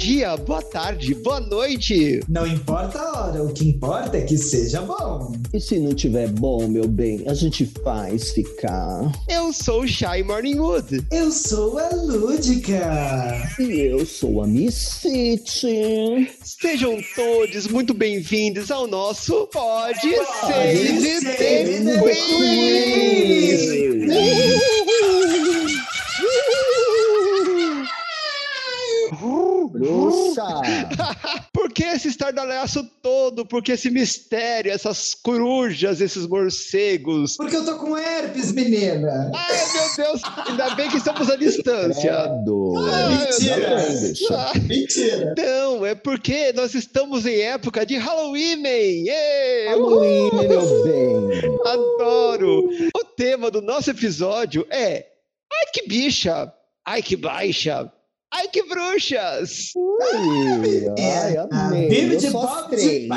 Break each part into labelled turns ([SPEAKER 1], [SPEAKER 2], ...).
[SPEAKER 1] dia, boa tarde, boa noite.
[SPEAKER 2] Não importa a hora, o que importa é que seja bom.
[SPEAKER 3] E se não tiver bom, meu bem, a gente faz ficar.
[SPEAKER 1] Eu sou o Shy Morningwood.
[SPEAKER 2] Eu sou a Lúdica.
[SPEAKER 3] E eu sou a Miss City.
[SPEAKER 1] Sejam todos muito bem-vindos ao nosso Pode, Pode Ser
[SPEAKER 2] de
[SPEAKER 3] Bruxa!
[SPEAKER 1] Por que esse estardalhaço todo? Por que esse mistério, essas corujas, esses morcegos?
[SPEAKER 2] Porque eu tô com herpes, menina!
[SPEAKER 1] Ai, meu Deus! Ainda bem que estamos à distância.
[SPEAKER 3] Credo.
[SPEAKER 2] Ah, mentira!
[SPEAKER 1] Ah,
[SPEAKER 2] mentira!
[SPEAKER 1] Não, é porque nós estamos em época de Halloween! Ê,
[SPEAKER 3] Halloween, meu bem!
[SPEAKER 1] Adoro! O tema do nosso episódio é Ai, que bicha! Ai, que baixa! Ai, que bruxas!
[SPEAKER 3] Ui, ai, amei.
[SPEAKER 2] Bibi
[SPEAKER 3] Eu
[SPEAKER 2] de
[SPEAKER 3] três.
[SPEAKER 2] de.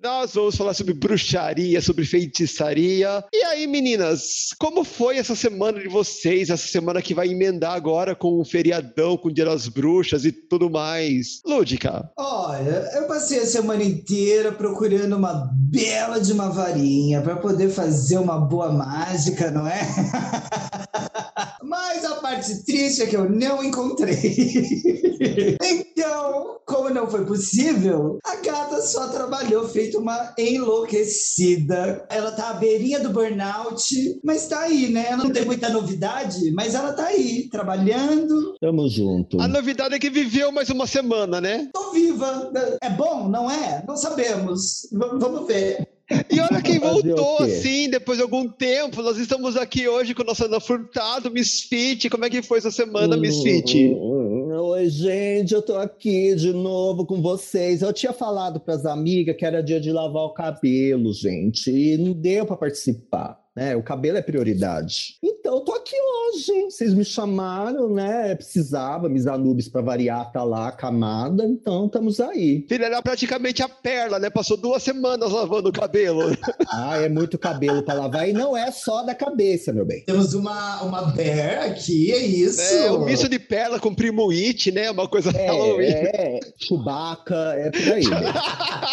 [SPEAKER 1] Nós vamos falar sobre bruxaria, sobre feitiçaria. E aí, meninas, como foi essa semana de vocês? Essa semana que vai emendar agora com o feriadão, com o Dia das Bruxas e tudo mais. Lúdica.
[SPEAKER 2] Olha, eu passei a semana inteira procurando uma bela de uma varinha para poder fazer uma boa mágica, não é? Mas a parte triste é que eu não encontrei. Então, como não foi possível, a gata só trabalhou feito uma enlouquecida. Ela tá à beirinha do burnout, mas tá aí, né? Ela não tem muita novidade, mas ela tá aí, trabalhando.
[SPEAKER 3] Tamo junto.
[SPEAKER 1] A novidade é que viveu mais uma semana, né?
[SPEAKER 2] Tô viva. É bom, não é? Não sabemos. V- vamos ver.
[SPEAKER 1] E olha quem voltou
[SPEAKER 3] o
[SPEAKER 1] assim, depois de algum tempo. Nós estamos aqui hoje com nossa Ana Furtado, Misfit. Como é que foi essa semana, Misfit?
[SPEAKER 3] Hum, Oi, gente, eu tô aqui de novo com vocês. Eu tinha falado pras amigas que era dia de lavar o cabelo, gente, e não deu pra participar, né? O cabelo é prioridade. Então, eu tô aqui hoje. Vocês me chamaram, né? Precisava, Miss Anubis pra variar, tá lá, camada. Então, estamos aí.
[SPEAKER 1] Filha, era praticamente a perla, né? Passou duas semanas lavando o cabelo.
[SPEAKER 3] Ah, é muito cabelo pra lavar e não é só da cabeça, meu bem.
[SPEAKER 2] Temos uma, uma bear aqui, é isso.
[SPEAKER 1] É, o misto de perla com primo it, né? Uma coisa Halloween.
[SPEAKER 3] É, é, Chewbacca, é por aí. né?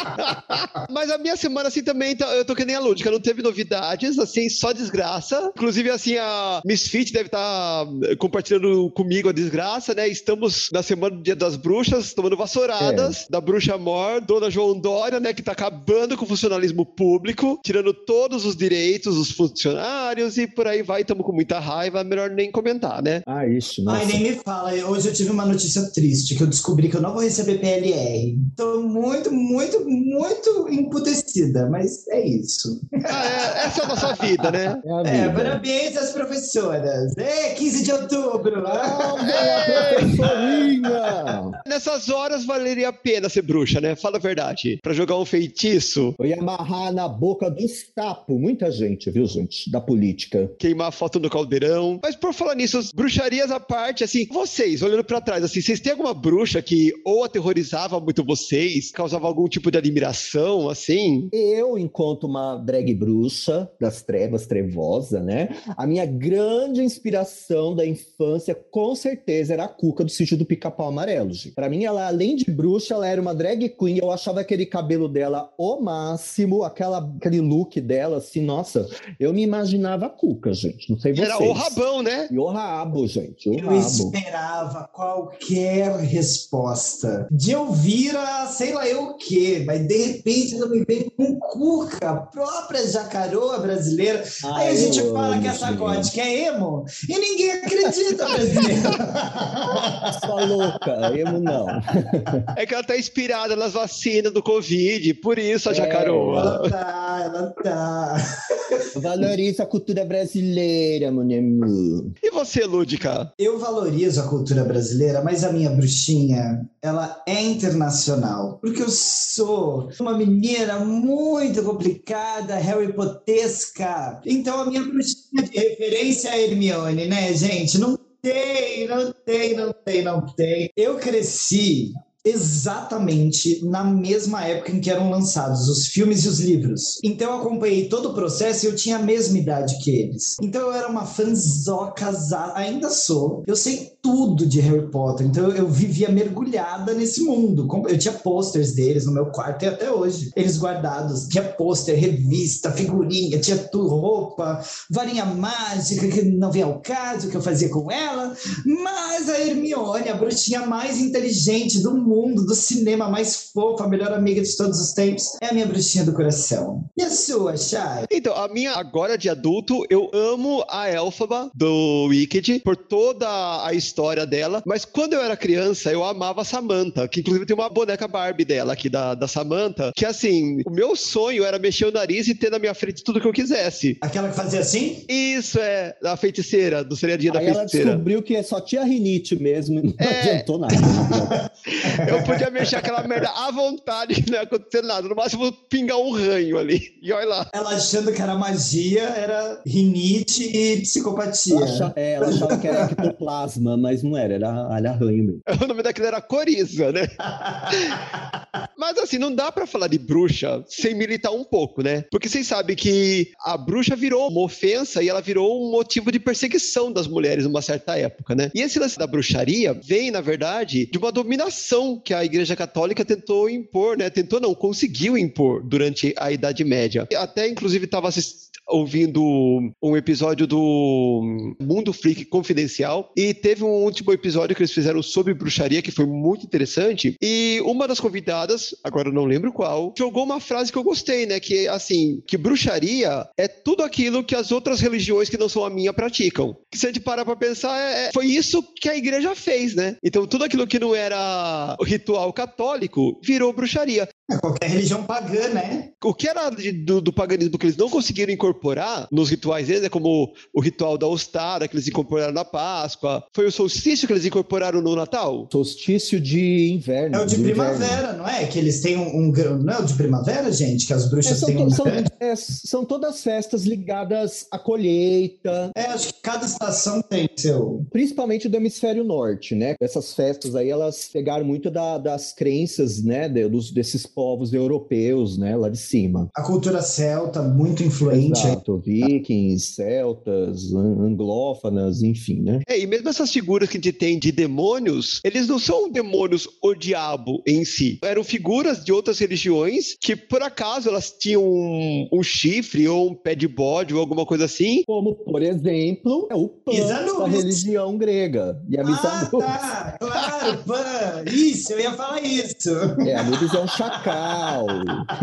[SPEAKER 1] Mas a minha semana, assim, também, tá- eu tô que nem a Lúdica, não teve novidades, assim, só desgraça. Inclusive, assim, a Misfit deve estar compartilhando comigo a desgraça, né? Estamos na semana do Dia das Bruxas, tomando vassouradas da Bruxa Mor, Dona João Dória, né? Que tá acabando com o funcionalismo público, tirando todos os direitos dos funcionários e por aí vai, estamos com muita raiva, melhor nem comentar, né?
[SPEAKER 3] Ah, isso, nossa.
[SPEAKER 2] Ai, nem me fala. Hoje eu tive uma notícia triste, que eu descobri que eu não vou receber PLR. Tô muito, muito, muito emputecida, mas é isso.
[SPEAKER 1] Ah, é, essa é a nossa vida, né?
[SPEAKER 3] É a
[SPEAKER 2] É,
[SPEAKER 3] vida.
[SPEAKER 2] parabéns às professoras. É, 15 de outubro.
[SPEAKER 3] Ah, minha professorinha!
[SPEAKER 1] Nessas horas valeria a pena ser bruxa, né? Fala a verdade. Pra jogar um feitiço,
[SPEAKER 3] Eu ia amarrar na boca dos tapos, muita gente, viu, gente, da política.
[SPEAKER 1] queimar a foto no caldeirão. Mas por falar nisso, as bruxarias à parte, assim, vocês, olhando pra trás, assim, vocês têm alguma bruxa que ou aterrorizava muito vocês, causava algum tipo de admiração, assim?
[SPEAKER 3] Eu, enquanto uma drag bruxa das trevas, trevosa, né? A minha grande inspiração da infância, com certeza, era a Cuca do sítio do Pica-Pau Amarelo, gente. Pra mim, ela, além de bruxa, ela era uma drag queen. Eu achava aquele cabelo dela o máximo, aquela, aquele look dela, assim, nossa, eu me imaginava a Cuca, gente. Não sei vocês.
[SPEAKER 1] Era o rabão, né?
[SPEAKER 3] E o rabo, gente, o
[SPEAKER 2] Eu
[SPEAKER 3] rabo.
[SPEAKER 2] esperava qualquer resposta. De ouvir a sei lá eu o quê, mas de repente ela me veio com cuca, a própria jacaroa brasileira. Aí a
[SPEAKER 3] Ai,
[SPEAKER 2] gente
[SPEAKER 3] eu
[SPEAKER 2] fala
[SPEAKER 3] amo,
[SPEAKER 2] que essa
[SPEAKER 3] gente.
[SPEAKER 2] gótica é emo e ninguém acredita, brasileiro.
[SPEAKER 3] Sua louca, emo não.
[SPEAKER 1] É que ela tá inspirada nas vacinas do Covid, por isso a
[SPEAKER 3] É.
[SPEAKER 1] jacaroa.
[SPEAKER 2] ela tá, ela tá.
[SPEAKER 3] Valoriza a cultura brasileira, meu.
[SPEAKER 1] E você, Lúdica?
[SPEAKER 2] Eu valorizo a cultura brasileira, mas a minha bruxinha, ela é internacional. Porque eu sou uma menina muito complicada, Harry Potesca. Então a minha bruxinha de referência é Hermione, né, gente? Não tem, não tem, não tem, não tem. Eu cresci exatamente na mesma época em que eram lançados os filmes e os livros. Então eu acompanhei todo o processo e eu tinha a mesma idade que eles. Então eu era uma fanzoca, ainda sou. Eu sei tudo de Harry Potter, então eu vivia mergulhada nesse mundo. Eu tinha posters deles no meu quarto e até hoje. Eles guardados, tinha pôster, revista, figurinha, tinha tudo, roupa, varinha mágica que não vem ao caso, que eu fazia com ela. Mas a Hermione, a bruxinha mais inteligente do mundo, do cinema, mais fofa, a melhor amiga de todos os tempos, é a minha bruxinha do coração. E a sua, Chay?
[SPEAKER 1] Então, a minha, agora de adulto, eu amo a Elphaba do Wicked por toda a história dela, mas quando eu era criança, eu amava a Samantha, que inclusive tem uma boneca Barbie dela aqui, da, da Samantha, que assim, o meu sonho era mexer o nariz e ter na minha frente tudo que eu quisesse.
[SPEAKER 2] Aquela que fazia assim?
[SPEAKER 1] Isso, é, a feiticeira, do seriadinho da feiticeira.
[SPEAKER 3] ela descobriu que só tinha rinite mesmo, não
[SPEAKER 1] É.
[SPEAKER 3] adiantou nada.
[SPEAKER 1] Eu podia mexer aquela merda à vontade, que não ia acontecer nada. No máximo, pingar um ranho ali. E olha lá.
[SPEAKER 2] Ela achando que era magia, era rinite e psicopatia.
[SPEAKER 3] Ela, acha- é, ela achava que era ectoplasma, mas não era, era alha-ranho mesmo.
[SPEAKER 1] O nome daquilo era Coriza, né? Mas assim, não dá pra falar de bruxa sem militar um pouco, né? Porque vocês sabem que a bruxa virou uma ofensa e ela virou um motivo de perseguição das mulheres numa certa época, né? E esse lance da bruxaria vem, na verdade, de uma dominação que a Igreja Católica tentou impor, né? Tentou não, conseguiu impor durante a Idade Média. Até, inclusive, estava ouvindo um episódio do Mundo Freak Confidencial e teve um último episódio que eles fizeram sobre bruxaria que foi muito interessante e uma das convidadas, agora eu não lembro qual, jogou uma frase que eu gostei, né, que é assim, que bruxaria é tudo aquilo que as outras religiões que não são a minha praticam. Se a gente parar pra pensar, é, é- foi isso que a igreja fez, né? Então tudo aquilo que não era o ritual católico virou bruxaria.
[SPEAKER 2] É qualquer religião pagã, né?
[SPEAKER 1] O que era de- do, do paganismo que eles não conseguiram incorporar nos rituais deles, né, como o ritual da Ostara, que eles incorporaram na Páscoa, foi o solstício que eles incorporaram no Natal?
[SPEAKER 3] Solstício de inverno.
[SPEAKER 2] É o de
[SPEAKER 3] do
[SPEAKER 2] primavera,
[SPEAKER 3] inverno.
[SPEAKER 2] não é? Que eles têm um, um grão. Não é o de primavera, gente? Que as
[SPEAKER 3] É,
[SPEAKER 2] bruxas
[SPEAKER 3] são,
[SPEAKER 2] têm um.
[SPEAKER 3] são- é, são todas festas ligadas à colheita,
[SPEAKER 2] É, acho que cada estação tem seu.
[SPEAKER 3] principalmente do hemisfério norte, né? Essas festas aí, elas pegaram muito da- das crenças, né, de- dos, desses povos europeus, né, lá de cima.
[SPEAKER 2] A cultura celta, muito influente.
[SPEAKER 3] Exato, vikings, celtas, an- anglófanas, enfim, né?
[SPEAKER 1] É, e mesmo essas figuras que a gente tem de demônios, eles não são demônios o diabo em si. Eram figuras de outras religiões que, por acaso, elas tinham um, um chifre ou um pé de bode ou alguma coisa assim.
[SPEAKER 3] Como, por exemplo, é o Pan
[SPEAKER 2] Misa
[SPEAKER 3] da religião grega. E a
[SPEAKER 2] Ah, tá! Claro, Pan! Isso, eu ia falar isso.
[SPEAKER 3] É, a Nubis é um chacal,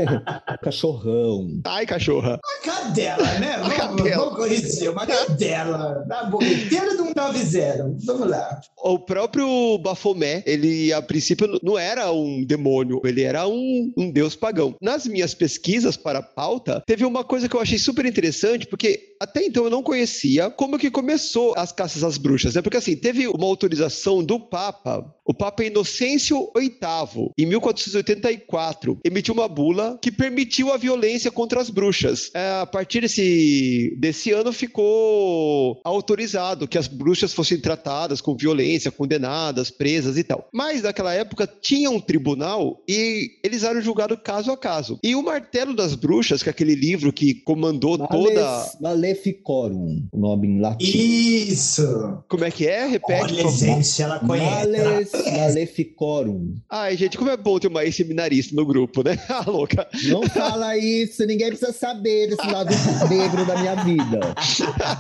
[SPEAKER 3] cachorrão.
[SPEAKER 1] Ai, cachorra.
[SPEAKER 2] Uma cadela, né? Vamos,
[SPEAKER 1] cadela.
[SPEAKER 2] vamos corrigir. Uma cadela. Da boqueteira de um 90. Vamos lá.
[SPEAKER 1] O próprio Bafomé, ele a princípio não era um demônio, ele era um, um deus pagão. Nas minhas pesquisas para a pauta, teve uma coisa que eu achei super interessante, porque até então eu não conhecia como que começou as caças às bruxas, né? Porque assim, teve uma autorização do Papa, o Papa Inocêncio VIII, em 1484, emitiu uma bula que permitiu a violência contra as bruxas. É, a partir desse, desse ano ficou autorizado que as bruxas fossem tratadas com violência, condenadas, presas e tal. Mas naquela época tinha um tribunal e eles eram julgados caso a caso. E o Martelo das Bruxas, que é aquele livro que comandou toda.
[SPEAKER 3] Males- Maleficorum, o nome em latim.
[SPEAKER 2] Isso.
[SPEAKER 1] Como é que é? Repete.
[SPEAKER 2] Olha, gente, ela conhece.
[SPEAKER 3] Males. Maleficorum.
[SPEAKER 1] Ai, gente, como é bom ter uma ex-seminarista no grupo, né? Ah, louca.
[SPEAKER 3] Não fala isso, ninguém precisa saber desse lado negro da minha vida.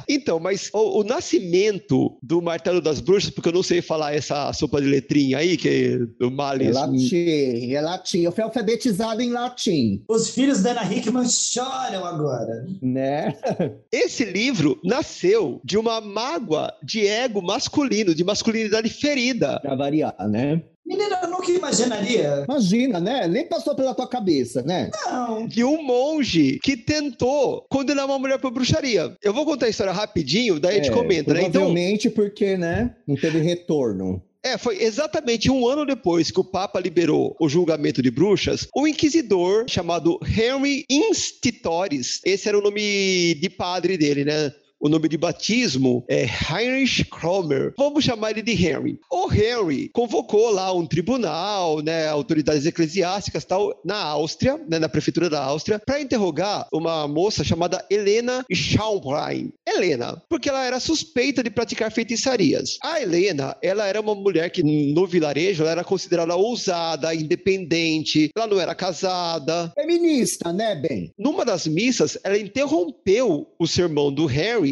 [SPEAKER 1] Então, mas o, o nascimento do Martelo das Bruxas, porque eu não sei falar essa sopa de letrinha aí, que é do
[SPEAKER 3] É
[SPEAKER 1] Males.
[SPEAKER 3] latim, é latim. Eu fui alfabetizado em latim,
[SPEAKER 2] Os filhos da Ana Hickman choram agora.
[SPEAKER 3] né?
[SPEAKER 1] Esse livro nasceu de uma mágoa de ego masculino, de masculinidade ferida.
[SPEAKER 3] Pra variar, né?
[SPEAKER 2] Menina, eu nunca imaginaria.
[SPEAKER 3] Imagina, né? Nem passou pela tua cabeça, né?
[SPEAKER 2] Não.
[SPEAKER 1] De um monge que tentou condenar uma mulher por bruxaria. Eu vou contar a história rapidinho, daí a gente
[SPEAKER 3] É,
[SPEAKER 1] comenta, né? Então,
[SPEAKER 3] Provavelmente porque, né? Não teve retorno.
[SPEAKER 1] É, foi exatamente um ano depois que o Papa liberou o julgamento de bruxas, um inquisidor chamado Henry Institores, esse era o nome de padre dele, né? O nome de batismo é Heinrich Kromer. Vamos chamar ele de Henry. O Henry convocou lá um tribunal, né, autoridades eclesiásticas tal, na Áustria, né, na prefeitura da Áustria, para interrogar uma moça chamada Helena Schaumwein. Helena, porque ela era suspeita de praticar feitiçarias. A Helena, ela era uma mulher que no vilarejo ela era considerada ousada, independente, ela não era casada.
[SPEAKER 3] Feminista, né, Ben?
[SPEAKER 1] Numa das missas, ela interrompeu o sermão do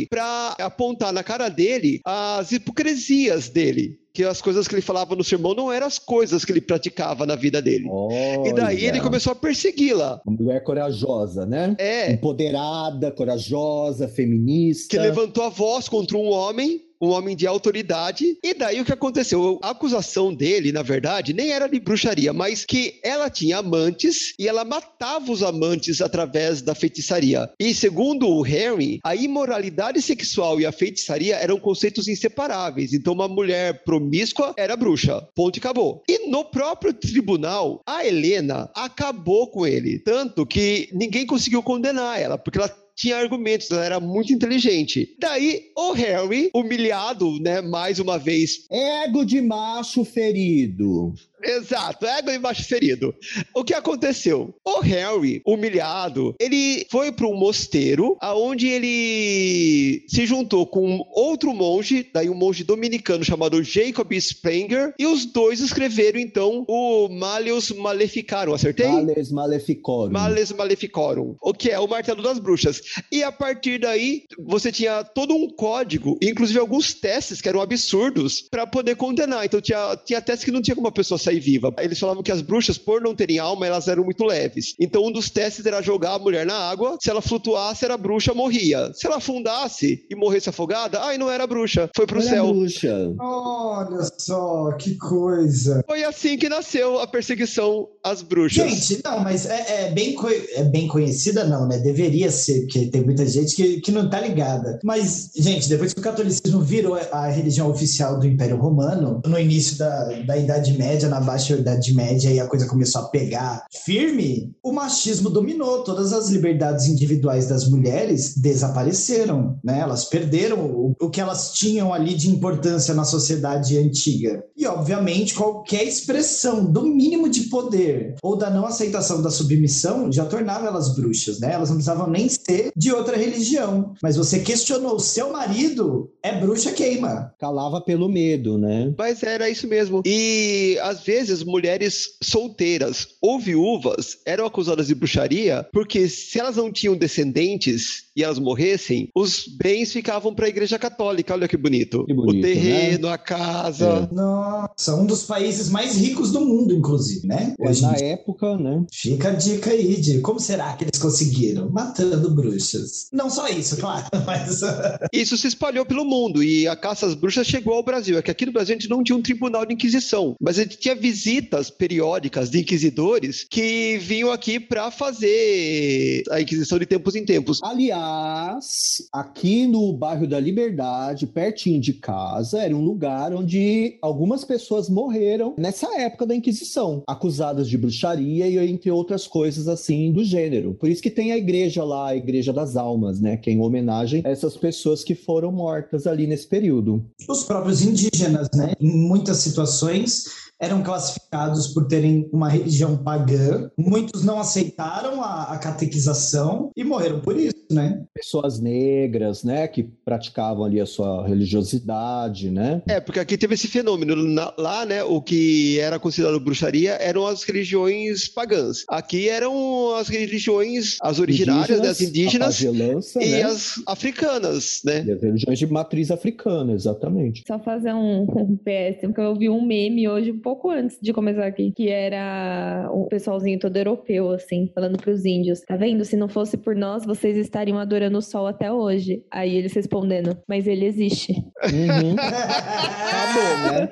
[SPEAKER 1] Para apontar na cara dele as hipocrisias dele que as coisas que ele falava no sermão não eram as coisas que ele praticava na vida dele. Olha. E daí ele começou a persegui-la.
[SPEAKER 3] Uma mulher corajosa, né?
[SPEAKER 1] É.
[SPEAKER 3] Empoderada, corajosa, feminista.
[SPEAKER 1] Que levantou a voz contra um homem um homem de autoridade. E daí o que aconteceu? A acusação dele, na verdade, nem era de bruxaria, mas que ela tinha amantes e ela matava os amantes através da feitiçaria. E segundo o Harry, a imoralidade sexual e a feitiçaria eram conceitos inseparáveis. Então, uma mulher promíscua era bruxa. Ponto e acabou. E no próprio tribunal, a Helena acabou com ele. Tanto que ninguém conseguiu condenar ela, porque ela tinha argumentos, ela era muito inteligente. Daí, o Harry, humilhado, né, mais uma vez.
[SPEAKER 3] Ego de macho ferido.
[SPEAKER 1] Exato, ego e macho ferido. O que aconteceu? O Harry, humilhado, ele foi para um mosteiro aonde ele se juntou com outro monge, daí um monge dominicano chamado Jacob Sprenger, e os dois escreveram então o Malius Maleficarum, acertei?
[SPEAKER 3] Males Maleficorum.
[SPEAKER 1] Males Maleficorum, o que é o martelo das bruxas. E a partir daí, você tinha todo um código, inclusive alguns testes que eram absurdos para poder condenar. Então tinha, tinha testes que não tinha como a pessoa sair sair viva. Eles falavam que as bruxas, por não terem alma, elas eram muito leves. Então, um dos testes era jogar a mulher na água. Se ela flutuasse, era bruxa, morria. Se ela afundasse e morresse afogada, ai, não era bruxa. Foi pro
[SPEAKER 3] Olha
[SPEAKER 1] céu.
[SPEAKER 3] Bruxa.
[SPEAKER 2] Olha só, que coisa.
[SPEAKER 1] Foi assim que nasceu a perseguição às bruxas.
[SPEAKER 2] Gente, não, mas é, é bem, é bem conhecida, não, né? Deveria ser, porque tem muita gente que, que não tá ligada. Mas, gente, depois que o catolicismo virou a religião oficial do Império Romano, no início da, da Idade Média, na baixa Idade Média e a coisa começou a pegar firme, o machismo dominou. Todas as liberdades individuais das mulheres desapareceram, né? Elas perderam o, o que elas tinham ali de importância na sociedade antiga. E, obviamente, qualquer expressão do mínimo de poder ou da não aceitação da submissão já tornava elas bruxas, né? Elas não precisavam nem ser de outra religião. Mas você questionou o seu marido, é bruxa queima.
[SPEAKER 3] Calava pelo medo, né?
[SPEAKER 1] Mas era isso mesmo. E às vezes vezes mulheres solteiras ou viúvas eram acusadas de bruxaria porque se elas não tinham descendentes e elas morressem, os bens ficavam para a Igreja Católica. Olha que bonito.
[SPEAKER 3] Que bonito
[SPEAKER 1] o terreno,
[SPEAKER 3] né?
[SPEAKER 1] a casa.
[SPEAKER 2] É. Nossa, um dos países mais ricos do mundo, inclusive, né?
[SPEAKER 3] Hoje Na época, né?
[SPEAKER 2] Fica a dica aí de como será que eles conseguiram? Matando bruxas. Não só isso, claro, mas.
[SPEAKER 1] isso se espalhou pelo mundo e a caça às bruxas chegou ao Brasil. É que aqui no Brasil a gente não tinha um tribunal de inquisição, mas a gente tinha visitas periódicas de inquisidores que vinham aqui para fazer a inquisição de tempos em tempos.
[SPEAKER 3] Aliás, aqui no bairro da Liberdade, pertinho de casa, era um lugar onde algumas pessoas morreram nessa época da Inquisição, acusadas de bruxaria e entre outras coisas assim do gênero. Por isso que tem a igreja lá, a Igreja das Almas, né, que é em homenagem a essas pessoas que foram mortas ali nesse período.
[SPEAKER 2] Os próprios indígenas, né, em muitas situações eram classificados por terem uma religião pagã. Muitos não aceitaram a, a catequização e morreram por isso, né?
[SPEAKER 3] Pessoas negras, né, que praticavam ali a sua religiosidade, né?
[SPEAKER 1] É, porque aqui teve esse fenômeno. lá, né, o que era considerado bruxaria eram as religiões pagãs. Aqui eram as religiões, as originárias, indígenas, né, as indígenas e né? as africanas, né?
[SPEAKER 3] E as religiões de matriz africana, exatamente.
[SPEAKER 4] Só fazer um, um PS, porque eu vi um meme hoje um pouco pouco antes de começar aqui, que era o pessoalzinho todo europeu, assim, falando pros índios: tá vendo? Se não fosse por nós, vocês estariam adorando o sol até hoje. Aí eles respondendo: mas ele existe.
[SPEAKER 3] Uhum. Acabou, né?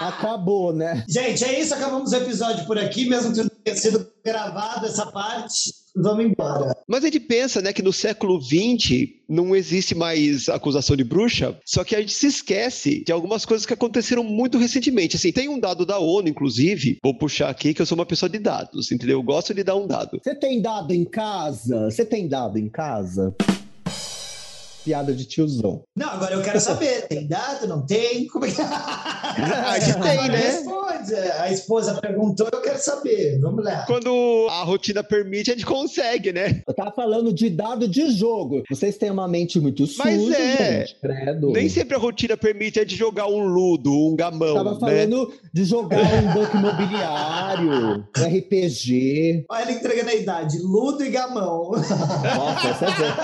[SPEAKER 3] Acabou, né?
[SPEAKER 2] Gente, é isso. Acabamos o episódio por aqui, mesmo que não tenha sido gravado essa parte vamos embora.
[SPEAKER 1] Mas a gente pensa, né, que no século XX não existe mais acusação de bruxa, só que a gente se esquece de algumas coisas que aconteceram muito recentemente. Assim, tem um dado da ONU, inclusive, vou puxar aqui, que eu sou uma pessoa de dados, entendeu? Eu gosto de dar um dado.
[SPEAKER 3] Você tem dado em casa? Você tem dado em casa? Piada de tiozão.
[SPEAKER 2] Não, agora eu quero saber, tem dado, não tem? Como é que...
[SPEAKER 1] A gente tem, né?
[SPEAKER 2] Responde. A esposa perguntou, eu quero saber. Vamos lá.
[SPEAKER 1] Quando a rotina permite, a gente consegue, né?
[SPEAKER 3] Eu tava falando de dado de jogo. Vocês têm uma mente muito suja,
[SPEAKER 1] Mas é.
[SPEAKER 3] gente. Credo.
[SPEAKER 1] Nem sempre a rotina permite a gente jogar um ludo, um gamão,
[SPEAKER 3] Eu tava
[SPEAKER 1] né?
[SPEAKER 3] falando de jogar um banco imobiliário, um RPG.
[SPEAKER 2] Olha ele entregando a idade. Ludo e gamão.
[SPEAKER 3] Nossa, essa é boa.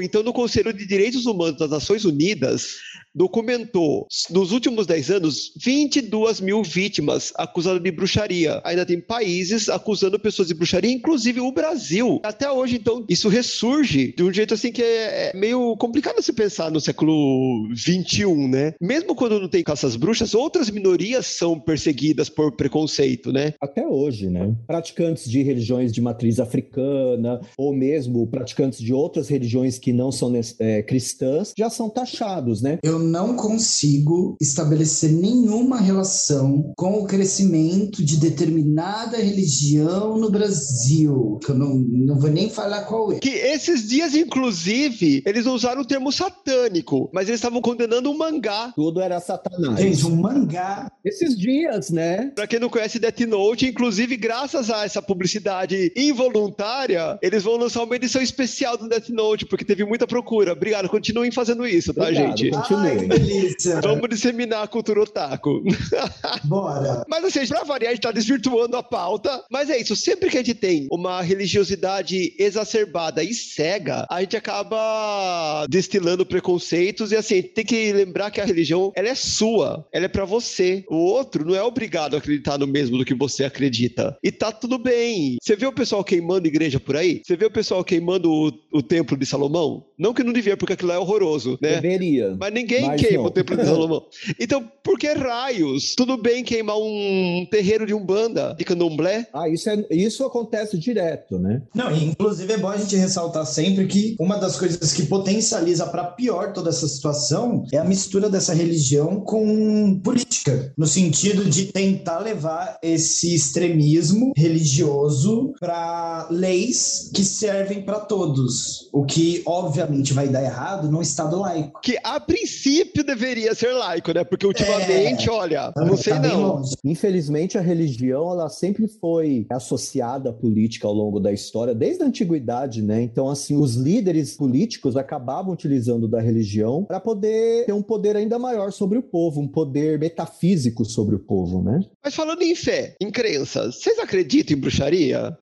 [SPEAKER 1] Então, no Conselho de Direitos Humanos das Nações Unidas, documentou, nos últimos 10 anos, 22 mil vítimas acusadas de bruxaria. Ainda tem países acusando pessoas de bruxaria, inclusive o Brasil. Até hoje, então, isso ressurge de um jeito assim que é é meio complicado se pensar no século 21, né? Mesmo quando não tem caças bruxas, outras minorias são perseguidas por preconceito, né?
[SPEAKER 3] Até hoje, né? Praticantes de religiões de matriz africana, ou mesmo praticantes de outras religiões que não são é, cristãs, já são taxados, né?
[SPEAKER 2] Eu não consigo estabelecer nenhuma relação com o crescimento de determinada religião no Brasil. Que eu não, não vou nem falar qual é.
[SPEAKER 1] Que esses dias, inclusive, eles usaram o termo satânico, mas eles estavam condenando um mangá.
[SPEAKER 3] Tudo era satanás.
[SPEAKER 2] Gente, um mangá.
[SPEAKER 3] Esses dias, né?
[SPEAKER 1] Pra quem não conhece Death Note, inclusive, graças a essa publicidade involuntária, eles vão lançar uma edição especial do Death Note, porque teve muita procura. Obrigado, continuem fazendo isso, tá,
[SPEAKER 3] Obrigado,
[SPEAKER 1] gente?
[SPEAKER 3] continue.
[SPEAKER 2] Ai, que delícia.
[SPEAKER 1] Vamos disseminar a cultura otaku.
[SPEAKER 2] Bora.
[SPEAKER 1] Mas assim, pra variar, a gente tá desvirtuando a pauta. Mas é isso, sempre que a gente tem uma religiosidade exacerbada e cega, a gente acaba destilando preconceitos e assim, tem que lembrar que a religião, ela é sua, ela é pra você. O outro não é obrigado a acreditar no mesmo do que você acredita. E tá tudo bem. Você vê o pessoal queimando igreja por aí? Você vê o pessoal queimando o, o templo de Salomão? Não que não devia, porque aquilo lá é horroroso, né?
[SPEAKER 3] Deveria.
[SPEAKER 1] Mas ninguém
[SPEAKER 3] Mas
[SPEAKER 1] queima
[SPEAKER 3] não.
[SPEAKER 1] o templo de Salomão. Então, por que raios? Tudo bem queimar um terreiro de umbanda, de candomblé?
[SPEAKER 3] Ah, isso, é, isso acontece direto, né?
[SPEAKER 2] Não, e inclusive é bom a gente ressaltar sempre que uma das coisas que potencializa para pior toda essa situação é a mistura dessa religião com política, no sentido de tentar levar esse extremismo religioso para leis que servem para todos, o que obviamente vai dar errado num estado laico.
[SPEAKER 1] Que a princípio deveria ser laico, né? Porque ultimamente, olha, não sei
[SPEAKER 2] Tá
[SPEAKER 1] não.
[SPEAKER 3] Infelizmente, a religião ela sempre foi associada à política ao longo da história, desde a antiguidade, né? Então, assim, os líderes políticos acabavam utilizando da religião para poder ter um poder ainda maior sobre o povo, um poder metafísico sobre o povo, né?
[SPEAKER 1] Mas falando em fé, em crenças, vocês acreditam em bruxaria?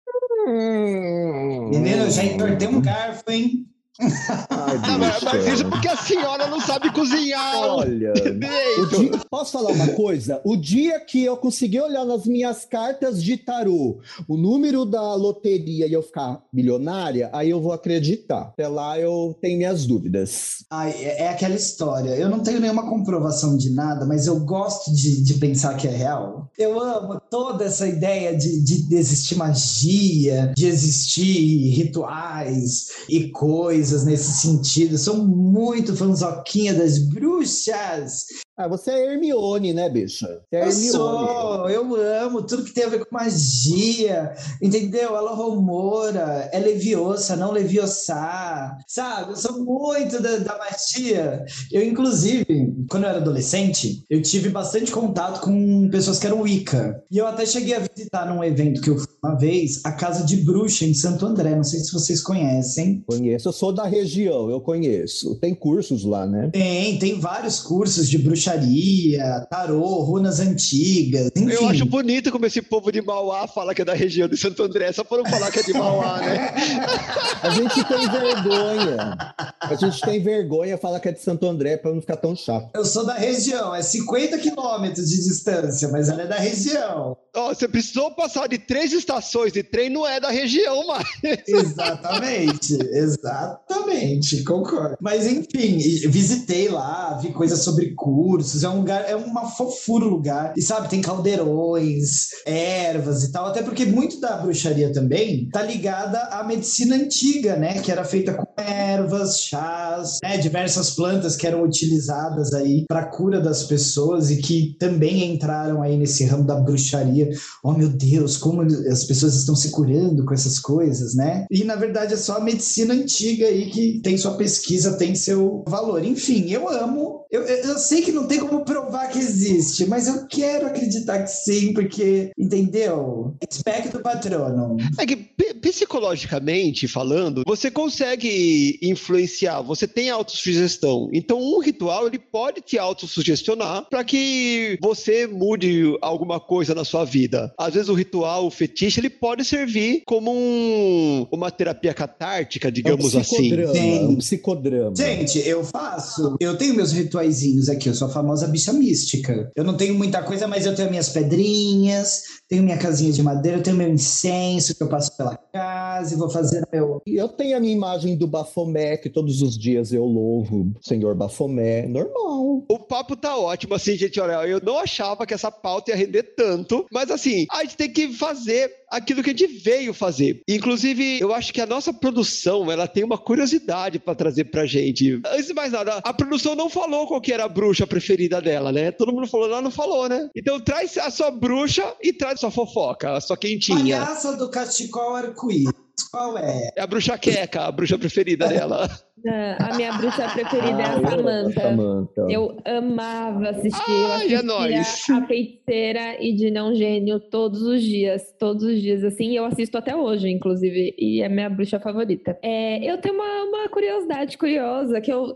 [SPEAKER 2] Menino, eu já entortei um garfo, hein?
[SPEAKER 3] Ai,
[SPEAKER 1] Ah, mas, mas isso porque a senhora não sabe cozinhar.
[SPEAKER 3] Olha, dia- posso falar uma coisa? O dia que eu conseguir olhar nas minhas cartas de tarô o número da loteria e eu ficar milionária, aí eu vou acreditar. Até lá eu tenho minhas dúvidas.
[SPEAKER 2] Ai, é, é aquela história. Eu não tenho nenhuma comprovação de nada, mas eu gosto de, de pensar que é real. Eu amo toda essa ideia de, de, de existir magia, de existir rituais e coisas nesse sentido. Eu sou muito fanzoquinha das bruxas.
[SPEAKER 3] Ah, você é Hermione, né, bicha? É
[SPEAKER 2] Eu
[SPEAKER 3] Hermione.
[SPEAKER 2] sou, eu amo tudo que tem a ver com magia, entendeu? Ela romora, é leviosa, não leviosa, sabe? Eu sou muito da, da magia. Eu, inclusive, quando eu era adolescente, eu tive bastante contato com pessoas que eram Wicca. E eu até cheguei a visitar num evento que eu fui uma vez, a Casa de Bruxa em Santo André. Não sei se vocês conhecem.
[SPEAKER 3] Conheço, eu sou da região, eu conheço. Tem cursos lá, né?
[SPEAKER 2] Tem, tem vários cursos de bruxaria, tarô, runas antigas, enfim.
[SPEAKER 1] Eu acho bonito como esse povo de Mauá fala que é da região de Santo André, só para não falar que é de Mauá, né?
[SPEAKER 3] A gente tem vergonha. A gente tem vergonha falar que é de Santo André para não ficar tão chato.
[SPEAKER 2] Eu sou da região, é 50 quilômetros de distância, mas ela é da região.
[SPEAKER 1] Você precisou passar de três estações de trem, não é da região mais.
[SPEAKER 2] Exatamente, exatamente, concordo. Mas enfim, visitei lá, vi coisas sobre cursos, é um lugar, é uma fofura o lugar. E sabe, tem caldeirões, ervas e tal, até porque muito da bruxaria também tá ligada à medicina antiga, né? Que era feita com ervas, chás, né? Diversas plantas que eram utilizadas aí para cura das pessoas e que também entraram aí nesse ramo da bruxaria. Oh meu Deus, como as pessoas estão se curando com essas coisas, né? E na verdade é só a medicina antiga aí que tem sua pesquisa, tem seu valor. Enfim, eu amo. Eu, eu sei que não tem como provar que existe, mas eu quero acreditar que sim, porque, entendeu? Espectro patrono.
[SPEAKER 1] É que psicologicamente falando, você consegue influenciar, você tem autossugestão. Então, um ritual ele pode te autossugestionar para que você mude alguma coisa na sua vida. Às vezes o ritual, o fetiche, ele pode servir como um, uma terapia catártica, digamos
[SPEAKER 3] é um
[SPEAKER 1] assim.
[SPEAKER 3] É um psicodrama.
[SPEAKER 2] Gente, eu faço. Eu tenho meus rituaizinhos aqui, eu sou a famosa bicha mística. Eu não tenho muita coisa, mas eu tenho minhas pedrinhas, tenho minha casinha de madeira, eu tenho meu incenso que eu passo pela casa e vou fazer meu.
[SPEAKER 3] E eu tenho a minha imagem do Bafomé, que todos os dias eu louvo senhor Bafomé. Normal.
[SPEAKER 1] O papo tá ótimo, assim, gente. Olha, eu não achava que essa pauta ia render tanto, mas assim, a gente tem que fazer aquilo que a gente veio fazer. Inclusive, eu acho que a nossa produção, ela tem uma curiosidade para trazer pra gente. Antes de mais nada, a produção não falou qual que era a bruxa preferida dela, né? Todo mundo falou, ela não falou, né? Então traz a sua bruxa e traz a sua fofoca, a sua quentinha.
[SPEAKER 2] Palhaça do cachecol arco-íris. Qual é?
[SPEAKER 1] É a bruxa queca, a bruxa preferida dela.
[SPEAKER 4] A minha bruxa preferida é a ah, Samantha. Samantha. Eu amava assistir. Ai, eu é assistia é a feiticeira e de não gênio todos os dias. Todos os dias, assim. Eu assisto até hoje, inclusive. E é minha bruxa favorita. É, eu tenho uma, uma curiosidade curiosa que eu.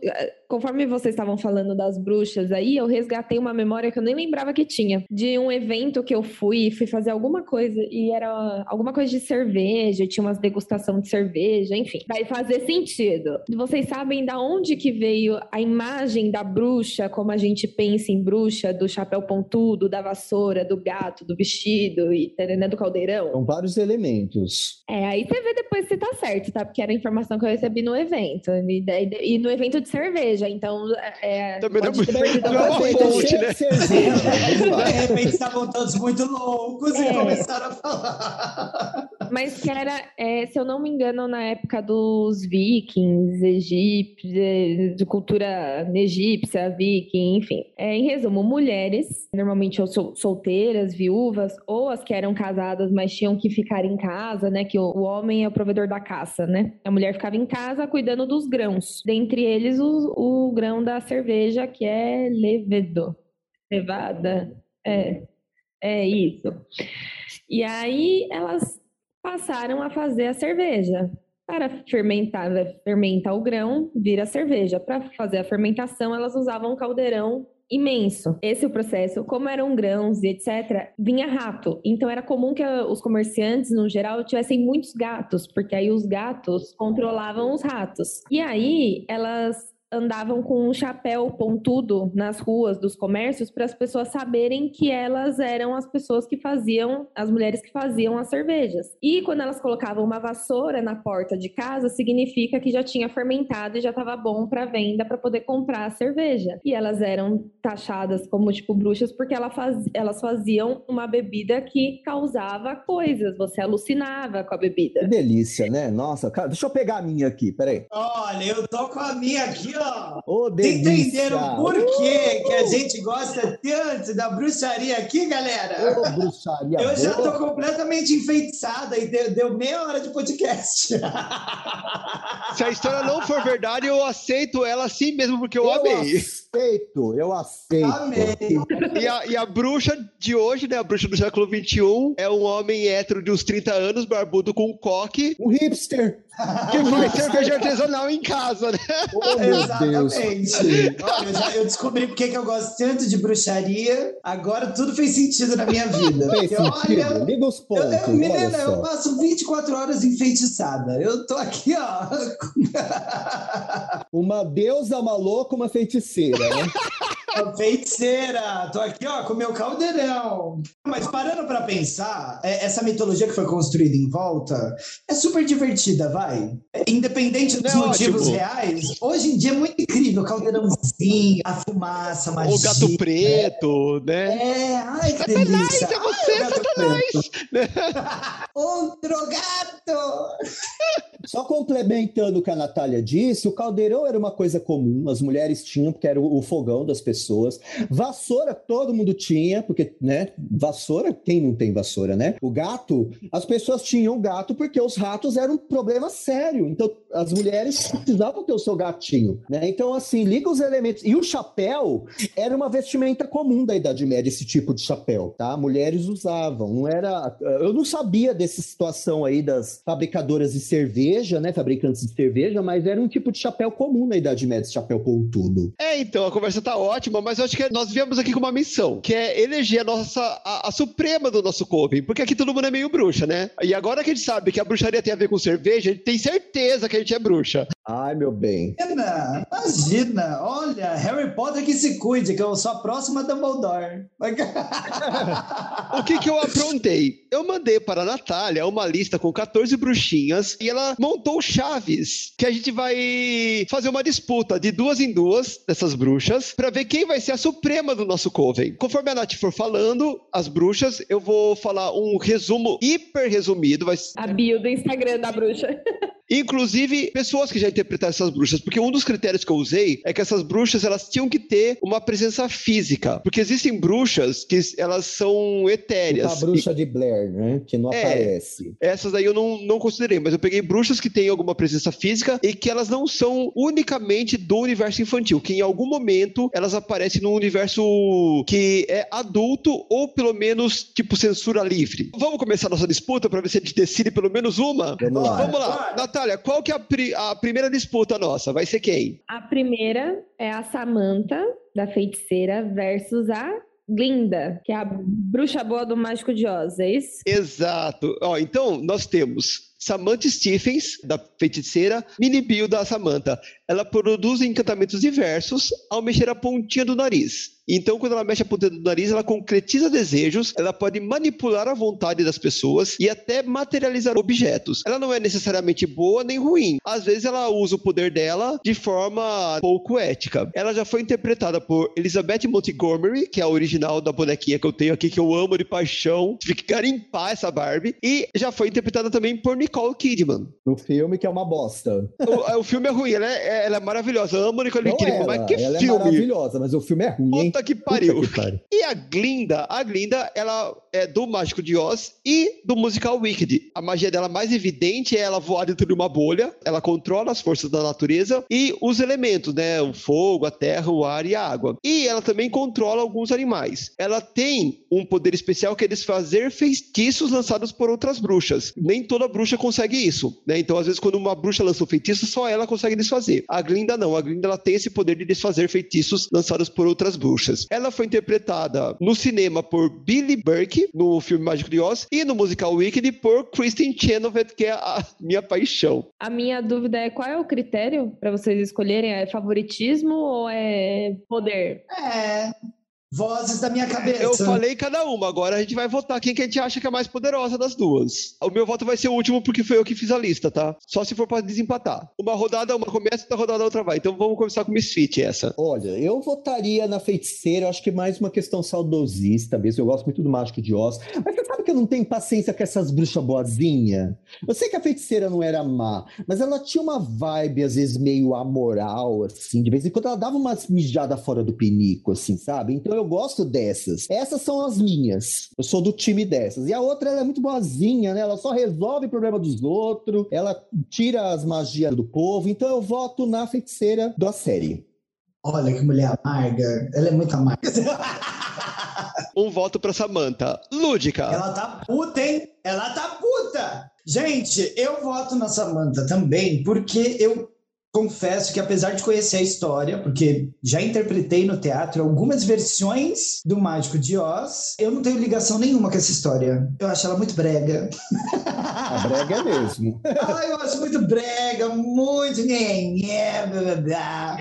[SPEAKER 4] Conforme vocês estavam falando das bruxas aí, eu resgatei uma memória que eu nem lembrava que tinha. De um evento que eu fui, fui fazer alguma coisa. E era alguma coisa de cerveja, tinha umas degustação de cerveja, enfim. Vai fazer sentido. Você vocês sabem da onde que veio a imagem da bruxa, como a gente pensa em bruxa, do chapéu pontudo, da vassoura, do gato, do vestido e né, do caldeirão?
[SPEAKER 3] São vários elementos.
[SPEAKER 4] É, aí você vê depois se tá certo, tá? Porque era a informação que eu recebi no evento. E, e no evento de cerveja, então... É,
[SPEAKER 1] Também não, não é uma fonte, né?
[SPEAKER 2] De repente estavam todos muito loucos é. e começaram a falar.
[SPEAKER 4] Mas que era, é, se eu não me engano, na época dos vikings, egípcia, de cultura egípcia, viking, enfim. É, em resumo, mulheres, normalmente ou solteiras, viúvas, ou as que eram casadas, mas tinham que ficar em casa, né? Que o, o homem é o provedor da caça, né? A mulher ficava em casa cuidando dos grãos. Dentre eles, o, o grão da cerveja, que é levedo. Levada. É, é isso. E aí elas passaram a fazer a cerveja. Para fermentar, fermentar o grão, vira cerveja. Para fazer a fermentação, elas usavam um caldeirão imenso. Esse é o processo. Como eram grãos e etc., vinha rato. Então era comum que os comerciantes, no geral, tivessem muitos gatos, porque aí os gatos controlavam os ratos. E aí elas andavam com um chapéu pontudo nas ruas dos comércios para as pessoas saberem que elas eram as pessoas que faziam, as mulheres que faziam as cervejas. E quando elas colocavam uma vassoura na porta de casa, significa que já tinha fermentado e já estava bom para venda para poder comprar a cerveja. E elas eram taxadas como tipo bruxas porque ela faz, elas faziam uma bebida que causava coisas, você alucinava com a bebida.
[SPEAKER 3] Que delícia, né? Nossa, cara, deixa eu pegar a minha aqui, peraí.
[SPEAKER 2] Olha, eu tô com a minha aqui, ó
[SPEAKER 3] Oh, Entenderam
[SPEAKER 2] por quê uh! que a gente gosta tanto da bruxaria aqui, galera?
[SPEAKER 3] Oh, bruxaria
[SPEAKER 2] eu já tô completamente enfeitiçada e deu, deu meia hora de podcast.
[SPEAKER 1] Se a história não for verdade, eu aceito ela assim mesmo, porque eu,
[SPEAKER 3] eu
[SPEAKER 1] amei.
[SPEAKER 3] Aceito, eu aceito.
[SPEAKER 2] Amei.
[SPEAKER 1] E a, e a bruxa de hoje, né? A bruxa do século XXI é um homem hétero de uns 30 anos, barbudo com um coque.
[SPEAKER 3] Um hipster.
[SPEAKER 1] Que faz cerveja artesanal em casa, né?
[SPEAKER 3] Oh, Exatamente.
[SPEAKER 2] Olha, eu, já, eu descobri porque que eu gosto tanto de bruxaria. Agora tudo fez sentido na minha vida.
[SPEAKER 3] Fez porque, sentido. Olha, Liga os pontos. Eu, eu, menina,
[SPEAKER 2] eu passo 24 horas enfeitiçada. Eu tô aqui, ó.
[SPEAKER 3] uma deusa, uma louca, uma feiticeira, né?
[SPEAKER 2] Feiticeira, tô aqui ó com meu caldeirão. Mas parando para pensar, é, essa mitologia que foi construída em volta é super divertida, vai. Independente dos motivos ótimo. reais, hoje em dia é muito incrível, o caldeirãozinho, a fumaça, a magia.
[SPEAKER 1] O gato preto, né?
[SPEAKER 2] É, ai que delícia.
[SPEAKER 1] É você, ai, Satanás!
[SPEAKER 2] Um drogato!
[SPEAKER 3] Só complementando o que a Natália disse, o caldeirão era uma coisa comum, as mulheres tinham, porque era o, fogão das pessoas. Vassoura todo mundo tinha, porque, né? Vassoura, quem não tem vassoura, né? O gato, as pessoas tinham gato porque os ratos eram um problema sério. Então, as mulheres precisavam ter o seu gatinho, né? Então, assim, liga os elementos. E o chapéu era uma vestimenta comum da Idade Média, esse tipo de chapéu, tá? Mulheres usavam, não era. Eu não sabia dessa situação aí das fabricadoras de cerveja, né? Fabricantes de cerveja, mas era um tipo de chapéu comum na Idade Média, esse chapéu pontudo.
[SPEAKER 1] É, então, a conversa tá ótima, mas eu acho que nós viemos aqui com uma missão, que é eleger a nossa, a, a suprema do nosso Coven, porque aqui todo mundo é meio bruxa, né? E agora que a gente sabe que a bruxaria tem a ver com cerveja, a gente tem certeza que a gente é bruxa.
[SPEAKER 3] Ai, meu bem.
[SPEAKER 2] Imagina, imagina, olha, Harry Potter que se cuide, que eu sou a próxima Dumbledore.
[SPEAKER 1] O que que eu aprontei? Eu mandei para a Natália uma lista com 14 bruxinhas e ela montou chaves que a gente vai fazer uma disputa de duas em duas dessas bruxas para ver quem vai ser a suprema do nosso coven. Conforme a Nath for falando, as bruxas, eu vou falar um resumo hiper resumido, vai
[SPEAKER 4] A bio do Instagram da bruxa.
[SPEAKER 1] Inclusive, pessoas que já interpretaram essas bruxas, porque um dos critérios que eu usei é que essas bruxas elas tinham que ter uma presença física, porque existem bruxas que elas são etéreas.
[SPEAKER 3] Tipo a bruxa de Blair, né? Que não
[SPEAKER 1] É.
[SPEAKER 3] aparece.
[SPEAKER 1] Essas aí eu não, não considerei, mas eu peguei bruxas que têm alguma presença física e que elas não são unicamente do universo infantil, que em algum momento elas aparecem num universo que é adulto ou pelo menos tipo censura livre. Vamos começar nossa disputa para ver se a gente decide pelo menos uma?
[SPEAKER 3] Vamos lá.
[SPEAKER 1] Vamos lá. Natália, qual que é a, pri- a primeira disputa nossa? Vai ser quem?
[SPEAKER 4] A primeira é a Samantha, da feiticeira, versus a Glinda, que é a bruxa boa do Mágico de Oz, é isso?
[SPEAKER 1] Exato. Ó, então, nós temos Samantha Stephens, da feiticeira, Mini Bill da Samantha. Ela produz encantamentos diversos ao mexer a pontinha do nariz. Então, quando ela mexe a pontinha do nariz, ela concretiza desejos, ela pode manipular a vontade das pessoas e até materializar objetos. Ela não é necessariamente boa nem ruim. Às vezes, ela usa o poder dela de forma pouco ética. Ela já foi interpretada por Elizabeth Montgomery, que é a original da bonequinha que eu tenho aqui, que eu amo de paixão. Que garimpar essa Barbie. E já foi interpretada também por Nicole Kidman.
[SPEAKER 3] No filme que é uma bosta.
[SPEAKER 1] O, o filme é ruim, ela é, ela é maravilhosa. Eu amo Nicole
[SPEAKER 3] Não
[SPEAKER 1] Kidman,
[SPEAKER 3] ela,
[SPEAKER 1] mas que
[SPEAKER 3] ela é
[SPEAKER 1] filme!
[SPEAKER 3] maravilhosa, mas o filme é ruim, hein?
[SPEAKER 1] Puta que pariu.
[SPEAKER 3] Puta que pariu.
[SPEAKER 1] E a Glinda, a Glinda, ela é do Mágico de Oz e do musical Wicked. A magia dela mais evidente é ela voar dentro de uma bolha, ela controla as forças da natureza e os elementos, né? O fogo, a terra, o ar e a água. E ela também controla alguns animais. Ela tem um poder especial que é desfazer feitiços lançados por outras bruxas. Nem toda bruxa consegue isso, né? Então, às vezes, quando uma bruxa lança um feitiço, só ela consegue desfazer. A Glinda não. A Glinda ela tem esse poder de desfazer feitiços lançados por outras bruxas. Ela foi interpretada no cinema por Billy Burke, no filme Mágico de Oz, e no musical Wicked por Kristen Chenoweth, que é a minha paixão.
[SPEAKER 4] A minha dúvida é qual é o critério para vocês escolherem? É favoritismo ou é poder?
[SPEAKER 2] É. Vozes da minha cabeça.
[SPEAKER 1] Eu falei cada uma, agora a gente vai votar quem que a gente acha que é mais poderosa das duas. O meu voto vai ser o último porque foi eu que fiz a lista, tá? Só se for pra desempatar. Uma rodada, uma começa, outra rodada, outra vai. Então vamos começar com Misfit, essa.
[SPEAKER 3] Olha, eu votaria na feiticeira, eu acho que mais uma questão saudosista mesmo. Eu gosto muito do Mágico de Oz. Mas você sabe que eu não tenho paciência com essas bruxas boazinha? Eu sei que a feiticeira não era má, mas ela tinha uma vibe, às vezes, meio amoral, assim. De vez em quando ela dava umas mijadas fora do pinico, assim, sabe? Então eu gosto dessas. Essas são as minhas. Eu sou do time dessas. E a outra, ela é muito boazinha, né? Ela só resolve o problema dos outros, ela tira as magias do povo. Então eu voto na feiticeira da série.
[SPEAKER 2] Olha que mulher amarga. Ela é muito amarga.
[SPEAKER 1] Um voto pra Samantha. Lúdica.
[SPEAKER 2] Ela tá puta, hein? Ela tá puta! Gente, eu voto na Samantha também, porque eu confesso que apesar de conhecer a história, porque já interpretei no teatro algumas versões do Mágico de Oz, eu não tenho ligação nenhuma com essa história. Eu acho ela muito brega.
[SPEAKER 3] A brega é mesmo.
[SPEAKER 2] ah, eu acho muito brega, muito.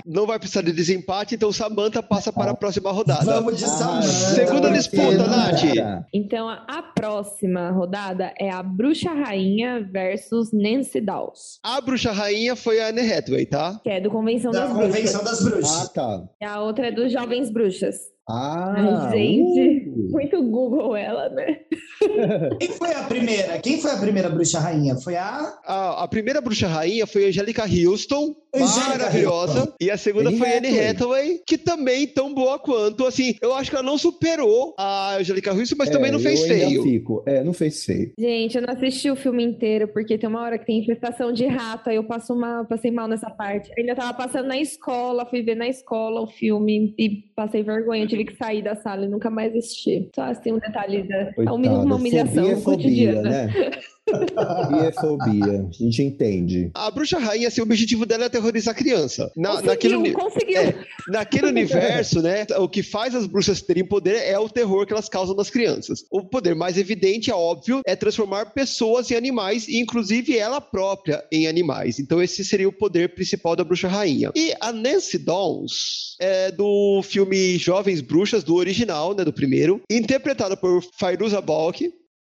[SPEAKER 1] Não vai precisar de desempate, então Samantha passa para a próxima rodada.
[SPEAKER 2] Vamos de Samantha.
[SPEAKER 1] Segunda
[SPEAKER 2] porque-
[SPEAKER 1] disputa, Nath.
[SPEAKER 4] Então, a a próxima rodada é a Bruxa Rainha versus Nancy Dawes,
[SPEAKER 1] A bruxa rainha foi a Anne Hathaway, tá?
[SPEAKER 4] que é do Convenção
[SPEAKER 2] Da
[SPEAKER 4] das
[SPEAKER 2] Convenção
[SPEAKER 4] Bruxas.
[SPEAKER 2] das Bruxas.
[SPEAKER 3] Ah, tá.
[SPEAKER 4] E a outra é dos Jovens Bruxas.
[SPEAKER 3] Ah,
[SPEAKER 4] Ai, gente.
[SPEAKER 3] uh,
[SPEAKER 4] Muito Google ela, né?
[SPEAKER 2] Quem foi a primeira? Quem foi a primeira bruxa rainha? Foi a.
[SPEAKER 1] A, a primeira bruxa rainha foi a Angélica Houston, maravilhosa.
[SPEAKER 2] Houston.
[SPEAKER 1] E a segunda
[SPEAKER 3] Anne
[SPEAKER 1] foi a Anne
[SPEAKER 3] Hathaway.
[SPEAKER 1] Que também tão boa quanto. Assim, eu acho que ela não superou a Angélica Houston, mas também não fez
[SPEAKER 3] É, eu
[SPEAKER 1] feio.
[SPEAKER 3] Fico. É, não fez feio.
[SPEAKER 4] Gente, eu não assisti o filme inteiro, porque tem uma hora que tem infestação de rato, aí eu passo mal, passei mal nessa parte. Ainda tava passando na escola, fui ver na escola o filme e passei vergonha, tive que sair da sala e nunca mais assisti. Só assim um detalhe da. É um-
[SPEAKER 3] Coitada.
[SPEAKER 4] uma humilhação
[SPEAKER 3] Fobia é fobia,
[SPEAKER 4] cotidiana.
[SPEAKER 3] né? Fobia é fobia. A gente entende.
[SPEAKER 1] A bruxa rainha, assim, o objetivo dela é aterrorizar a criança. Na,
[SPEAKER 4] Conseguiu,
[SPEAKER 1] naquele,
[SPEAKER 4] conseguiu.
[SPEAKER 1] É, naquele universo, né? O que faz as bruxas terem poder é o terror que elas causam nas crianças. O poder mais evidente, é óbvio, é transformar pessoas em animais, e inclusive ela própria em animais. Então, esse seria o poder principal da bruxa rainha. E a Nancy Dawes é do filme Jovens Bruxas, do original, né? Do primeiro, interpretada por Fairuza Balk.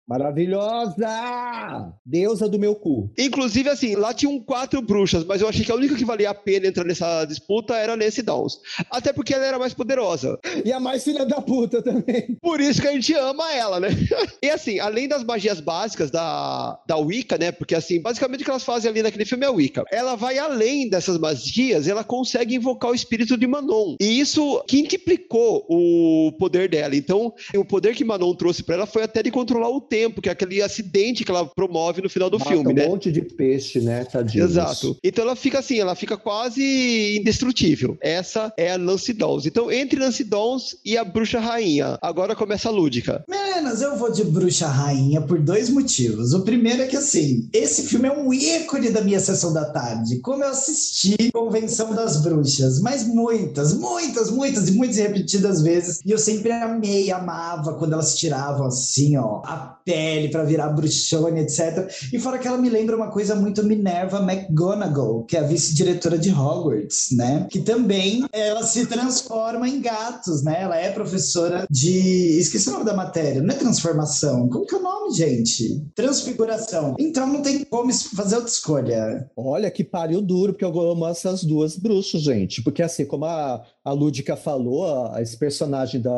[SPEAKER 3] Maravilhosa! Deusa do meu cu.
[SPEAKER 1] Inclusive, assim, lá tinham quatro bruxas, mas eu achei que a única que valia a pena entrar nessa disputa era Nancy Dawes. Até porque ela era mais poderosa.
[SPEAKER 3] E a mais filha da puta também.
[SPEAKER 1] Por isso que a gente ama ela, né? E assim, além das magias básicas da, da Wicca, né? Porque assim, basicamente o que elas fazem ali naquele filme é a Wicca. Ela vai além dessas magias, ela consegue invocar o espírito de Manon. E isso quintuplicou o poder dela. Então, o poder que Manon trouxe pra ela foi até de controlar o tempo, que é aquele acidente que ela promove no final do
[SPEAKER 3] Mata
[SPEAKER 1] filme,
[SPEAKER 3] um
[SPEAKER 1] né?
[SPEAKER 3] monte de peixe, né, tadinho.
[SPEAKER 1] Exato. Então ela fica assim, ela fica quase indestrutível. Essa é a Nancy Dawes. Então, entre Nancy Dawes e a Bruxa Rainha, agora começa a lúdica.
[SPEAKER 2] Meninas, eu vou de bruxa rainha por dois motivos. O primeiro é que, assim, esse filme é um ícone da minha sessão da tarde. Como eu assisti Convenção das Bruxas, mas muitas, muitas, muitas e muitas repetidas vezes. E eu sempre amei, amava quando elas tiravam, assim, ó, a pele pra virar bruxona, etc. E fora que ela me lembra uma coisa muito Minerva McGonagall, que é a vice-diretora de Hogwarts, né? Que também ela se transforma em gatos, né? Ela é professora de. Esqueci o nome da matéria, não é transformação. Como que é o nome, gente? Transfiguração. Então não tem como fazer outra escolha.
[SPEAKER 3] Olha que pariu duro, porque eu amo essas duas bruxas, gente. Porque assim, como a, a Lúdica falou, esse personagem da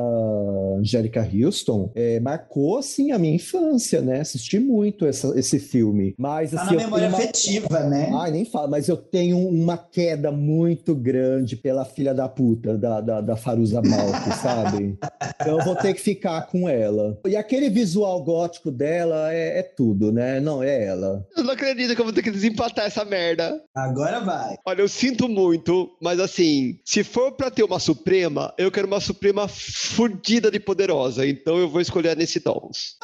[SPEAKER 3] Angélica Houston é, marcou, assim, a minha infância, né? Assisti muito essa- esse filme. Mas,
[SPEAKER 2] Tá
[SPEAKER 3] assim,
[SPEAKER 2] na memória
[SPEAKER 3] uma...
[SPEAKER 2] afetiva, né?
[SPEAKER 3] Ai, nem fala, mas eu tenho uma queda muito grande pela filha da puta, da, da, da Faruza Balk, sabe? Então eu vou ter que ficar com ela. E aquele visual gótico dela é, é tudo, né? Não, é ela.
[SPEAKER 1] Eu não acredito que eu vou ter que desempatar essa merda.
[SPEAKER 2] Agora vai.
[SPEAKER 1] Olha, eu sinto muito, mas assim, se for pra ter uma Suprema, eu quero uma Suprema fudida de poderosa. Então eu vou escolher a Nancy Dawes.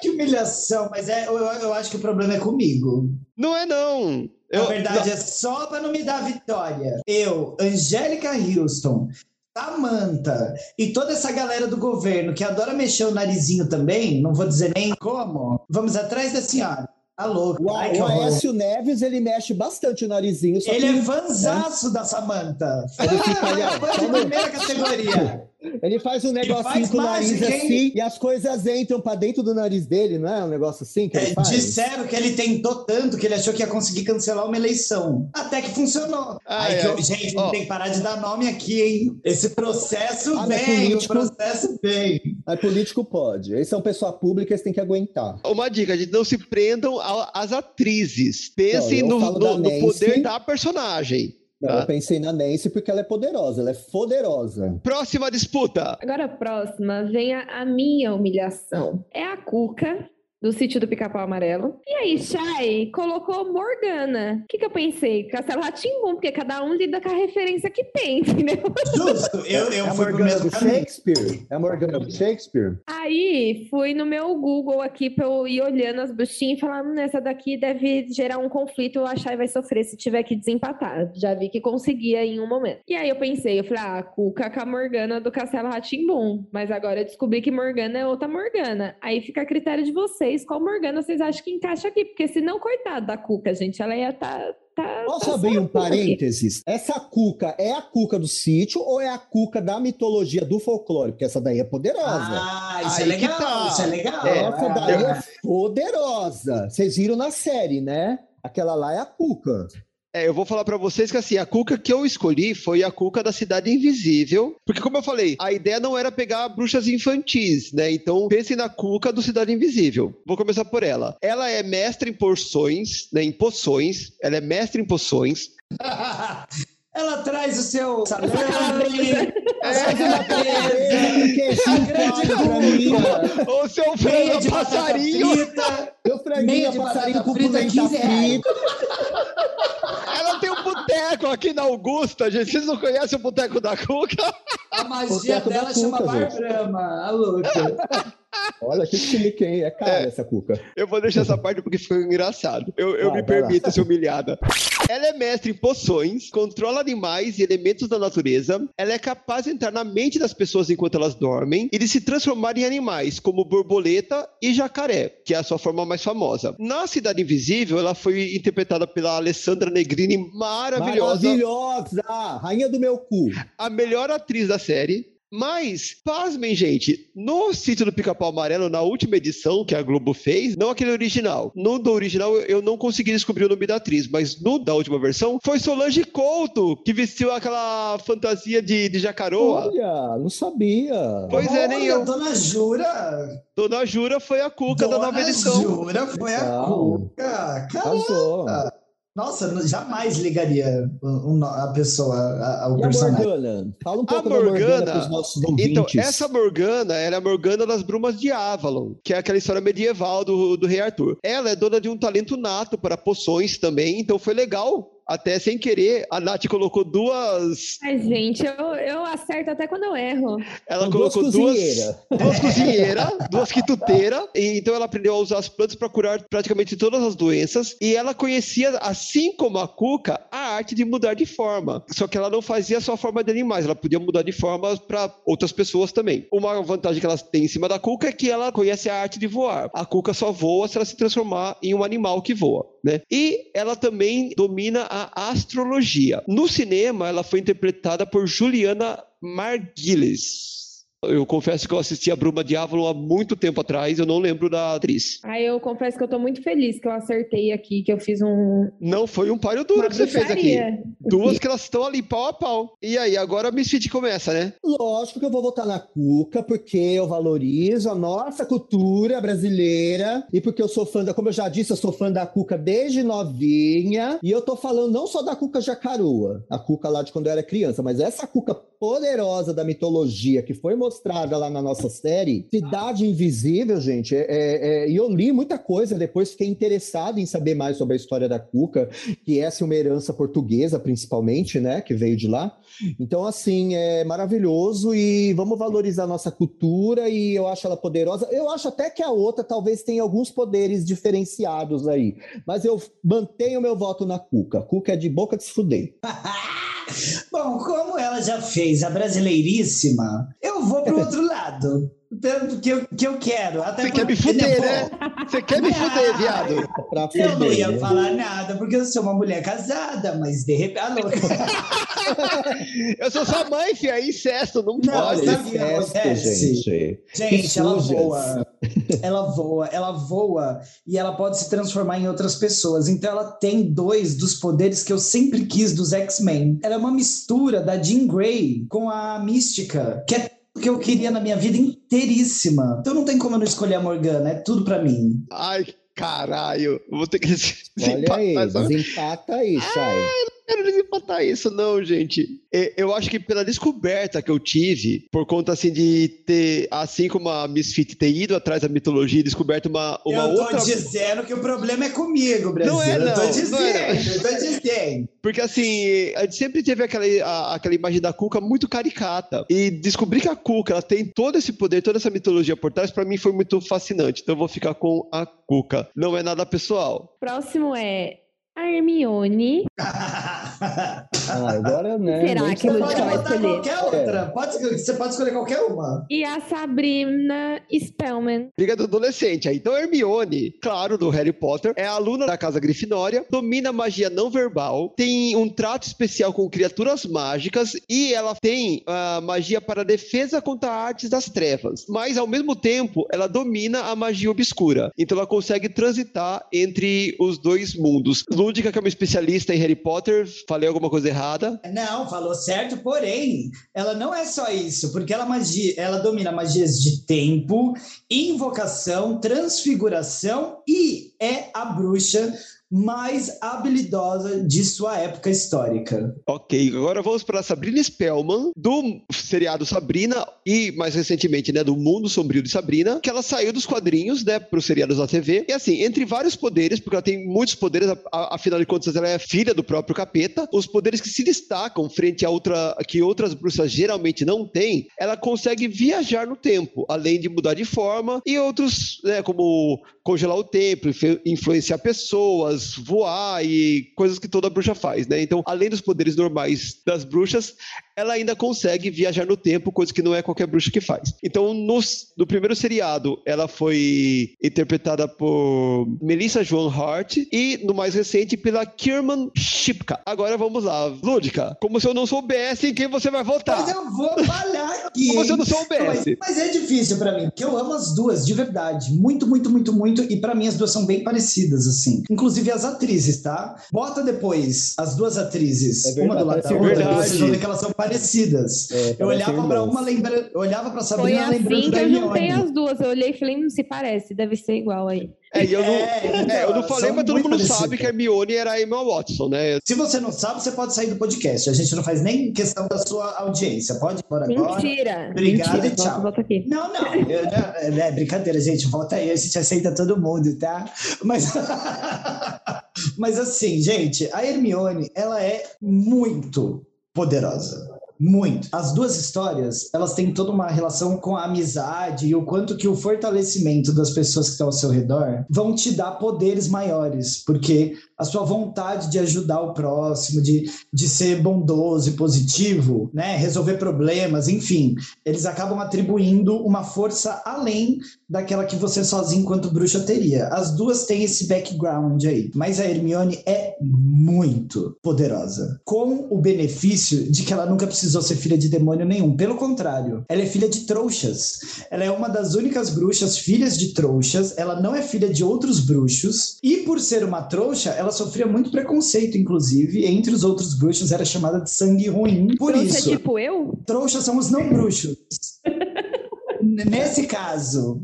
[SPEAKER 2] Que humilhação, mas é, eu, eu acho que o problema é comigo.
[SPEAKER 1] Não é, não. Eu,
[SPEAKER 2] Na verdade, é só pra não me dar vitória. Eu, Angélica Houston, Samantha e toda essa galera do governo que adora mexer o narizinho também, não vou dizer nem como, vamos atrás da senhora. Alô,
[SPEAKER 3] O,
[SPEAKER 2] ai, que
[SPEAKER 3] o. Aécio Neves, ele mexe bastante o narizinho. Só
[SPEAKER 2] Ele
[SPEAKER 3] que
[SPEAKER 2] é fanzaço da Samantha.
[SPEAKER 3] Ele fica ali, ó,
[SPEAKER 2] de primeira categoria.
[SPEAKER 3] Ele faz um negocinho com o nariz assim e as coisas entram pra dentro do nariz dele, não é um negócio assim que ele
[SPEAKER 2] É,
[SPEAKER 3] faz?
[SPEAKER 2] disseram que ele tentou tanto que ele achou que ia conseguir cancelar uma eleição. Até que funcionou.
[SPEAKER 1] Ai,
[SPEAKER 2] Aí eu-
[SPEAKER 1] ai.
[SPEAKER 2] gente, não
[SPEAKER 1] Ó.
[SPEAKER 2] tem que parar de dar nome aqui, hein? Esse processo
[SPEAKER 3] Ah,
[SPEAKER 2] vem,
[SPEAKER 3] político-
[SPEAKER 2] o processo vem.
[SPEAKER 3] Mas político pode. Eles são pessoa pública, eles têm que aguentar.
[SPEAKER 1] Uma dica, gente, não se prendam às atrizes. Pensem
[SPEAKER 3] Não,
[SPEAKER 1] no, no- no poder da personagem. Tá.
[SPEAKER 3] Eu pensei na Nancy porque ela é poderosa, ela é poderosa.
[SPEAKER 1] Próxima disputa.
[SPEAKER 4] Agora a próxima vem a, a minha humilhação. É a Cuca, do sítio do Pica-Pau Amarelo. E aí, Chay colocou Morgana. O que, que eu pensei? Castelo Ratimbum, porque cada um lida com a referência que tem, entendeu?
[SPEAKER 2] Justo, eu, eu
[SPEAKER 3] é a
[SPEAKER 2] fui pro
[SPEAKER 3] Morgana
[SPEAKER 2] mesmo
[SPEAKER 3] do. Shakespeare? É a Morgana do Shakespeare?
[SPEAKER 4] Aí fui no meu Google aqui pra eu ir olhando as bruxinhas e falar: hum, essa daqui deve gerar um conflito, eu achar e vai sofrer se tiver que desempatar. Já vi que conseguia em um momento. E aí eu pensei, eu falei, ah, Cuca com a Morgana do Castelo Ratimbum. Mas agora eu descobri que Morgana é outra Morgana. Aí fica a critério de vocês, qual Morgana vocês acham que encaixa aqui? Porque se não, coitado da Cuca, gente, ela ia tá. tá
[SPEAKER 3] Posso
[SPEAKER 4] tá
[SPEAKER 3] abrir um
[SPEAKER 4] certa aqui.
[SPEAKER 3] parênteses? Essa cuca é a cuca do sítio ou é a cuca da mitologia do folclore? Porque essa daí é poderosa.
[SPEAKER 2] Ah, isso
[SPEAKER 1] Aí
[SPEAKER 2] é legal,
[SPEAKER 1] tá.
[SPEAKER 2] isso é legal.
[SPEAKER 3] essa daí é poderosa. Vocês viram na série, né? Aquela lá é a cuca.
[SPEAKER 1] É, eu vou falar pra vocês que assim, a Cuca que eu escolhi foi a Cuca da Cidade Invisível, porque como eu falei, a ideia não era pegar bruxas infantis, né? Então pensem na Cuca do Cidade Invisível. Vou começar por ela. Ela é mestre em porções, né? Em poções. Ela é mestre em poções.
[SPEAKER 2] Ela traz o seu salame, a grande
[SPEAKER 1] Ou seu
[SPEAKER 2] meia
[SPEAKER 1] frango
[SPEAKER 2] de batata
[SPEAKER 1] passarinho.
[SPEAKER 2] frita,
[SPEAKER 3] Meu franguinho
[SPEAKER 2] meia de
[SPEAKER 3] passarinho
[SPEAKER 2] batata
[SPEAKER 3] com
[SPEAKER 2] frita,
[SPEAKER 3] pimenta
[SPEAKER 2] 15 reais.
[SPEAKER 1] Ela tem um boteco aqui na Augusta, gente. Vocês não conhecem o boteco da Cuca?
[SPEAKER 2] A magia dela chama
[SPEAKER 3] cuca,
[SPEAKER 2] Bar
[SPEAKER 3] gente.
[SPEAKER 2] Brahma, a louca.
[SPEAKER 3] Olha que chique, hein? É cara essa cuca.
[SPEAKER 1] Eu vou deixar essa parte porque ficou engraçado. Eu, eu
[SPEAKER 3] Vai,
[SPEAKER 1] me
[SPEAKER 3] vai lá.
[SPEAKER 1] permito ser humilhada. Ela é mestre em poções, controla animais e elementos da natureza. Ela é capaz de entrar na mente das pessoas enquanto elas dormem e de se transformar em animais, como borboleta e jacaré, que é a sua forma mais famosa. Na Cidade Invisível, ela foi interpretada pela Alessandra Negrini, maravilhosa,
[SPEAKER 3] Maravilhosa! Rainha do meu cu.
[SPEAKER 1] a melhor atriz da série. Mas, pasmem, gente, no sítio do Pica-Pau Amarelo, na última edição que a Globo fez, não aquele original. No do original eu não consegui descobrir o nome da atriz, mas no da última versão foi Solange Couto, que vestiu aquela fantasia de, de jacaroa.
[SPEAKER 3] Olha, não sabia.
[SPEAKER 1] Pois é, nem
[SPEAKER 2] Olha,
[SPEAKER 1] eu.
[SPEAKER 2] Dona Jura.
[SPEAKER 1] Dona Jura foi a Cuca da
[SPEAKER 2] Dona
[SPEAKER 1] nova edição.
[SPEAKER 2] Jura foi a cuca. Cara,
[SPEAKER 3] Arrasou.
[SPEAKER 2] Nossa, jamais ligaria a pessoa a- ao
[SPEAKER 3] E a
[SPEAKER 2] personagem.
[SPEAKER 3] Morgana? Fala um
[SPEAKER 1] A
[SPEAKER 3] pouco da Morgana
[SPEAKER 1] Morgana,
[SPEAKER 3] para os nossos
[SPEAKER 1] Então,
[SPEAKER 3] ouvintes.
[SPEAKER 1] essa Morgana, ela é a Morgana das Brumas de Avalon, que é aquela história medieval do, do rei Arthur. Ela é dona de um talento nato para poções também, então foi legal. Até sem querer, a Nath colocou duas.
[SPEAKER 4] Ai, gente, eu, eu acerto até quando eu erro.
[SPEAKER 1] Ela
[SPEAKER 3] São
[SPEAKER 1] colocou duas.
[SPEAKER 3] cozinheiras.
[SPEAKER 1] Duas cozinheiras, duas quituteiras, e então ela aprendeu a usar as plantas para curar praticamente todas as doenças. E ela conhecia, assim como a Cuca, a arte de mudar de forma. Só que ela não fazia só a forma de animais, ela podia mudar de forma para outras pessoas também. Uma vantagem que ela tem em cima da Cuca é que ela conhece a arte de voar. A Cuca só voa se ela se transformar em um animal que voa. Né? E ela também domina a astrologia. No cinema, ela foi interpretada por Juliana Marguilis. Eu confesso que eu assisti a Bruma de Avalon há muito tempo atrás, eu não lembro da atriz.
[SPEAKER 4] Aí eu confesso que eu tô muito feliz que eu acertei aqui, que eu fiz um.
[SPEAKER 1] Não foi um páreo duro
[SPEAKER 4] Uma
[SPEAKER 1] que você fez aqui.
[SPEAKER 4] bruxaria.
[SPEAKER 1] Duas que elas estão ali pau a pau. E aí, agora a Misfit começa, né?
[SPEAKER 3] Lógico que eu vou votar na Cuca, porque eu valorizo a nossa cultura brasileira e porque eu sou fã da, como eu já disse, eu sou fã da Cuca desde novinha. E eu tô falando não só da Cuca Jacaroa, a Cuca lá de quando eu era criança, mas essa Cuca poderosa da mitologia que foi mostrada lá na nossa série, Cidade Invisível, gente. é- é- é- e eu li muita coisa depois, fiquei interessado em saber mais sobre a história da Cuca, que essa é uma herança portuguesa, principalmente, né? Que veio de lá. Então, assim, é maravilhoso e vamos valorizar nossa cultura e eu acho ela poderosa. Eu acho até que a outra talvez tenha alguns poderes diferenciados aí, mas eu mantenho meu voto na Cuca. Cuca é de boca de se fuder.
[SPEAKER 2] Bom, como ela já fez a brasileiríssima, eu vou pro outro lado. Tanto que eu, que eu quero. Até
[SPEAKER 1] Você quer me
[SPEAKER 2] porque,
[SPEAKER 1] fuder, né? Você quer me fuder, viado?
[SPEAKER 3] Pra
[SPEAKER 2] Eu não
[SPEAKER 3] fuder,
[SPEAKER 2] ia
[SPEAKER 3] né?
[SPEAKER 2] falar nada, porque eu sou uma mulher casada, mas de repente. Ah.
[SPEAKER 1] Eu sou sua mãe, filha, é incesto, não
[SPEAKER 2] Não,
[SPEAKER 1] pode.
[SPEAKER 3] Incesto,
[SPEAKER 2] acontece?
[SPEAKER 3] gente.
[SPEAKER 2] Gente, ela voa. Ela voa, ela voa e ela pode se transformar em outras pessoas. Então ela tem dois dos poderes que eu sempre quis dos X-Men. Ela é uma mistura da Jean Grey com a Mística, que é que eu queria na minha vida inteiríssima. Então não tem como eu não escolher a Morgana, é tudo pra mim.
[SPEAKER 1] Ai, caralho. Eu Vou ter que
[SPEAKER 3] Olha aí, desempata aí, Chay.
[SPEAKER 1] Quero desempatar isso, não, gente. E- Eu acho que pela descoberta que eu tive, por conta assim de ter, assim como a Misfit ter ido atrás da mitologia e descoberto uma, uma
[SPEAKER 2] eu tô
[SPEAKER 1] outra.
[SPEAKER 2] dizendo que o problema é comigo, Brasil.
[SPEAKER 1] Não é,
[SPEAKER 2] Eu tô
[SPEAKER 1] não,
[SPEAKER 2] dizendo,
[SPEAKER 1] não é,
[SPEAKER 2] eu tô dizendo.
[SPEAKER 1] Porque assim, a gente sempre teve aquela, a- aquela imagem da Cuca muito caricata. E descobrir que a Cuca ela tem todo esse poder, toda essa mitologia por trás, pra mim foi muito fascinante. Então eu vou ficar com a Cuca. Não é nada pessoal.
[SPEAKER 4] Próximo é a Hermione.
[SPEAKER 3] Ah, agora, né?
[SPEAKER 4] Será
[SPEAKER 3] nem
[SPEAKER 4] que
[SPEAKER 2] Você pode botar
[SPEAKER 4] escolher?
[SPEAKER 2] qualquer outra. Pode, você pode escolher qualquer uma.
[SPEAKER 4] E a Sabrina Spellman.
[SPEAKER 1] Briga do adolescente. Então, Hermione, claro, do Harry Potter, é aluna da Casa Grifinória, domina magia não verbal, tem um trato especial com criaturas mágicas e ela tem a magia para defesa contra artes das trevas. Mas, ao mesmo tempo, ela domina a magia obscura. Então, ela consegue transitar entre os dois mundos. Lúdica, que é uma especialista em Harry Potter, falei alguma coisa errada.
[SPEAKER 2] Não, falou certo, porém, ela não é só isso, porque ela magia, ela domina magias de tempo, invocação, transfiguração e é a bruxa mais habilidosa de sua época histórica.
[SPEAKER 1] Ok, agora vamos para Sabrina Spellman, do seriado Sabrina e, mais recentemente, né, do Mundo Sombrio de Sabrina, que ela saiu dos quadrinhos, né, para os seriados da TV. E assim, entre vários poderes, porque ela tem muitos poderes, afinal de contas, ela é filha do próprio capeta, os poderes que se destacam frente a outra, que outras bruxas geralmente não têm, ela consegue viajar no tempo, além de mudar de forma, e outros, né, como congelar o tempo, influ- influenciar pessoas, voar e coisas que toda bruxa faz, né? Então, além dos poderes normais das bruxas, ela ainda consegue viajar no tempo, coisa que não é qualquer bruxa que faz. Então, nos- no primeiro seriado, ela foi interpretada por Melissa Joan Hart e no mais recente pela Kierman Shipka. Agora vamos lá, Lúdica, como se eu não soubesse em quem você vai votar.
[SPEAKER 2] Mas eu vou falhar aqui.
[SPEAKER 1] Como se eu não
[SPEAKER 2] Mas,
[SPEAKER 1] soubesse.
[SPEAKER 2] mas é difícil pra mim, porque eu amo as duas, de verdade. Muito, muito, muito, muito. E pra mim as duas são bem parecidas, assim. Inclusive as atrizes, tá? Bota depois as duas atrizes,
[SPEAKER 3] É verdade,
[SPEAKER 2] uma do lado da
[SPEAKER 3] parece
[SPEAKER 2] outra,
[SPEAKER 1] verdade.
[SPEAKER 2] vocês vão ver que elas são parecidas.
[SPEAKER 3] É,
[SPEAKER 2] Eu olhava pra
[SPEAKER 3] irmãos.
[SPEAKER 2] uma lembra... eu olhava pra
[SPEAKER 4] Foi
[SPEAKER 2] Sabrina lembrando
[SPEAKER 4] assim que eu juntei as duas. Eu olhei e falei, hum, se parece, deve ser igual aí.
[SPEAKER 1] É, e eu não,
[SPEAKER 2] É, então,
[SPEAKER 1] é, eu não falei, mas todo mundo
[SPEAKER 2] parecidas.
[SPEAKER 1] sabe que a Hermione era a Emma Watson, né?
[SPEAKER 2] Se você não sabe, você pode sair do podcast. A gente não faz nem questão da sua audiência. Pode ir embora agora.
[SPEAKER 4] Mentira.
[SPEAKER 2] Obrigado
[SPEAKER 4] Mentira.
[SPEAKER 2] e tchau.
[SPEAKER 4] Volta, volta aqui.
[SPEAKER 2] Não, não. eu- eu- é brincadeira, gente. Volta aí, a gente aceita todo mundo, tá? Mas, mas assim, gente, a Hermione, ela é muito poderosa. Muito. As duas histórias, elas têm toda uma relação com a amizade e o quanto que o fortalecimento das pessoas que estão ao seu redor vão te dar poderes maiores, porque a sua vontade de ajudar o próximo, de, de ser bondoso e positivo, né, resolver problemas, enfim, eles acabam atribuindo uma força além daquela que você sozinho enquanto bruxa teria. As duas têm esse background aí, mas a Hermione é muito poderosa, com o benefício de que ela nunca precisou ser filha de demônio nenhum. Pelo contrário, ela é filha de trouxas. Ela é uma das únicas bruxas filhas de trouxas. Ela não é filha de outros bruxos e por ser uma trouxa, ela sofria muito preconceito, inclusive entre os outros bruxos era chamada de sangue ruim. Por
[SPEAKER 4] Trouxa
[SPEAKER 2] isso,
[SPEAKER 4] tipo eu?
[SPEAKER 2] trouxas são os não bruxos. Nesse caso,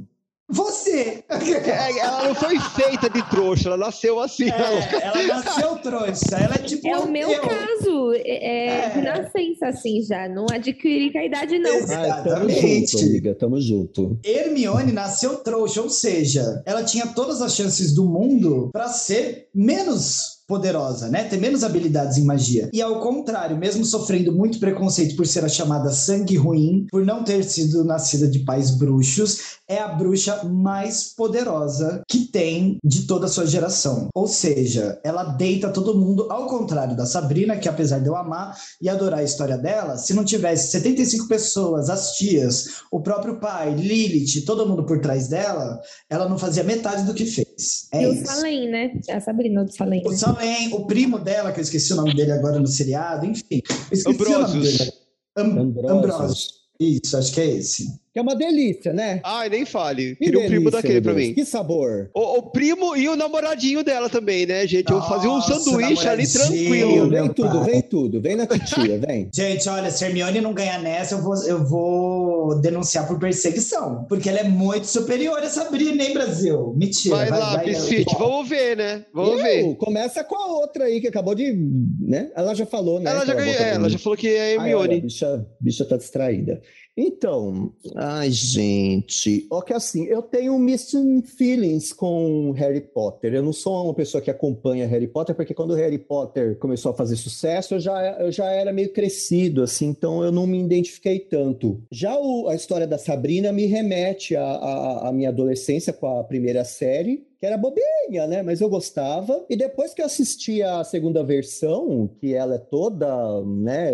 [SPEAKER 2] você.
[SPEAKER 1] É, ela não foi feita de trouxa, ela nasceu assim. ela-
[SPEAKER 2] É, ela nasceu trouxa. Ela é tipo.
[SPEAKER 4] É o meu
[SPEAKER 2] eu.
[SPEAKER 4] caso. É, é de
[SPEAKER 2] É.
[SPEAKER 4] nascença, assim, já. Não adquiri com a idade, não.
[SPEAKER 2] Exato.
[SPEAKER 3] Ah, tamo
[SPEAKER 2] Exatamente.
[SPEAKER 3] junto, amiga, tamo junto.
[SPEAKER 2] Hermione nasceu trouxa, ou seja, ela tinha todas as chances do mundo para ser menos poderosa, né? Ter menos habilidades em magia. E ao contrário, mesmo sofrendo muito preconceito por ser a chamada sangue ruim, por não ter sido nascida de pais bruxos, é a bruxa mais poderosa que tem de toda a sua geração. Ou seja, ela deita todo mundo, ao contrário da Sabrina, que apesar de eu amar e adorar a história dela, se não tivesse 75 pessoas, as tias, o próprio pai, Lilith, todo mundo por trás dela, ela não fazia metade do que fez. É
[SPEAKER 4] e o
[SPEAKER 2] isso.
[SPEAKER 4] Salem, né? A Sabrina do Salem.
[SPEAKER 2] O Salem, o primo dela, que eu esqueci o nome dele agora no seriado, enfim. Eu esqueci o nome
[SPEAKER 1] Ambrosius.
[SPEAKER 2] dele. Am.
[SPEAKER 3] Ambrosius.
[SPEAKER 2] Isso, acho que é esse.
[SPEAKER 3] Que é uma delícia, né?
[SPEAKER 1] Ai, nem fale.
[SPEAKER 3] Que
[SPEAKER 1] Queria um primo daquele pra mim.
[SPEAKER 3] Que sabor.
[SPEAKER 1] O, o primo e o namoradinho dela também, né, gente? Eu fazia um
[SPEAKER 2] Nossa,
[SPEAKER 1] sanduíche ali tranquilo.
[SPEAKER 3] Vem tudo,
[SPEAKER 2] pai.
[SPEAKER 3] vem tudo. Vem na titia, vem.
[SPEAKER 2] Gente, olha, se a Hermione não ganhar nessa, eu vou, eu vou denunciar por perseguição. Porque ela é muito superior a Sabrina, hein, Brasil? Mentira.
[SPEAKER 1] Vai, lá, Misfit, vamos ver, né? Vamos
[SPEAKER 3] Eu,
[SPEAKER 1] ver.
[SPEAKER 3] Começa com a outra aí que acabou de. né? Ela já falou, né?
[SPEAKER 1] Ela já ganhou, é,
[SPEAKER 3] pra
[SPEAKER 1] ela já falou que é a
[SPEAKER 3] Ai, olha, a
[SPEAKER 1] Hermione.
[SPEAKER 3] bicha, bicha tá distraída. Então, ai, gente. Ó, que assim, eu tenho mixed feelings com Harry Potter. Eu não sou uma pessoa que acompanha Harry Potter, porque quando Harry Potter começou a fazer sucesso, eu já, eu já era meio crescido, assim, então eu não me identifiquei tanto. Já o- a história da Sabrina me remete à- à minha adolescência com a primeira série. Que era bobinha, né? Mas eu gostava. E depois que eu assisti a segunda versão, que ela é toda, né,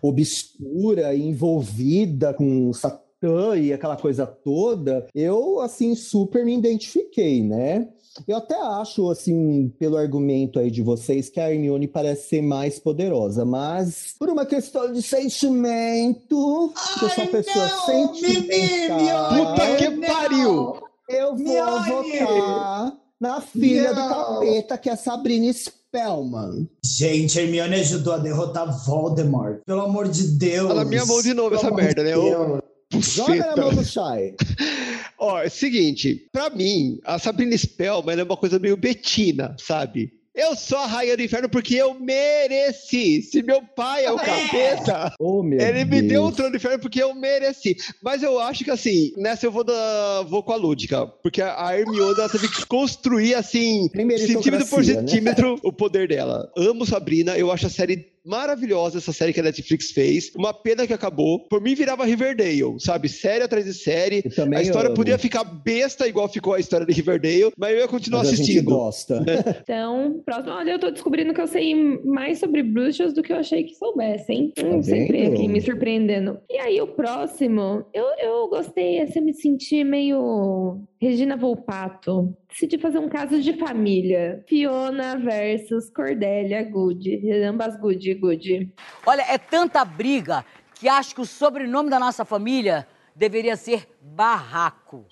[SPEAKER 3] obscura, envolvida com Satã e aquela coisa toda, eu, assim, super me identifiquei, né? Eu até acho, assim, pelo argumento aí de vocês, que a Hermione parece ser mais poderosa, mas por uma questão de sentimento, Ai, que eu sou uma pessoa não, sentimental.
[SPEAKER 1] Puta que pariu!
[SPEAKER 3] Eu vou votar na filha não. do capeta, que é a Sabrina Spellman.
[SPEAKER 2] Gente, a Hermione ajudou a derrotar Voldemort. Pelo amor de Deus.
[SPEAKER 1] Fala minha mão de novo essa merda, né? Eu...
[SPEAKER 3] Joga na mão do Shai.
[SPEAKER 1] Ó, é o seguinte, pra mim, a Sabrina Spellman é uma coisa meio Betina, sabe? Eu sou a rainha do inferno porque eu mereci. Se meu pai é o capeta,
[SPEAKER 3] oh,
[SPEAKER 1] ele
[SPEAKER 3] Deus.
[SPEAKER 1] me deu o trono do inferno porque eu mereci. Mas eu acho que assim, nessa eu vou, da, vou com a lúdica. Porque a Hermione ela teve que construir assim, centímetro por né? centímetro, né? o poder dela. Amo Sabrina, eu acho a série maravilhosa essa série que a Netflix fez. Uma pena que acabou. Por mim virava Riverdale, sabe? Série atrás de série. A história amo. podia ficar besta igual ficou a história de Riverdale, mas eu ia continuar mas assistindo. A gente
[SPEAKER 3] gosta.
[SPEAKER 4] Né? Então, próximo. Olha, eu tô descobrindo que eu sei mais sobre bruxas do que eu achei que soubesse, hein? Tá hum, sempre aqui me surpreendendo. E aí, o próximo, eu, eu gostei, assim, me senti meio Regina Volpato. Decidi fazer um caso de família. Fiona versus Cordélia Good. Ambas Good, Good.
[SPEAKER 5] Olha, é tanta briga que acho que o sobrenome da nossa família deveria ser Barraco.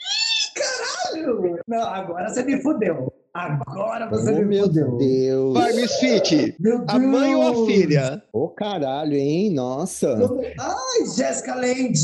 [SPEAKER 2] Caralho! Não, agora você me fudeu. Agora você
[SPEAKER 3] oh,
[SPEAKER 2] me
[SPEAKER 3] meu
[SPEAKER 2] fudeu.
[SPEAKER 3] Deus.
[SPEAKER 1] Vai, Misfit. A mãe ou a filha?
[SPEAKER 3] Ô, oh, caralho, hein? Nossa.
[SPEAKER 2] Ai, Jéssica Land.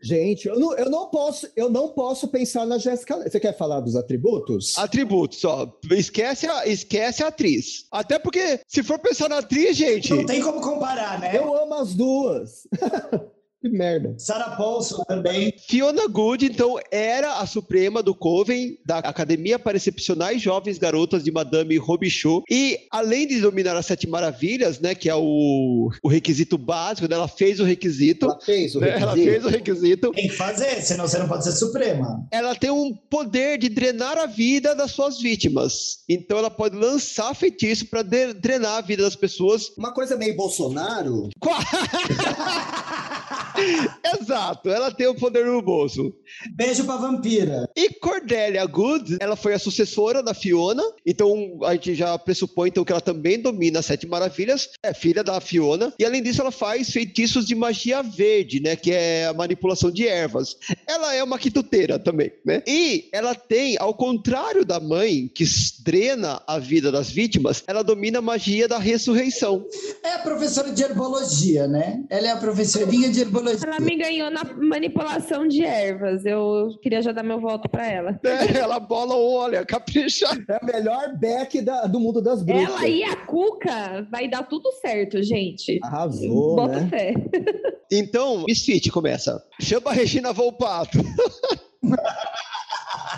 [SPEAKER 3] Gente, eu não, eu não posso, eu não posso pensar na Jéssica Land. Você quer falar dos atributos?
[SPEAKER 1] Atributos, ó. Esquece a, esquece a atriz. Até porque, se for pensar na atriz, gente.
[SPEAKER 2] Não tem como comparar, né?
[SPEAKER 3] Eu amo as duas. Que merda.
[SPEAKER 2] Sarah Paulson também.
[SPEAKER 1] Fiona Good, então, era a suprema do Coven, da Academia para Excepcionais Jovens Garotas de Madame Robichaud. E, além de dominar as Sete Maravilhas, né, que é o, o requisito básico, né, ela fez o requisito.
[SPEAKER 3] Ela fez o
[SPEAKER 1] né,
[SPEAKER 3] requisito.
[SPEAKER 1] Ela fez o requisito.
[SPEAKER 2] Tem que fazer, senão você não pode ser suprema.
[SPEAKER 1] Ela tem um poder de drenar a vida das suas vítimas. Então, ela pode lançar feitiço para drenar a vida das pessoas.
[SPEAKER 3] Uma coisa meio Bolsonaro.
[SPEAKER 1] Exato, ela tem o poder no bolso.
[SPEAKER 2] Beijo pra vampira.
[SPEAKER 1] E Cordélia Good, ela foi a sucessora da Fiona, então a gente já pressupõe então, que ela também domina as Sete Maravilhas, é filha da Fiona, e além disso ela faz feitiços de magia verde, né, que é a manipulação de ervas. Ela é uma quituteira também, né? E ela tem, ao contrário da mãe, que drena a vida das vítimas, ela domina a magia da ressurreição.
[SPEAKER 2] É a professora de herbologia, né? Ela é a professorinha de herbologia
[SPEAKER 4] ela me ganhou na manipulação de ervas. Eu queria já dar meu voto para ela.
[SPEAKER 1] É, ela bola o olho, capricha.
[SPEAKER 3] É a melhor back da, do mundo das bruxas.
[SPEAKER 4] Ela e a Cuca vai dar tudo certo, gente.
[SPEAKER 3] Arrasou,
[SPEAKER 4] Bota
[SPEAKER 3] né?
[SPEAKER 4] fé.
[SPEAKER 1] Então, Misfit começa. Chama a Regina Volpato.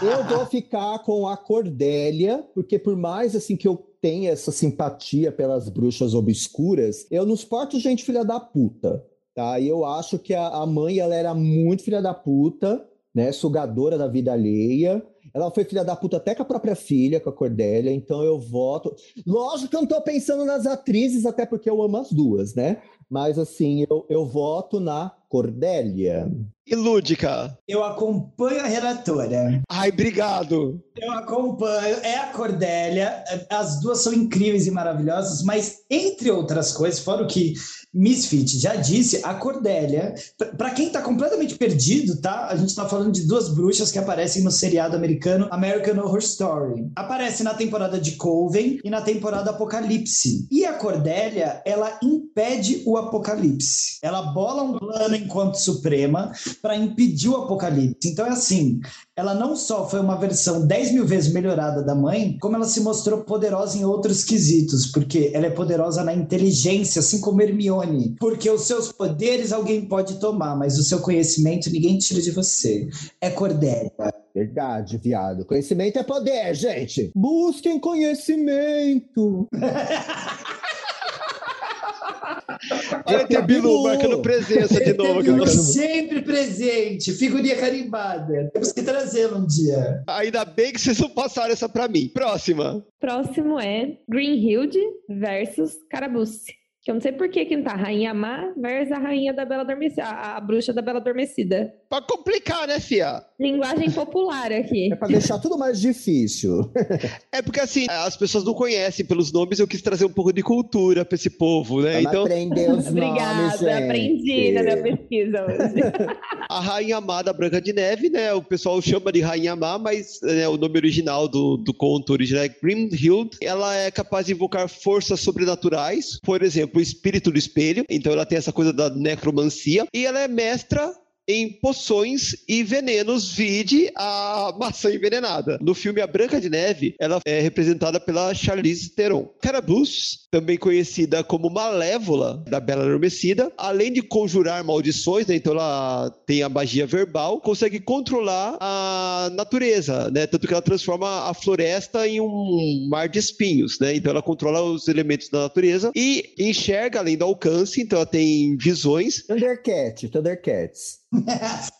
[SPEAKER 3] Eu vou ficar com a Cordélia, porque por mais assim que eu tenha essa simpatia pelas bruxas obscuras, eu não suporto gente filha da puta. Tá? E eu acho que a, a mãe ela era muito filha da puta, né? Sugadora da vida alheia. Ela foi filha da puta até com a própria filha, com a Cordélia, então eu voto. Lógico que eu não tô pensando nas atrizes, até porque eu amo as duas, né? Mas assim, eu, eu voto na Cordélia.
[SPEAKER 1] E Lúdica?
[SPEAKER 2] Eu acompanho a relatora.
[SPEAKER 1] Ai, obrigado.
[SPEAKER 2] Eu acompanho. É a Cordélia. As duas são incríveis e maravilhosas, mas entre outras coisas, fora o que Misfit já disse, a Cordélia, para quem tá completamente perdido, tá? A gente tá falando de duas bruxas que aparecem no seriado americano American Horror Story. Aparece na temporada de Coven e na temporada Apocalipse. E a Cordélia, ela impede o apocalipse. Ela bola um plano enquanto suprema para impedir o apocalipse. Então é assim, ela não só foi uma versão 10 mil vezes melhorada da mãe, como ela se mostrou poderosa em outros quesitos, porque ela é poderosa na inteligência, assim como Hermione. Porque os seus poderes alguém pode tomar, mas o seu conhecimento ninguém tira de você. É Cordélia.
[SPEAKER 3] Verdade, viado. Conhecimento é poder, gente. Busquem conhecimento.
[SPEAKER 1] Olha
[SPEAKER 3] Tem
[SPEAKER 1] a Bilu marcando presença de novo.
[SPEAKER 2] Bilu sempre presente, figurinha carimbada. Temos que trazê-la um dia.
[SPEAKER 1] Ainda bem que vocês não passaram essa pra mim. Próxima.
[SPEAKER 4] Próximo é Greenhild versus Carabuce. Que eu não sei por que que não tá Rainha Má versus a Rainha da Bela Adormecida. A, a bruxa da Bela Adormecida.
[SPEAKER 1] Pra complicar, né, Fia?
[SPEAKER 4] Linguagem popular aqui.
[SPEAKER 3] É pra deixar tudo mais difícil.
[SPEAKER 1] É porque assim, as pessoas não conhecem pelos nomes, eu quis trazer um pouco de cultura pra esse povo, né?
[SPEAKER 3] Vamos
[SPEAKER 1] Então,
[SPEAKER 3] aprender os nomes,
[SPEAKER 4] Obrigada, aprendi na minha pesquisa hoje.
[SPEAKER 1] a Rainha Má da Branca de Neve, né? O pessoal chama de Rainha Má, mas né, o nome original do, do conto original é Grimhild. Ela é capaz de invocar forças sobrenaturais, por exemplo, o espírito do espelho. Então ela tem essa coisa da necromancia. E ela é mestra em poções e venenos, vide a maçã envenenada. No filme A Branca de Neve, ela é representada pela Charlize Theron. Carabuce, também conhecida como Malévola, da Bela Adormecida, além de conjurar maldições, né, então ela tem a magia verbal, consegue controlar a natureza, né, tanto que ela transforma a floresta em um mar de espinhos, né, então ela controla os elementos da natureza e enxerga além do alcance, então ela tem visões,
[SPEAKER 3] Thundercat, Thundercats.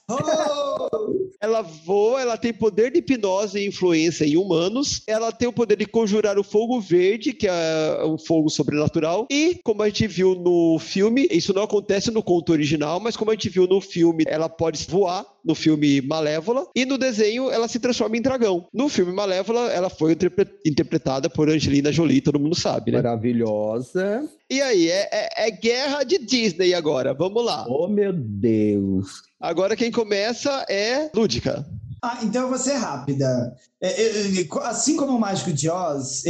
[SPEAKER 2] Oh!
[SPEAKER 1] Ela voa, ela tem poder de hipnose e influência em humanos. Ela tem o poder de conjurar o fogo verde, que é um fogo sobrenatural. E, como a gente viu no filme, isso não acontece no conto original, mas como a gente viu no filme, ela pode voar, no filme Malévola. E no desenho, ela se transforma em dragão. No filme Malévola, ela foi interpre- interpretada por Angelina Jolie, todo mundo sabe, né?
[SPEAKER 3] Maravilhosa.
[SPEAKER 1] E aí, é, é- é guerra de Disney agora. Vamos lá.
[SPEAKER 3] Oh, meu Deus.
[SPEAKER 1] Agora quem começa é Lúdica.
[SPEAKER 2] Ah, então eu vou ser rápida. É, é, é, assim como o Mágico de Oz,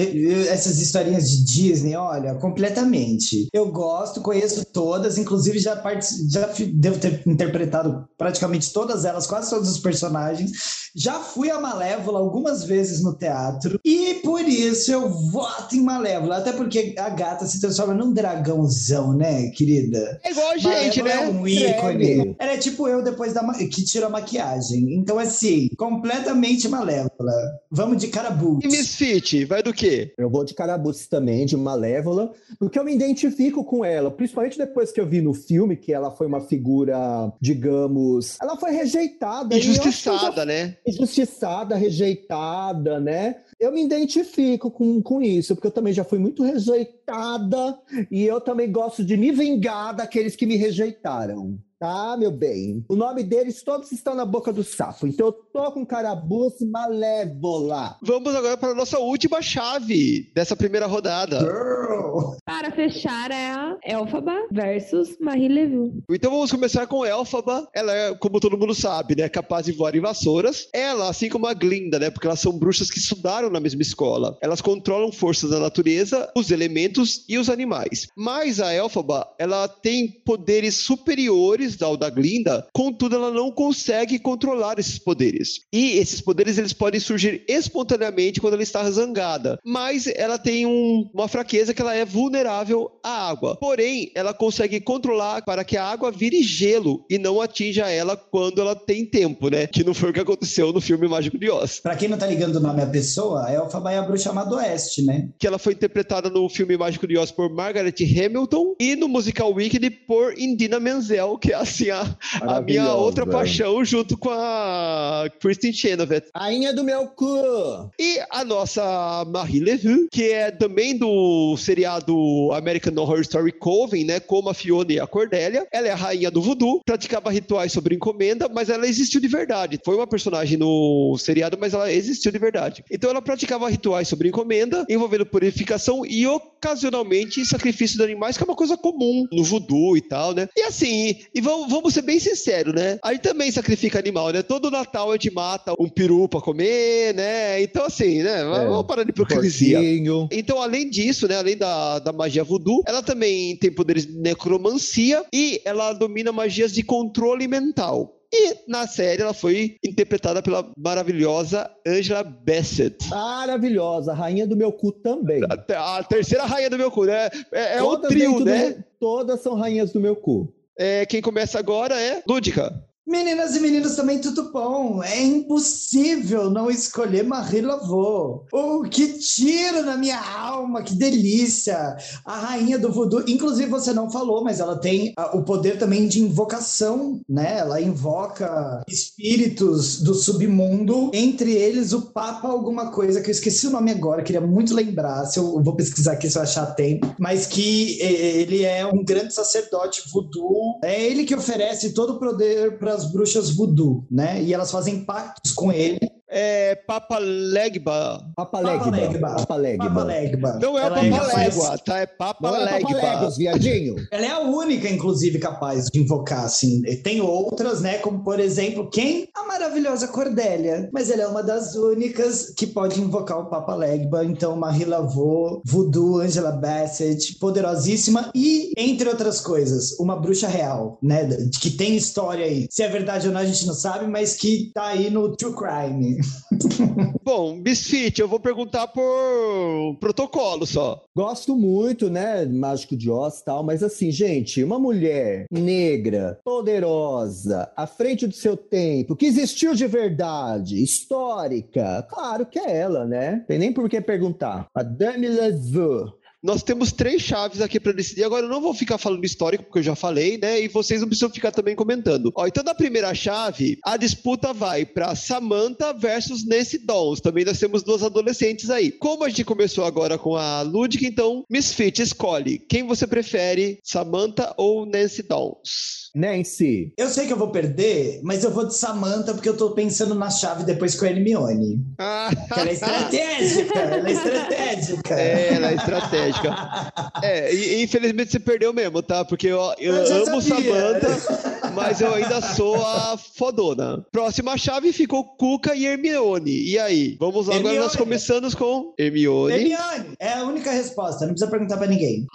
[SPEAKER 2] essas historinhas de Disney, olha, completamente. Eu gosto, conheço todas, inclusive já, partici- já devo ter interpretado praticamente todas elas, quase todos os personagens. Já fui a Malévola algumas vezes no teatro e por isso eu voto em Malévola, até porque a gata se transforma num dragãozão, né, querida?
[SPEAKER 1] É igual a gente,
[SPEAKER 2] Malévola
[SPEAKER 1] né?
[SPEAKER 2] É um ícone. Ela é tipo eu depois da ma- que tira a maquiagem. Então, assim, completamente malévola. Vamos de carabu.
[SPEAKER 1] E Misfit, vai do quê?
[SPEAKER 3] Eu vou de Carabuce também, de Malévola, porque eu me identifico com ela, principalmente depois que eu vi no filme que ela foi uma figura, digamos, ela foi rejeitada. e já
[SPEAKER 1] Injustiçada, né?
[SPEAKER 3] injustiçada, rejeitada, né? Eu me identifico com, com isso, porque eu também já fui muito rejeitada e eu também gosto de me vingar daqueles que me rejeitaram. Tá, meu bem? O nome deles todos estão na boca do sapo. Então eu tô com carabuce malévola.
[SPEAKER 1] Vamos agora para a nossa última chave dessa primeira rodada.
[SPEAKER 2] Girl.
[SPEAKER 4] Para fechar é a Elfaba versus Marie Levy.
[SPEAKER 1] Então vamos começar com Elfaba. Ela é, como todo mundo sabe, né, capaz de voar em vassouras. Ela, assim como a Glinda, né, porque elas são bruxas que estudaram na mesma escola. Elas controlam forças da natureza, os elementos e os animais. Mas a Elfaba, ela tem poderes superiores ao da Glinda, contudo ela não consegue controlar esses poderes. E esses poderes eles podem surgir espontaneamente quando ela está zangada. Mas ela tem um- uma fraqueza que ela é vulnerável à água. Porém, ela consegue controlar para que a água vire gelo e não atinja ela quando ela tem tempo, né? Que não foi o que aconteceu no filme Mágico de Oz.
[SPEAKER 2] Pra quem não tá ligando o nome à pessoa, a Elfaba é a bruxa má do oeste, né?
[SPEAKER 1] Que ela foi interpretada no filme Mágico de Oz por Margaret Hamilton e no musical Wicked por Indina Menzel, que é assim a, a minha outra paixão junto com a Kristen Chenoweth.
[SPEAKER 3] Rainha do meu cu!
[SPEAKER 1] E a nossa Marie Levy, que é também do seriado American Horror Story Coven, né? Como a Fiona e a Cordélia. Ela é a rainha do voodoo, praticava rituais sobre encomenda, mas ela existiu de verdade. Foi uma personagem no seriado, mas ela existiu de verdade. Então ela praticava rituais sobre encomenda, envolvendo purificação e ocasionalmente sacrifício de animais, que é uma coisa comum no voodoo e tal, né? E assim, e vamos, vamos ser bem sinceros, né? A gente também sacrifica animal, né? Todo Natal a gente mata um peru pra comer, né? Então assim, né? Vamos parar de hipocrisia.
[SPEAKER 3] Porquinho.
[SPEAKER 1] Então, além disso, né, além da, da magia voodoo, ela também tem poderes de necromancia e ela domina magias de controle mental. E na série ela foi interpretada pela maravilhosa Angela Bassett.
[SPEAKER 3] Maravilhosa, rainha do meu cu também.
[SPEAKER 1] A, a terceira rainha do meu cu, né? É, é o trio, né?
[SPEAKER 3] Todas são rainhas do meu cu.
[SPEAKER 1] É, quem começa agora é Lúdica.
[SPEAKER 2] Meninas e meninos também, tudo bom? É impossível não escolher Marie Laveau. Oh, que tiro na minha alma, que delícia! A rainha do voodoo, inclusive você não falou, mas ela tem ah, o poder também de invocação, né? Ela invoca espíritos do submundo, entre eles o Papa alguma coisa, que eu esqueci o nome agora, queria muito lembrar, se eu, eu vou pesquisar aqui se eu achar tempo, mas que eh, ele é um grande sacerdote voodoo. É ele que oferece todo o poder para as bruxas voodoo, né? E elas fazem pactos com ele
[SPEAKER 1] É Papa Legba.
[SPEAKER 3] Papa Legba.
[SPEAKER 2] Legba.
[SPEAKER 3] Papa Legba.
[SPEAKER 2] Papa Legba.
[SPEAKER 1] Não é o
[SPEAKER 2] Ela
[SPEAKER 1] Papa
[SPEAKER 2] capaz-
[SPEAKER 1] Légua, tá? É Papa
[SPEAKER 3] Não é Papa
[SPEAKER 1] Legba.
[SPEAKER 3] Legos, viadinho.
[SPEAKER 2] Ela é a única, inclusive, capaz de invocar, assim. Tem outras, né? Como, por exemplo, quem? A maravilhosa Cordélia. Mas ela é uma das únicas que pode invocar o Papa Legba. Então, Marie Laveau, Voodoo, Angela Bassett, poderosíssima. E, entre outras coisas, uma bruxa real, né? Que tem história aí. Se é verdade ou não, a gente não sabe, mas que tá aí no True Crime.
[SPEAKER 1] Bom, Misfit, eu vou perguntar por protocolo só.
[SPEAKER 3] Gosto muito, né, Mágico de Oz e tal, mas assim, gente, uma mulher negra, poderosa, à frente do seu tempo, que existiu de verdade, histórica, claro que é ela, né? Tem nem por que perguntar. A Dame Leveux.
[SPEAKER 1] Nós temos três chaves aqui para decidir. Agora eu não vou ficar falando histórico, porque eu já falei, né? E vocês não precisam ficar também comentando. Ó, então, na primeira chave, a disputa vai para Samantha versus Nancy Dawes. Também nós temos duas adolescentes aí. Como a gente começou agora com a Ludwig, então, Misfit, escolhe. Quem você prefere, Samantha ou Nancy Dawes?
[SPEAKER 3] Nancy.
[SPEAKER 2] Eu sei que eu vou perder, mas eu vou de Samantha porque eu tô pensando na chave depois com a Hermione.
[SPEAKER 1] Ah,
[SPEAKER 2] Que ela é estratégica, ela é estratégica.
[SPEAKER 1] É, ela é estratégica. É, e, infelizmente você perdeu mesmo, tá? Porque eu, eu,
[SPEAKER 2] Eu
[SPEAKER 1] amo
[SPEAKER 2] sabia.
[SPEAKER 1] Samantha, mas eu ainda sou a fodona. Próxima chave ficou Cuca e Hermione. E aí? Vamos lá, agora nós
[SPEAKER 2] Hermione.
[SPEAKER 1] começamos com Hermione
[SPEAKER 2] Hermione, é a única resposta, não precisa perguntar pra ninguém.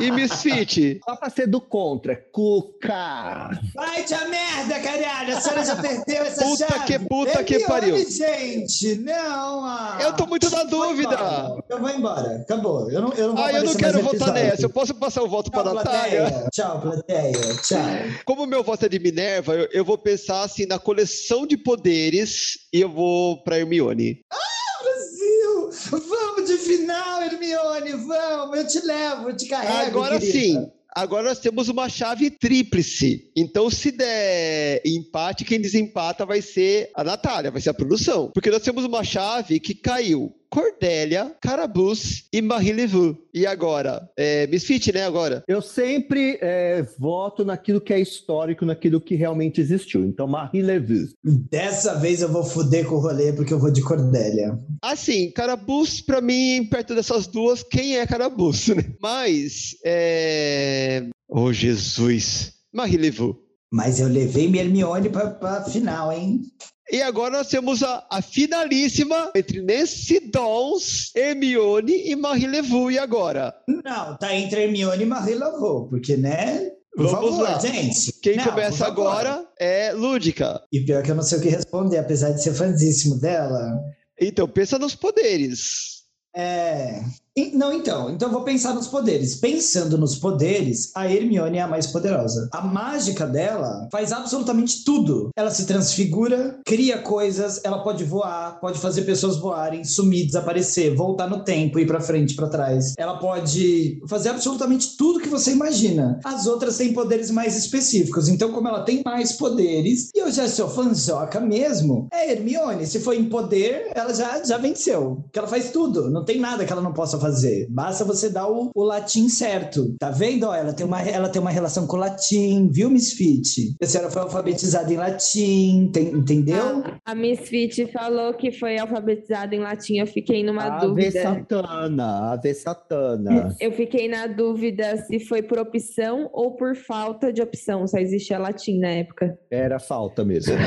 [SPEAKER 1] e Misfit.
[SPEAKER 3] Só pra ser do contra. Cuca.
[SPEAKER 2] Vai te a merda, caralho, a senhora já perdeu essa
[SPEAKER 1] Puta
[SPEAKER 2] chave.
[SPEAKER 1] que puta que
[SPEAKER 2] Hermione,
[SPEAKER 1] pariu.
[SPEAKER 2] gente, não. ah.
[SPEAKER 1] Eu tô muito na dúvida.
[SPEAKER 2] embora, Eu vou embora, acabou. Eu não, eu não vou
[SPEAKER 1] Ah, eu não quero votar nessa. Eu posso passar o voto
[SPEAKER 2] Tchau,
[SPEAKER 1] pra Natália?
[SPEAKER 2] plateia. Tchau, plateia. Tchau.
[SPEAKER 1] Como o meu voto é de Minerva, eu, eu vou pensar assim na coleção de poderes e eu vou pra Hermione.
[SPEAKER 2] Brasil! Vamos de final, Hermione, vamos! Eu te levo, eu te carrego.
[SPEAKER 1] Agora
[SPEAKER 2] querida.
[SPEAKER 1] sim. Agora nós temos uma chave tríplice. Então, se der empate, quem desempata vai ser a Natália, vai ser a produção. Porque nós temos uma chave que caiu. Cordélia, Carabus e Marie Levu. E agora? É, Misfit, né? Agora.
[SPEAKER 3] Eu sempre é, voto naquilo que é histórico, naquilo que realmente existiu. Então, Marie Leveux.
[SPEAKER 2] Dessa vez eu vou fuder com o rolê porque eu vou de Cordélia.
[SPEAKER 1] Assim, Carabus, pra mim, perto dessas duas, quem é Carabus? né? Mas, é. Oh, Jesus. Marie Levu.
[SPEAKER 2] Mas eu levei minha Hermione pra, pra final, hein?
[SPEAKER 1] E agora nós temos a, a finalíssima entre Nancy Dawes, Hermione e Marie Levu. E agora?
[SPEAKER 2] Não, tá entre Hermione e Marie Laveau, porque, né? Por
[SPEAKER 1] Vamos
[SPEAKER 2] favor,
[SPEAKER 1] lá.
[SPEAKER 2] gente.
[SPEAKER 1] Quem
[SPEAKER 2] Não,
[SPEAKER 1] começa agora é Lúdica.
[SPEAKER 2] E pior que eu não sei o que responder, apesar de ser fãzíssimo dela.
[SPEAKER 1] Então, pensa nos poderes.
[SPEAKER 2] É. Não, então. Então vou pensar nos poderes. Pensando nos poderes, a Hermione é a mais poderosa. A mágica dela faz absolutamente tudo. Ela se transfigura, cria coisas, ela pode voar, pode fazer pessoas voarem, sumir, desaparecer, voltar no tempo, ir pra frente, pra trás. Ela pode fazer absolutamente tudo que você imagina. As outras têm poderes mais específicos. Então, como ela tem mais poderes, e eu já sou fanzoca mesmo, é Hermione. Se for em poder, ela já, já venceu. Porque ela faz tudo. Não tem nada que ela não possa fazer. Basta você dar o, o latim certo. Tá vendo? Ó, ela tem, uma, ela tem uma relação com o latim, viu, Misfit? A senhora foi alfabetizada em latim, tem- entendeu?
[SPEAKER 4] A Misfit falou que foi alfabetizada em latim, eu fiquei numa
[SPEAKER 3] Ave
[SPEAKER 4] dúvida.
[SPEAKER 3] Satana, Ave Satana.
[SPEAKER 4] Eu fiquei na dúvida se foi por opção ou por falta de opção, só existia latim na época.
[SPEAKER 3] Era falta mesmo.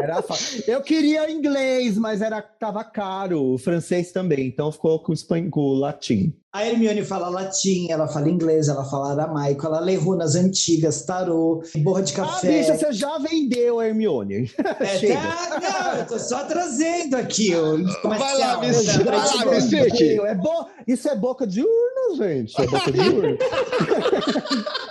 [SPEAKER 3] Era. Eu queria inglês, mas era tava caro. O francês também, então ficou com o, espan- com o latim.
[SPEAKER 2] A Hermione fala latim, ela fala inglês, ela fala aramaico, ela lê runas antigas, tarô, borra de
[SPEAKER 3] Ah,
[SPEAKER 2] café.
[SPEAKER 3] bicha, você já vendeu a Hermione.
[SPEAKER 2] É,
[SPEAKER 3] Chega.
[SPEAKER 2] tá, não, eu tô só trazendo aqui o
[SPEAKER 1] Vai lá,
[SPEAKER 2] Tá,
[SPEAKER 1] vai lá. Misfit.
[SPEAKER 3] É bo... Isso é boca de urna, gente. É boca de urna.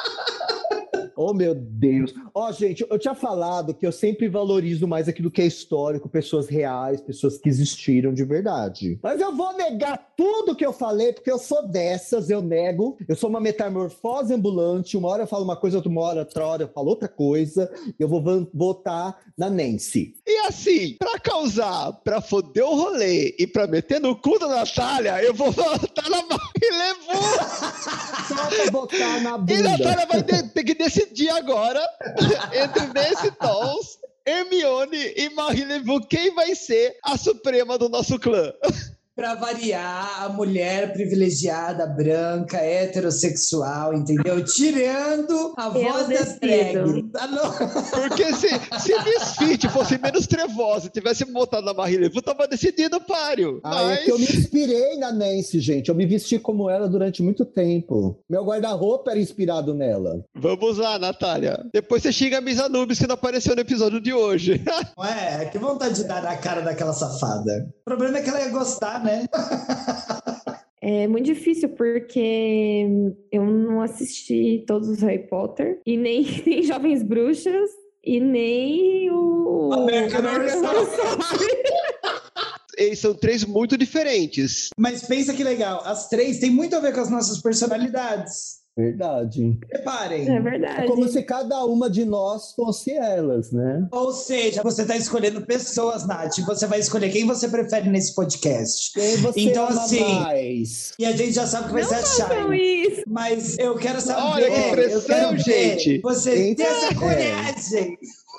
[SPEAKER 3] Oh, meu Deus. Ó, gente, eu tinha falado que eu sempre valorizo mais aquilo que é histórico, pessoas reais, pessoas que existiram de verdade. Mas eu vou negar tudo que eu falei, porque eu sou dessas, eu nego. Eu sou uma metamorfose ambulante. Uma hora eu falo uma coisa, outra hora, outra hora eu falo outra coisa. Eu vou votar na Nancy.
[SPEAKER 1] E assim, pra causar, pra foder o rolê e pra meter no cu da Natália, eu vou votar na Marie
[SPEAKER 3] Só pra votar na
[SPEAKER 1] E
[SPEAKER 3] bunda.
[SPEAKER 1] Natália vai ter, ter que decidir agora entre Nancy Tolls, Hermione e Marie Leveau quem vai ser a suprema do nosso clã.
[SPEAKER 2] Pra variar, a mulher privilegiada, branca, heterossexual, entendeu? Tirando a
[SPEAKER 4] Eu
[SPEAKER 2] voz das
[SPEAKER 4] decido.
[SPEAKER 2] drag. Louco?
[SPEAKER 1] Porque se, se Misfit fosse menos trevosa e tivesse votado na Marie Leveau, tava decidido páreo.
[SPEAKER 3] Ah,
[SPEAKER 1] Mas...
[SPEAKER 3] é que eu me inspirei na Nancy, gente. Eu me vesti como ela durante muito tempo. Meu guarda-roupa era inspirado nela.
[SPEAKER 1] Vamos lá, Natália. Depois você xinga a Miss Anubis que não apareceu no episódio de hoje.
[SPEAKER 2] Não é? Que vontade de dar na cara daquela safada. O problema é que ela ia gostar, né?
[SPEAKER 4] É muito difícil porque eu não assisti todos os Harry Potter e nem, nem Jovens Bruxas e nem o
[SPEAKER 2] American Horror.
[SPEAKER 1] Eles são três muito diferentes.
[SPEAKER 2] Mas pensa que legal, as três têm muito a ver com as nossas personalidades.
[SPEAKER 3] Verdade.
[SPEAKER 2] Reparem.
[SPEAKER 4] É
[SPEAKER 3] É
[SPEAKER 4] verdade.
[SPEAKER 3] como se cada uma de nós fosse elas, né?
[SPEAKER 2] Ou seja, você está escolhendo pessoas, Nath. Você vai escolher quem você prefere nesse podcast.
[SPEAKER 3] Quem você
[SPEAKER 2] Então,
[SPEAKER 3] ama
[SPEAKER 2] assim,
[SPEAKER 3] mais?
[SPEAKER 2] E a gente já sabe que vai
[SPEAKER 4] Não
[SPEAKER 2] ser a Shine.
[SPEAKER 4] isso.
[SPEAKER 2] Mas eu quero saber.
[SPEAKER 1] Olha que
[SPEAKER 2] eu
[SPEAKER 1] pressão, gente.
[SPEAKER 2] Você tem essa
[SPEAKER 3] é.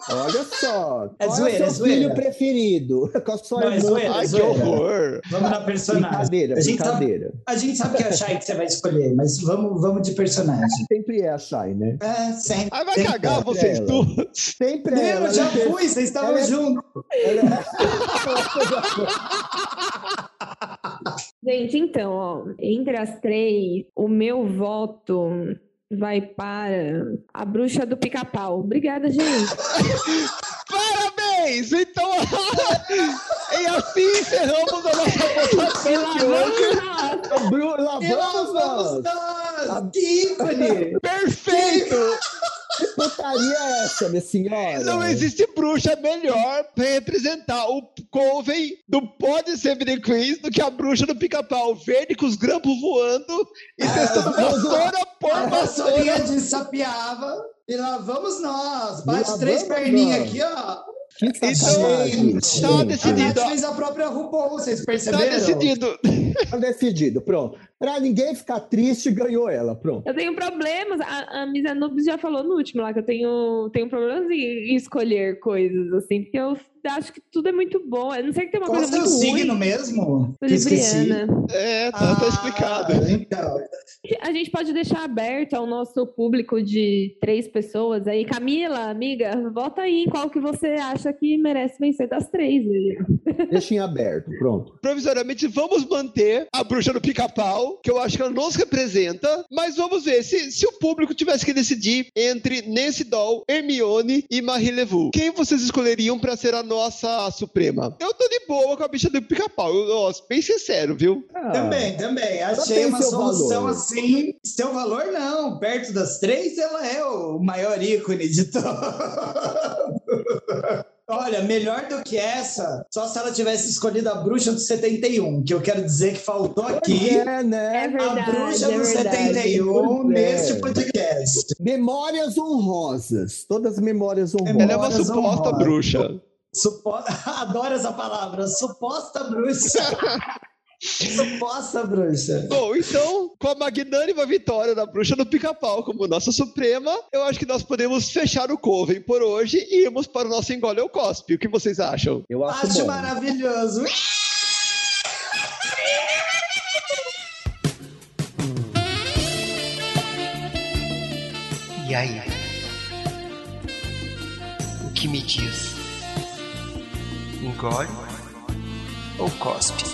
[SPEAKER 3] Olha só.
[SPEAKER 2] É
[SPEAKER 3] Qual
[SPEAKER 2] zoeira,
[SPEAKER 3] é
[SPEAKER 2] é
[SPEAKER 3] o seu
[SPEAKER 2] zoeira.
[SPEAKER 3] filho preferido? Qual sua
[SPEAKER 2] Não, é zoeira, é
[SPEAKER 1] Ai, que
[SPEAKER 2] zoeira.
[SPEAKER 1] horror.
[SPEAKER 2] Vamos na personagem.
[SPEAKER 3] Brincadeira,
[SPEAKER 2] A gente, sabe,
[SPEAKER 3] brincadeira.
[SPEAKER 2] a gente sabe que é a Shine que você vai escolher, mas vamos, vamos de personagem.
[SPEAKER 3] Sempre é a Shai, né?
[SPEAKER 2] É, sempre.
[SPEAKER 1] Aí vai
[SPEAKER 2] sempre.
[SPEAKER 1] cagar
[SPEAKER 3] é
[SPEAKER 1] vocês
[SPEAKER 3] ela.
[SPEAKER 1] duas.
[SPEAKER 3] Sempre é ela.
[SPEAKER 2] Eu já
[SPEAKER 3] tem-
[SPEAKER 2] fui, vocês estavam
[SPEAKER 3] é-
[SPEAKER 2] juntos.
[SPEAKER 3] ela-
[SPEAKER 4] Gente, então, ó, entre as três, o meu voto vai para a bruxa do pica-pau. Obrigada, gente.
[SPEAKER 1] Parabéns! Então, e assim encerramos a nossa votação de hoje.
[SPEAKER 4] Nossa,
[SPEAKER 3] Bru, lá
[SPEAKER 2] E lá
[SPEAKER 3] vamos
[SPEAKER 2] vamos
[SPEAKER 3] nós!
[SPEAKER 2] ícone!
[SPEAKER 1] Perfeito!
[SPEAKER 3] Que putaria é essa, minha senhora?
[SPEAKER 1] Não existe bruxa melhor pra representar o Coven do Pode Ser The Queens do que a bruxa do pica-pau verde com os grampos voando e testando vassoura por
[SPEAKER 2] A vassourinha
[SPEAKER 1] vassoura.
[SPEAKER 2] de sapiava. E lá vamos nós.
[SPEAKER 3] E lá
[SPEAKER 2] Bate três perninhas aqui, ó.
[SPEAKER 3] Que
[SPEAKER 1] Então, tá
[SPEAKER 2] A
[SPEAKER 1] decidido.
[SPEAKER 2] Nath fez a própria RuPaul, vocês
[SPEAKER 1] Tá
[SPEAKER 2] perceberam?
[SPEAKER 1] decidido.
[SPEAKER 3] Tá decidido, pronto. Pra ninguém ficar triste, ganhou ela, pronto.
[SPEAKER 4] eu tenho problemas. A, a Miss Anubis já falou no último lá que eu tenho, tenho problemas em, em escolher coisas, assim, porque eu acho que tudo é muito bom. A não ser que tem uma
[SPEAKER 2] Qual o
[SPEAKER 4] coisa
[SPEAKER 2] seu
[SPEAKER 4] muito
[SPEAKER 2] signo
[SPEAKER 4] ruim.
[SPEAKER 2] mesmo?
[SPEAKER 4] Sou
[SPEAKER 2] Que esqueci.
[SPEAKER 4] libriana.
[SPEAKER 1] É, tá, tá
[SPEAKER 2] Ah,
[SPEAKER 1] explicado.
[SPEAKER 2] Então,
[SPEAKER 4] A gente pode deixar aberto ao nosso público de três pessoas aí. Camila, amiga, vota aí em qual que você acha que merece vencer das três.
[SPEAKER 3] Deixa em aberto, pronto.
[SPEAKER 1] Provisoriamente, vamos manter a bruxa do pica-pau, que eu acho que ela nos representa, mas vamos ver se, se o público tivesse que decidir entre Nancy Doll, Hermione e Marie Levu. Quem vocês escolheriam pra ser a nossa suprema? Eu tô de boa com a bicha do pica-pau, bem sincero, viu?
[SPEAKER 3] Ah,
[SPEAKER 2] também, também. Achei uma solução
[SPEAKER 3] valor.
[SPEAKER 2] assim. Seu valor, não. Perto das três, ela é o maior ícone de todos. Olha, melhor do que essa, só se ela tivesse escolhido a bruxa do 71, que eu quero dizer que faltou aqui.
[SPEAKER 3] É, né?
[SPEAKER 4] É verdade,
[SPEAKER 2] a bruxa
[SPEAKER 4] é
[SPEAKER 2] do
[SPEAKER 4] verdade.
[SPEAKER 2] 71
[SPEAKER 3] Pois é.
[SPEAKER 2] neste podcast.
[SPEAKER 3] Memórias honrosas. Todas memórias honrosas.
[SPEAKER 1] Ela é uma
[SPEAKER 2] Memórias
[SPEAKER 1] suposta
[SPEAKER 2] honrosas.
[SPEAKER 1] bruxa.
[SPEAKER 2] Supo... Adoro essa palavra, suposta bruxa. suposta bruxa.
[SPEAKER 1] Bom, então, com a magnânima vitória da bruxa do pica-pau como nossa suprema, eu acho que nós podemos fechar o Coven por hoje e irmos para o nosso Engole ou Cospe. O que vocês acham?
[SPEAKER 3] Eu acho,
[SPEAKER 2] Acho
[SPEAKER 3] bom.
[SPEAKER 2] maravilhoso.
[SPEAKER 6] E aí? O que me diz? Engole ou cospe?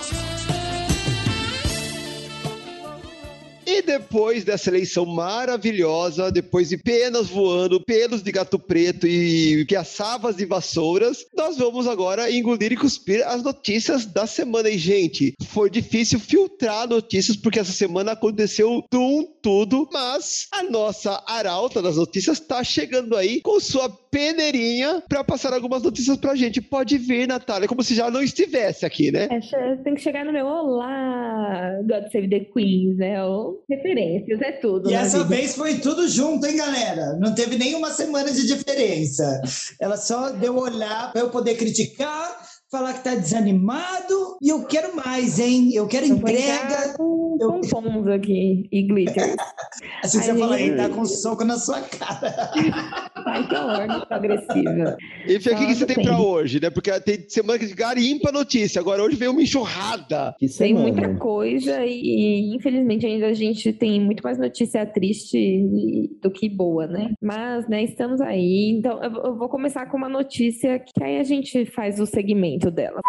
[SPEAKER 1] E depois dessa eleição maravilhosa, depois de penas voando, pelos de gato preto e piaçavas de vassouras, nós vamos agora engolir e cuspir as notícias da semana. E, gente, foi difícil filtrar notícias porque essa semana aconteceu tum tudo, mas a nossa arauta das notícias tá chegando aí com sua peneirinha para passar algumas notícias pra gente. Pode vir, Natália, como se já não estivesse aqui, né?
[SPEAKER 4] É, tem que chegar no meu Olá, God Save the Queens, né? O- referências, é tudo.
[SPEAKER 2] E
[SPEAKER 4] na
[SPEAKER 2] essa
[SPEAKER 4] vida.
[SPEAKER 2] vez foi tudo junto, hein, galera? Não teve nenhuma semana de diferença. Ela só deu olhar para eu poder criticar, falar que tá desanimado. E eu quero mais, hein? Eu quero
[SPEAKER 4] Eu
[SPEAKER 2] entrega.
[SPEAKER 4] com
[SPEAKER 2] Eu-
[SPEAKER 4] pompons aqui e glitter.
[SPEAKER 2] Assim que você
[SPEAKER 4] Ai,
[SPEAKER 2] fala,
[SPEAKER 4] gente.
[SPEAKER 2] ele tá com um soco na sua cara.
[SPEAKER 4] Ai, que horror, muito agressiva.
[SPEAKER 1] E o que, que você tem pra
[SPEAKER 4] tem.
[SPEAKER 1] hoje, né? Porque tem semana que garimpa a notícia. Agora hoje veio uma enxurrada.
[SPEAKER 3] Que
[SPEAKER 4] Tem
[SPEAKER 3] semana.
[SPEAKER 4] muita coisa e, infelizmente, ainda a gente tem muito mais notícia triste do que boa, né? Mas, né, estamos aí. Então, eu vou começar com uma notícia que aí a gente faz o segmento dela.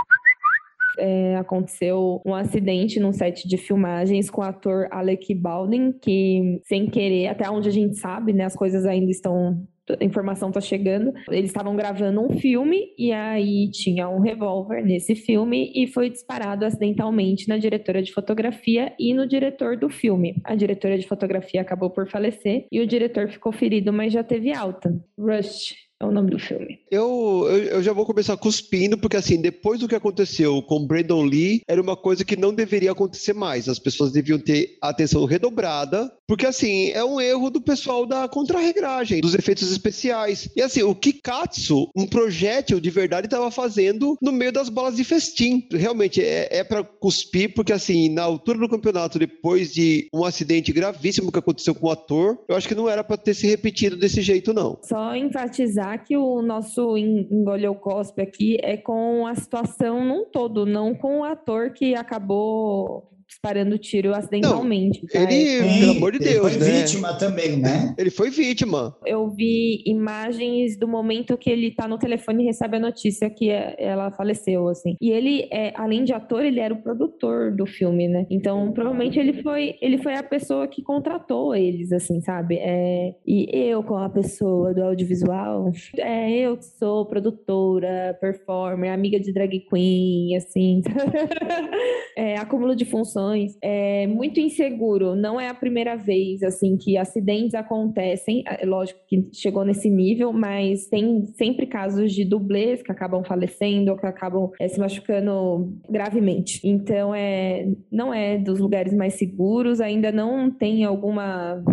[SPEAKER 4] É, aconteceu um acidente num set de filmagens com o ator Alec Baldwin, que, sem querer, até onde a gente sabe, né, as coisas ainda estão a informação tá chegando. Eles estavam gravando um filme e aí tinha um revólver nesse filme e foi disparado acidentalmente na diretora de fotografia e no diretor do filme. A diretora de fotografia acabou por falecer e o diretor ficou ferido, mas já teve alta. Rush é o nome do filme.
[SPEAKER 1] Eu, eu, eu já vou começar cuspindo, porque assim, depois do que aconteceu com Brandon Lee, era uma coisa que não deveria acontecer mais. As pessoas deviam ter atenção redobrada, porque assim, é um erro do pessoal da contrarregragem, dos efeitos especiais. E assim, o Kikatsu, um projétil de verdade, estava fazendo no meio das bolas de festim. Realmente, é, é para cuspir, porque assim, na altura do campeonato, depois de um acidente gravíssimo que aconteceu com o ator, eu acho que não era para ter se repetido desse jeito, não.
[SPEAKER 4] Só enfatizar que o nosso en- engolheu cospe aqui é com a situação num todo, não com o ator que acabou disparando tiro acidentalmente. tá?
[SPEAKER 1] Ele,
[SPEAKER 4] É-
[SPEAKER 1] pelo amor de
[SPEAKER 2] Ele
[SPEAKER 1] Deus,
[SPEAKER 2] foi
[SPEAKER 1] né?
[SPEAKER 2] vítima também, né?
[SPEAKER 1] Ele foi vítima.
[SPEAKER 4] Eu vi imagens do momento que ele tá no telefone e recebe a notícia que é- ela faleceu, assim. E ele, é, além de ator, ele era o produtor do filme, né? Então, provavelmente ele foi, ele foi a pessoa que contratou eles, assim, sabe? É, e eu, como a pessoa do audiovisual, é eu que sou produtora, performer, amiga de drag queen, assim. é, acúmulo de funções. É muito inseguro. Não é a primeira vez, assim, que acidentes acontecem. É lógico que chegou nesse nível, mas tem sempre casos de dublês que acabam falecendo ou que acabam é, se machucando gravemente. Então, é, não é dos lugares mais seguros. Ainda não tem alguma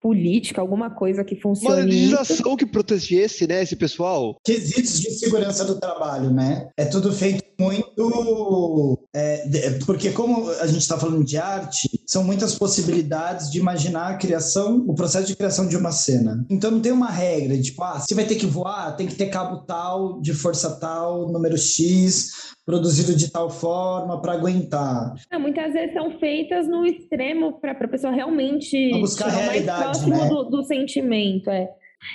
[SPEAKER 4] política, alguma coisa que
[SPEAKER 1] Uma
[SPEAKER 4] funcione. nisso.
[SPEAKER 1] legislação que protegesse, né, esse pessoal.
[SPEAKER 2] Quesitos de segurança do trabalho, né? É tudo feito muito. é, porque, como a gente está falando de arte, são muitas possibilidades de imaginar a criação, o processo de criação de uma cena. Então não tem uma regra de, tipo, ah, se vai ter que voar, tem que ter cabo tal, de força tal, número X, produzido de tal forma para aguentar.
[SPEAKER 4] Não, muitas vezes são feitas no extremo para a pessoa realmente
[SPEAKER 2] Pra buscar a
[SPEAKER 4] chegar mais
[SPEAKER 2] realidade,
[SPEAKER 4] próximo
[SPEAKER 2] né?
[SPEAKER 4] do, do sentimento, é.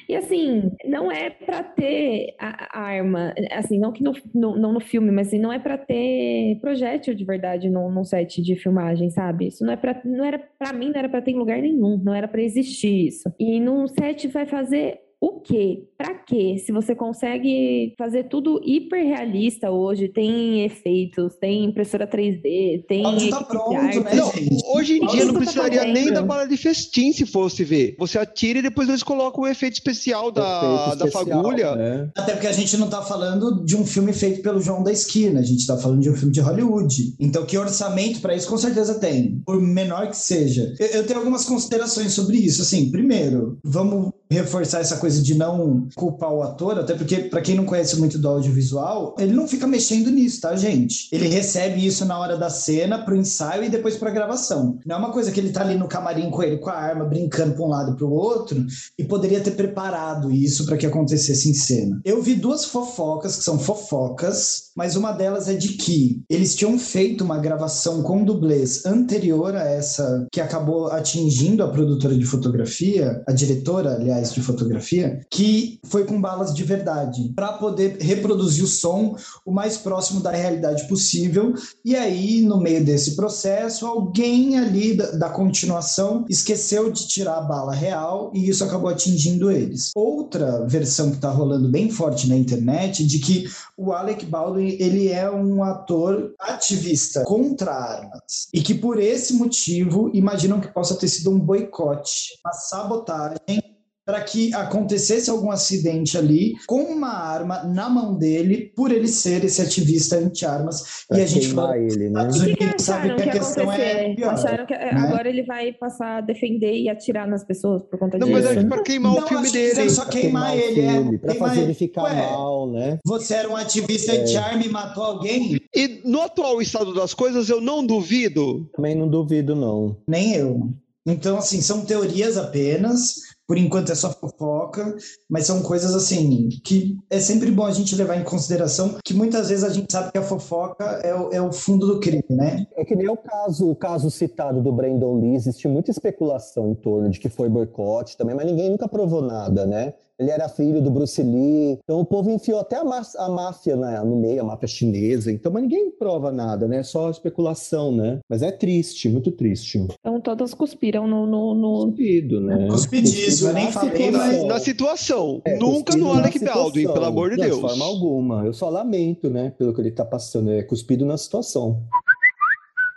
[SPEAKER 4] E assim, não é para ter a, a arma, assim, não que no, no- não no filme, mas assim, não é para ter projétil de verdade num, num set de filmagem, sabe? Isso não é para, não era para mim, não era para ter em lugar nenhum, não era para existir isso. E num set vai fazer o quê? Pra quê? Se você consegue fazer tudo hiper realista hoje, tem efeitos, tem impressora 3D, tem
[SPEAKER 2] áudio tá pronto,
[SPEAKER 4] arte.
[SPEAKER 2] né,
[SPEAKER 1] Não,
[SPEAKER 2] gente?
[SPEAKER 1] hoje em dia não
[SPEAKER 4] que tá
[SPEAKER 1] precisaria nem da bala de festim se fosse ver. Você atira e depois eles colocam o efeito especial da,
[SPEAKER 3] Efeito
[SPEAKER 1] da
[SPEAKER 3] especial,
[SPEAKER 1] fagulha.
[SPEAKER 3] né?
[SPEAKER 2] Até porque a gente não tá falando de um filme feito pelo João da Esquina, a gente tá falando de um filme de Hollywood. Então, que orçamento para isso com certeza tem, por menor que seja. Eu, eu tenho algumas considerações sobre isso. Assim, primeiro, vamos reforçar essa coisa de não culpar o ator, até porque, para quem não conhece muito do audiovisual, ele não fica mexendo nisso, tá, gente? Ele recebe isso na hora da cena, pro ensaio e depois pra gravação. Não é uma coisa que ele tá ali no camarim com ele, com a arma, brincando pra um lado e pro outro, e poderia ter preparado isso para que acontecesse em cena. Eu vi duas fofocas, que são fofocas, mas uma delas é de que eles tinham feito uma gravação com dublês anterior a essa que acabou atingindo a produtora de fotografia, a diretora, aliás, de fotografia, que foi com balas de verdade, para poder reproduzir o som o mais próximo da realidade possível. E aí, no meio desse processo, alguém ali da, da continuação esqueceu de tirar a bala real e isso acabou atingindo eles. Outra versão que está rolando bem forte na internet de que o Alec Baldwin ele é um ator ativista contra armas e que por esse motivo imaginam que possa ter sido um boicote, uma sabotagem para que acontecesse algum acidente ali com uma arma na mão dele, por ele ser esse ativista anti-armas. E a gente
[SPEAKER 3] queimar
[SPEAKER 2] falou,
[SPEAKER 3] ele, né?
[SPEAKER 2] Estados
[SPEAKER 4] O que, que
[SPEAKER 2] Unidos sabe
[SPEAKER 4] acharam
[SPEAKER 2] que
[SPEAKER 4] que
[SPEAKER 2] a
[SPEAKER 4] ia
[SPEAKER 2] questão é
[SPEAKER 4] acontecer?
[SPEAKER 2] pior.
[SPEAKER 4] acharam que é,
[SPEAKER 2] né?
[SPEAKER 4] agora ele vai passar a defender e atirar nas pessoas por conta
[SPEAKER 1] Não,
[SPEAKER 4] disso?
[SPEAKER 1] mas é para queimar
[SPEAKER 2] Não,
[SPEAKER 1] o filme dele.
[SPEAKER 2] só
[SPEAKER 3] Pra
[SPEAKER 2] queimar
[SPEAKER 3] o
[SPEAKER 2] ele, é.
[SPEAKER 3] filme, pra
[SPEAKER 2] Queimar
[SPEAKER 3] fazer
[SPEAKER 2] ele.
[SPEAKER 3] ficar
[SPEAKER 2] Ué,
[SPEAKER 3] mal, né?
[SPEAKER 2] Você era um ativista anti-arma e matou alguém?
[SPEAKER 1] E no atual estado das coisas, eu não duvido.
[SPEAKER 3] Também não duvido, não.
[SPEAKER 2] Nem eu. Então, assim, são teorias apenas. Por enquanto é só fofoca, mas são coisas assim que é sempre bom a gente levar em consideração que muitas vezes a gente sabe que a fofoca é o, é o fundo do crime, né?
[SPEAKER 3] É que nem o caso, o caso citado do Brandon Lee, existe muita especulação em torno de que foi boicote também, mas ninguém nunca provou nada, né? Ele era filho do Bruce Lee, então o povo enfiou até a, a máfia né, no meio, a máfia chinesa, então, mas ninguém prova nada, né? Só especulação, né? Mas é triste, muito triste.
[SPEAKER 4] Então todas cuspiram no, no, no-
[SPEAKER 3] Cuspido, né?
[SPEAKER 2] Cuspidíssimo, eu nem falei,
[SPEAKER 1] Na,
[SPEAKER 2] mas-
[SPEAKER 1] na situação.
[SPEAKER 3] É,
[SPEAKER 1] Nunca no Alec. Baldwin, pelo amor de
[SPEAKER 3] Não,
[SPEAKER 1] Deus.
[SPEAKER 3] De forma alguma. Eu só lamento, né, pelo que ele tá passando. É cuspido na situação.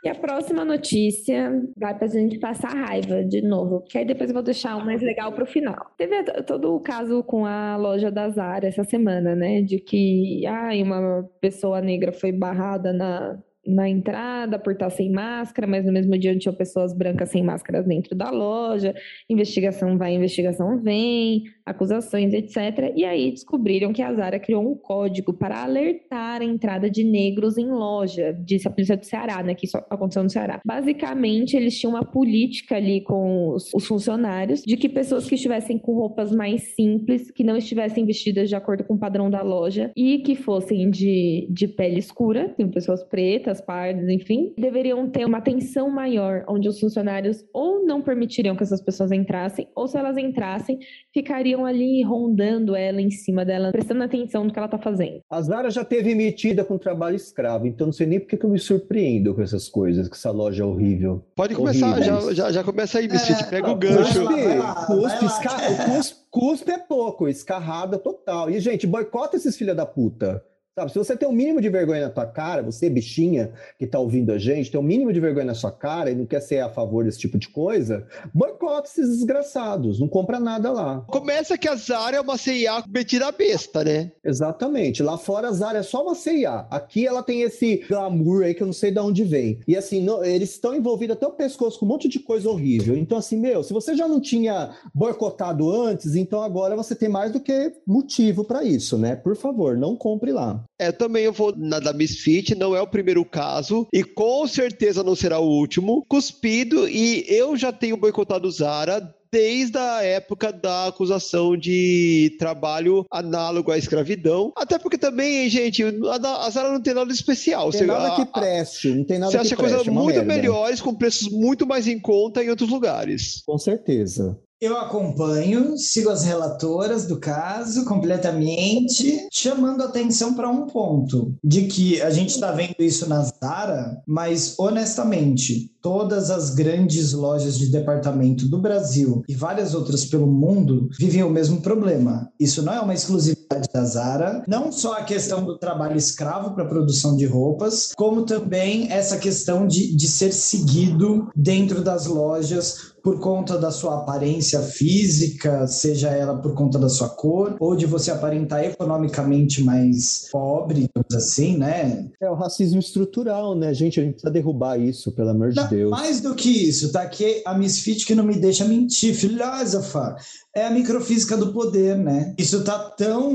[SPEAKER 4] E a próxima notícia vai pra gente passar raiva de novo, porque aí depois eu vou deixar o mais legal pro final. Teve todo o caso com a loja da Zara essa semana, né? De que ai, uma pessoa negra foi barrada na, na entrada por estar sem máscara, mas no mesmo dia tinham pessoas brancas sem máscaras dentro da loja. Investigação vai, investigação vem, acusações, etc. E aí descobriram que a Zara criou um código para alertar a entrada de negros em loja, disse a polícia do Ceará, né? Que isso aconteceu no Ceará. Basicamente, eles tinham uma política ali com os, os funcionários de que pessoas que estivessem com roupas mais simples, que não estivessem vestidas de acordo com o padrão da loja e que fossem de, de pele escura, tem pessoas pretas, pardas, enfim, deveriam ter uma atenção maior, onde os funcionários ou não permitiriam que essas pessoas entrassem, ou se elas entrassem, ficariam ali rondando ela em cima dela, prestando atenção no que ela tá fazendo.
[SPEAKER 3] A Zara já teve metida com trabalho escravo, então não sei nem porque que eu me surpreendo com essas coisas, que essa loja é horrível.
[SPEAKER 1] Pode começar,
[SPEAKER 3] Horrível.
[SPEAKER 1] já, já, já começa aí, Misfit.
[SPEAKER 2] É,
[SPEAKER 1] Pega o
[SPEAKER 2] vai
[SPEAKER 1] gancho.
[SPEAKER 2] lá, vai lá.
[SPEAKER 3] Cuspe, esca- cuspe, cuspe é pouco, escarrada total. E, gente, boicota esses filha da puta. Sabe, se você tem um mínimo de vergonha na tua cara, você, bichinha, que tá ouvindo a gente, tem um mínimo de vergonha na sua cara e não quer ser a favor desse tipo de coisa, boicota esses desgraçados, não compra nada lá.
[SPEAKER 1] Começa que a Zara é uma CIA metida a besta, né?
[SPEAKER 3] Exatamente. Lá fora a Zara é só uma CIA. Aqui ela tem esse glamour aí que eu não sei de onde vem. E assim, não- eles estão envolvidos até o pescoço com um monte de coisa horrível. Então, assim, meu, se você já não tinha boicotado antes, então agora você tem mais do que motivo para isso, né? Por favor, não compre lá.
[SPEAKER 1] É, também eu vou na da Misfit, não é o primeiro caso, e com certeza não será o último. Cuspido, e eu já tenho boicotado Zara desde a época da acusação de trabalho análogo à escravidão. Até porque também, gente, a, Zara não tem nada especial.
[SPEAKER 3] Tem
[SPEAKER 1] Você-
[SPEAKER 3] nada
[SPEAKER 1] a-
[SPEAKER 3] que preste, não tem nada
[SPEAKER 1] Você
[SPEAKER 3] que
[SPEAKER 1] acha
[SPEAKER 3] preste.
[SPEAKER 1] coisas
[SPEAKER 3] é
[SPEAKER 1] muito
[SPEAKER 3] merda.
[SPEAKER 1] melhores, com preços muito mais em conta em outros lugares.
[SPEAKER 3] Com certeza.
[SPEAKER 2] Eu acompanho, sigo as relatoras do caso completamente, chamando atenção para um ponto, de que a gente está vendo isso na Zara, mas honestamente, todas as grandes lojas de departamento do Brasil e várias outras pelo mundo vivem o mesmo problema. Isso não é uma exclusividade da Zara, não só a questão do trabalho escravo para a produção de roupas, como também essa questão de, de ser seguido dentro das lojas por conta da sua aparência física, seja ela por conta da sua cor, ou de você aparentar economicamente mais pobre, digamos assim, né?
[SPEAKER 3] É o racismo estrutural, né, gente? A gente precisa derrubar isso, pelo amor de
[SPEAKER 2] Não,
[SPEAKER 3] Deus.
[SPEAKER 2] Mais do que isso, tá aqui a Misfit que não me deixa mentir, filósofa. É a microfísica do poder, né? Isso tá tão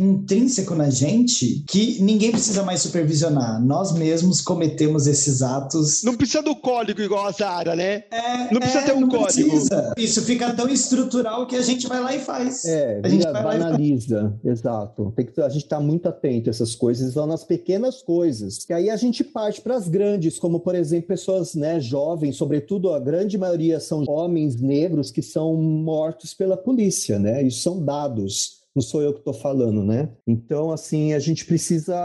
[SPEAKER 2] intrínseco na gente que ninguém precisa mais supervisionar. Nós mesmos cometemos esses atos.
[SPEAKER 1] Não precisa do código igual a Zara, né?
[SPEAKER 2] É,
[SPEAKER 1] Não precisa ter um código.
[SPEAKER 2] precisa. Isso fica tão estrutural que a gente vai lá e faz.
[SPEAKER 3] É,
[SPEAKER 2] a gente
[SPEAKER 3] vira-
[SPEAKER 2] lá
[SPEAKER 3] banaliza, exato. Tem que, a gente tá muito atento a essas coisas, são nas pequenas coisas. E aí a gente parte para as grandes, como por exemplo, pessoas né, jovens, sobretudo a grande maioria são homens negros que são mortos pela polícia, né? Isso são dados não sou eu que estou falando, né? Então, assim, a gente precisa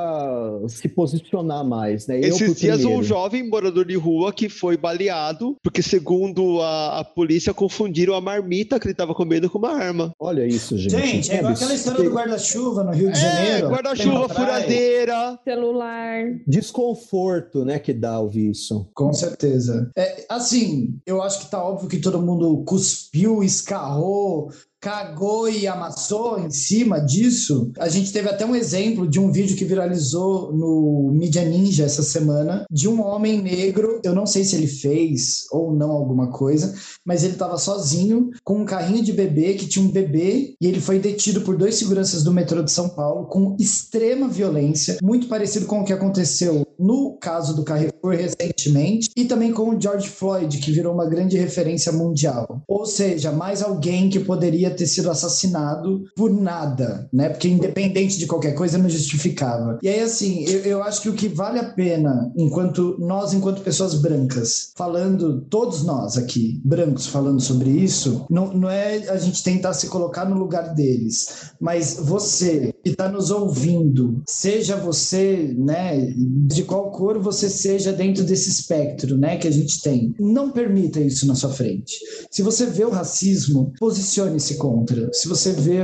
[SPEAKER 3] se posicionar mais, né?
[SPEAKER 1] Esses
[SPEAKER 3] eu,
[SPEAKER 1] dias
[SPEAKER 3] primeiro.
[SPEAKER 1] um jovem morador de rua que foi baleado, porque segundo a, a polícia confundiram a marmita que ele estava comendo com uma arma.
[SPEAKER 3] Olha isso, gente.
[SPEAKER 2] Gente, é igual aquela história do guarda-chuva no Rio de Janeiro.
[SPEAKER 1] É, guarda-chuva, furadeira.
[SPEAKER 4] Celular.
[SPEAKER 3] Desconforto, né, que dá ouvir isso.
[SPEAKER 2] Com certeza. É, assim, eu acho que tá óbvio que todo mundo cuspiu, escarrou, cagou e amassou em cima disso. A gente teve até um exemplo de um vídeo que viralizou no Media Ninja essa semana, de um homem negro, eu não sei se ele fez ou não alguma coisa, mas ele estava sozinho com um carrinho de bebê que tinha um bebê e ele foi detido por dois seguranças do metrô de São Paulo com extrema violência, muito parecido com o que aconteceu no caso do Carrefour recentemente e também com o George Floyd, que virou uma grande referência mundial. Ou seja, mais alguém que poderia ter sido assassinado por nada, né? Porque independente de qualquer coisa não justificava. E aí, assim, eu, eu acho que o que vale a pena, enquanto nós, enquanto pessoas brancas, falando, todos nós aqui, brancos, falando sobre isso, não, não é a gente tentar se colocar no lugar deles, mas você que está nos ouvindo, seja você, né, de qual cor você seja dentro desse espectro, né, que a gente tem, não permita isso na sua frente. Se você vê o racismo, posicione-se contra. Se você vê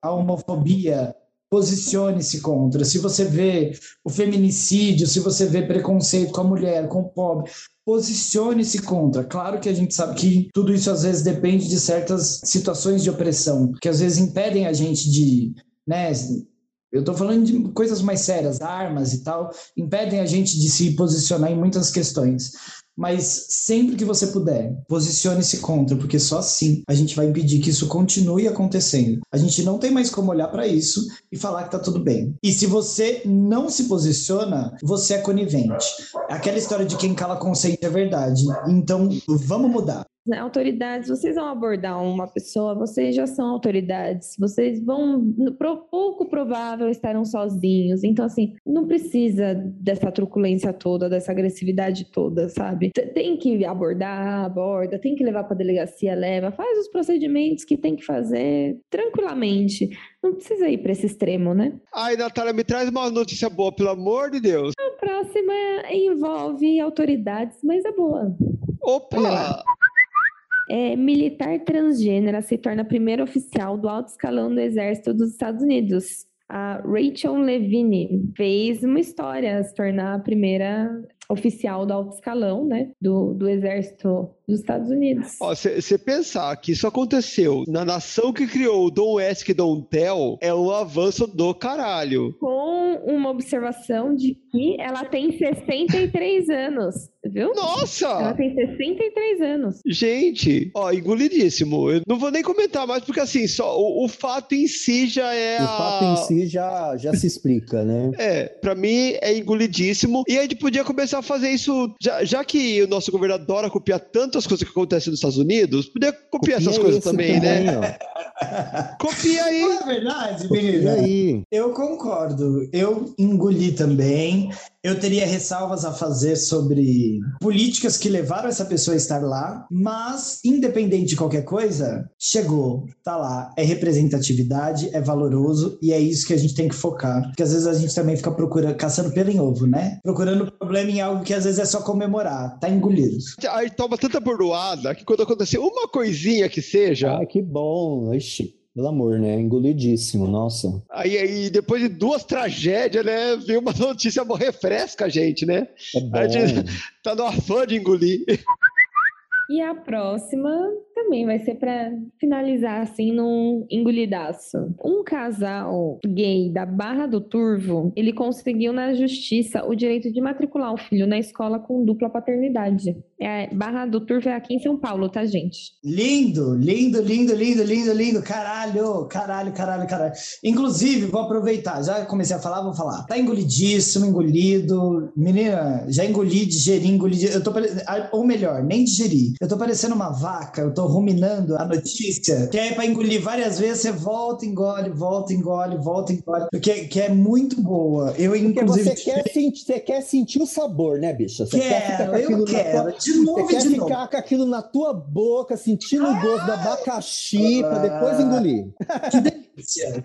[SPEAKER 2] a homofobia, posicione-se contra. Se você vê o feminicídio, se você vê preconceito com a mulher, com o pobre, posicione-se contra. Claro que a gente sabe que tudo isso às vezes depende de certas situações de opressão, que às vezes impedem a gente de, né, eu estou falando de coisas mais sérias, armas e tal, impedem a gente de se posicionar em muitas questões. Mas sempre que você puder, posicione-se contra, porque só assim a gente vai impedir que isso continue acontecendo. A gente não tem mais como olhar para isso e falar que tá tudo bem. E se você não se posiciona, você é conivente. Aquela história de quem cala consente é verdade. Então, vamos mudar.
[SPEAKER 4] Né, autoridades, vocês vão abordar uma pessoa, vocês já são autoridades, vocês vão, pouco provável, estarão sozinhos. Então, assim, não precisa dessa truculência toda, dessa agressividade toda, sabe? Tem que abordar, aborda, tem que levar para delegacia, leva, faz os procedimentos que tem que fazer tranquilamente. Não precisa ir para esse extremo, né?
[SPEAKER 1] Ai, Natália, me traz uma notícia boa, pelo amor de Deus.
[SPEAKER 4] A próxima envolve autoridades, mas é boa.
[SPEAKER 1] Opa!
[SPEAKER 4] É, militar transgênera se torna a primeira oficial do alto escalão do Exército dos Estados Unidos. A Rachel Levine fez uma história, se tornar a primeira oficial do alto escalão, né, do, do Exército dos Estados Unidos.
[SPEAKER 1] Ó, você pensar que isso aconteceu na nação que criou o Dom Ask Dom Tell, é um avanço do caralho.
[SPEAKER 4] Com uma observação de que ela tem 63 anos, viu? Ela
[SPEAKER 1] Nossa!
[SPEAKER 4] tem 63 anos.
[SPEAKER 1] Gente, ó, engolidíssimo. Eu não vou nem comentar mais, porque assim, só o, o fato em si já é
[SPEAKER 3] O
[SPEAKER 1] a...
[SPEAKER 3] fato em si já, já se explica, né?
[SPEAKER 1] É, pra mim é engolidíssimo. E a gente podia começar a fazer isso, já, já que o nosso governo adora copiar tantas coisas que acontecem nos Estados Unidos, podia copiar essas
[SPEAKER 3] Copia
[SPEAKER 1] coisas
[SPEAKER 3] esse
[SPEAKER 1] também, né?
[SPEAKER 3] ó.
[SPEAKER 1] Copia aí.
[SPEAKER 2] Não é verdade, menina?
[SPEAKER 3] aí?
[SPEAKER 2] Eu concordo. Eu engoli também. Eu teria ressalvas a fazer sobre políticas que levaram essa pessoa a estar lá, mas, independente de qualquer coisa, chegou, tá lá. É representatividade, é valoroso e é isso que a gente tem que focar. Porque às vezes a gente também fica procurando, caçando pelo em ovo, né? Procurando problema em algo que às vezes é só comemorar. Tá engolido.
[SPEAKER 1] Aí toma tanta bordoada que quando acontecer uma coisinha que seja,
[SPEAKER 3] Ah, que bom. Ixi, pelo amor, né? Engolidíssimo, nossa.
[SPEAKER 1] aí, aí depois de duas tragédias, né, veio uma notícia boa, refresca a gente, né?
[SPEAKER 3] É bom.
[SPEAKER 1] A gente tá no afã de engolir.
[SPEAKER 4] E a próxima também vai ser para finalizar assim num engolidaço. Um casal gay da Barra do Turvo, ele conseguiu na justiça o direito de matricular o filho na escola com dupla paternidade. É, Barra do Turvo é aqui em São Paulo, tá, gente?
[SPEAKER 2] Lindo, lindo, lindo, lindo, lindo, lindo. Caralho, caralho, caralho, caralho. Inclusive, vou aproveitar, já comecei a falar, vou falar. Tá engolidíssimo, engolido. Menina, já engoli, digeri, engoli. Eu tô. Ou melhor, nem digeri. Eu tô parecendo uma vaca, eu tô ruminando a notícia, que é para engolir várias vezes, você volta, engole, volta, engole, volta, engole, porque que é muito boa. Eu,
[SPEAKER 3] Porque
[SPEAKER 2] inclusive.
[SPEAKER 3] você quer, sentir, você quer sentir o sabor, né, bicha? Você quer ficar
[SPEAKER 2] Quero,
[SPEAKER 3] aquilo
[SPEAKER 2] eu quero.
[SPEAKER 3] tua-
[SPEAKER 2] De novo
[SPEAKER 3] Você quer
[SPEAKER 2] de
[SPEAKER 3] ficar
[SPEAKER 2] novo.
[SPEAKER 3] com aquilo na tua boca, sentindo o gosto do abacaxi, pra depois engolir.
[SPEAKER 2] Que delícia.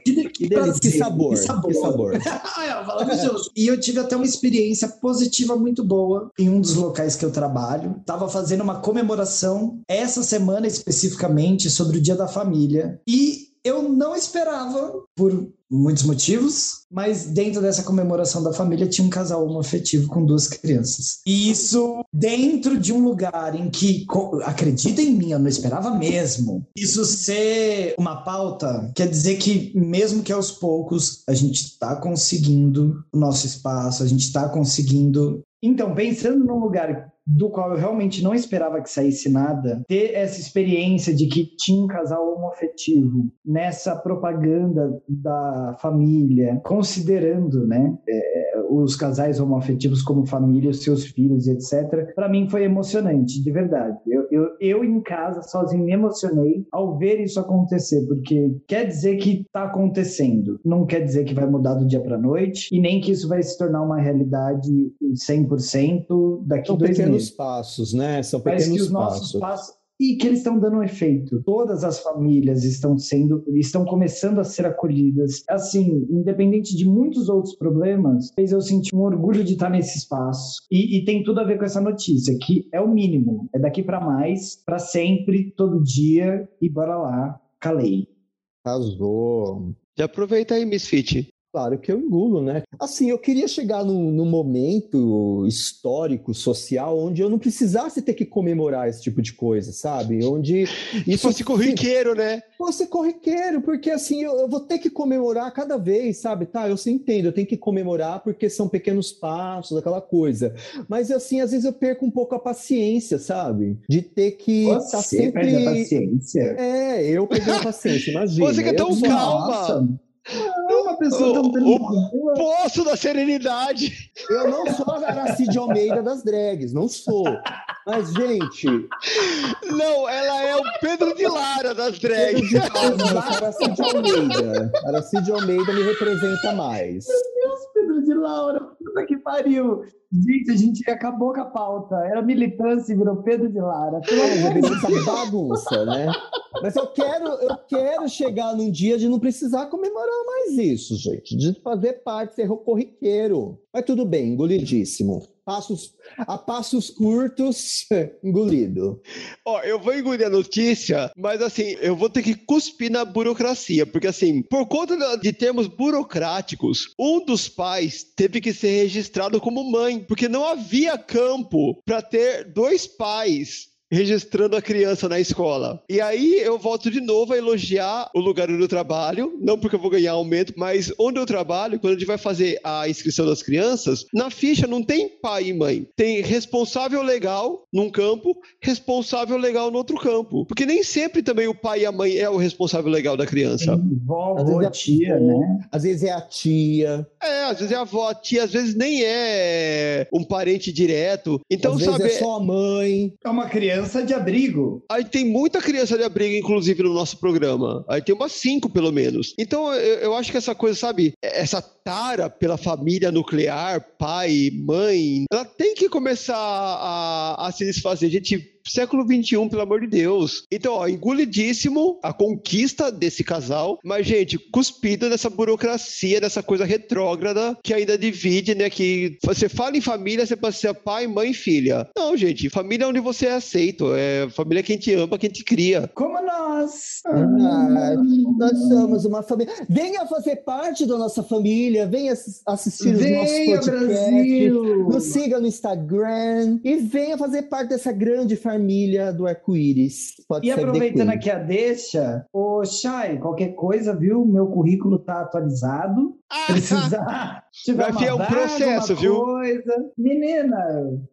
[SPEAKER 2] Que, de-
[SPEAKER 3] Que delícia, que
[SPEAKER 2] prazer,
[SPEAKER 3] sabor, que sabor.
[SPEAKER 2] Falamos junto. E eu tive até uma experiência positiva muito boa em um dos locais que eu trabalho. Tava fazendo uma comemoração essa semana especificamente sobre o Dia da Família. E eu não esperava, por muitos motivos, mas dentro dessa comemoração da família tinha um casal homoafetivo com duas crianças. E isso dentro de um lugar em que, acredita em mim, eu não esperava mesmo. Isso ser uma pauta quer dizer que, mesmo que aos poucos, a gente está conseguindo o nosso espaço, a gente está conseguindo. Então, pensando num lugar do qual eu realmente não esperava que saísse nada, ter essa experiência de que tinha um casal homoafetivo nessa propaganda da família, considerando, né, é, os casais homoafetivos como família, os seus filhos, etc. Para mim foi emocionante, de verdade. Eu, eu, eu em casa sozinho me emocionei ao ver isso acontecer, porque quer dizer que está acontecendo, não quer dizer que vai mudar do dia para noite e nem que isso vai se tornar uma realidade 100% daqui
[SPEAKER 3] São
[SPEAKER 2] dois
[SPEAKER 3] pequenos passos, né? São
[SPEAKER 2] Parece que
[SPEAKER 3] pequenos
[SPEAKER 2] os nossos
[SPEAKER 3] passos.
[SPEAKER 2] passos e que eles estão dando um efeito. Todas as famílias estão sendo, estão começando a ser acolhidas. Assim, independente de muitos outros problemas, fez eu sentir um orgulho de estar nesse espaço. E, e tem tudo a ver com essa notícia, que é o mínimo. É daqui para mais, para sempre, todo dia e bora lá, calei.
[SPEAKER 3] Arrasou.
[SPEAKER 1] Já aproveita aí, Misfit.
[SPEAKER 3] Claro que eu engulo, né? Assim, eu queria chegar num, num momento histórico, social, onde eu não precisasse ter que comemorar esse tipo de coisa, sabe? Onde
[SPEAKER 1] Se
[SPEAKER 3] isso
[SPEAKER 1] fosse corriqueiro, né?
[SPEAKER 3] fosse corriqueiro, porque assim, eu, eu vou ter que comemorar cada vez, sabe? Tá, eu sei, entendo, eu tenho que comemorar porque são pequenos passos, aquela coisa. Mas assim, às vezes eu perco um pouco a paciência, sabe? De ter que estar
[SPEAKER 2] Você perde a
[SPEAKER 3] sempre.
[SPEAKER 2] paciência.
[SPEAKER 3] É, eu perdi a paciência, imagina.
[SPEAKER 1] Você que é
[SPEAKER 3] Eu
[SPEAKER 1] tão
[SPEAKER 3] sou-
[SPEAKER 1] calma.
[SPEAKER 2] Nossa, não, uma pessoa tão
[SPEAKER 1] O-
[SPEAKER 2] tranquila.
[SPEAKER 1] Poço da serenidade.
[SPEAKER 3] Eu não sou a Aracide Almeida das drags, não sou. Mas, gente,
[SPEAKER 1] Não, ela é o Pedro de Lara das
[SPEAKER 3] Pedro
[SPEAKER 1] drags.
[SPEAKER 3] de Almeida, eu sou a Aracide Almeida. Almeida me representa mais.
[SPEAKER 2] Deus, Pedro de Laura, puta que pariu. Gente, a gente acabou com a pauta. Era militância e virou Pedro de Lara. Pelo
[SPEAKER 3] É,
[SPEAKER 2] amor de
[SPEAKER 3] bagunça, né? Mas eu quero, eu quero chegar num dia de não precisar comemorar mais isso, gente. De fazer parte, ser corriqueiro. Mas tudo bem, engolidíssimo. Passos, a passos curtos, engolido.
[SPEAKER 1] Ó, eu vou engolir a notícia, mas assim, eu vou ter que cuspir na burocracia, porque assim, por conta de termos burocráticos, um dos pais teve que ser registrado como mãe, porque não havia campo para ter dois pais registrando a criança na escola. E aí eu volto de novo a elogiar o lugar onde eu trabalho, não porque eu vou ganhar aumento, mas onde eu trabalho, quando a gente vai fazer a inscrição das crianças, na ficha não tem pai e mãe, tem responsável legal num campo, responsável legal no outro campo, porque nem sempre também o pai e a mãe é o responsável legal da criança.
[SPEAKER 3] Às vezes
[SPEAKER 2] avó,
[SPEAKER 3] é
[SPEAKER 2] tia,
[SPEAKER 3] avó.
[SPEAKER 2] né?
[SPEAKER 3] Às vezes é a tia,
[SPEAKER 1] É, às vezes é a avó, a tia, às vezes nem é um parente direto. Então,
[SPEAKER 3] às vezes
[SPEAKER 1] sabe,
[SPEAKER 3] é só a mãe.
[SPEAKER 2] É uma criança de abrigo.
[SPEAKER 1] A gente tem muita criança de abrigo, inclusive, no nosso programa. Aí tem umas cinco, pelo menos. Então, eu, eu acho que essa coisa, sabe? Essa tara pela família nuclear, pai, mãe, ela tem que começar a, a se desfazer. Gente, século XXI, pelo amor de Deus. Então, ó, engolidíssimo a conquista desse casal, mas, gente, cuspido nessa burocracia, nessa coisa retrógrada que ainda divide, né? Que você fala em família, você pode ser pai, mãe e filha. Não, gente, família é onde você é aceito. É família é quem te ama, quem te cria.
[SPEAKER 2] Como nós.
[SPEAKER 3] Ah, nós somos uma família. Venha fazer parte da nossa família, venha assis- assistir os
[SPEAKER 2] Venha,
[SPEAKER 3] nossos podcasts.
[SPEAKER 2] Brasil!
[SPEAKER 3] Nos siga no Instagram e venha fazer parte dessa grande família do arco-íris. Pode
[SPEAKER 2] E aproveitando aqui a deixa, ô Chay, qualquer coisa, viu? Meu currículo tá atualizado. Precisar. tiver
[SPEAKER 1] Vai é um processo, viu?
[SPEAKER 2] Coisa. Menina,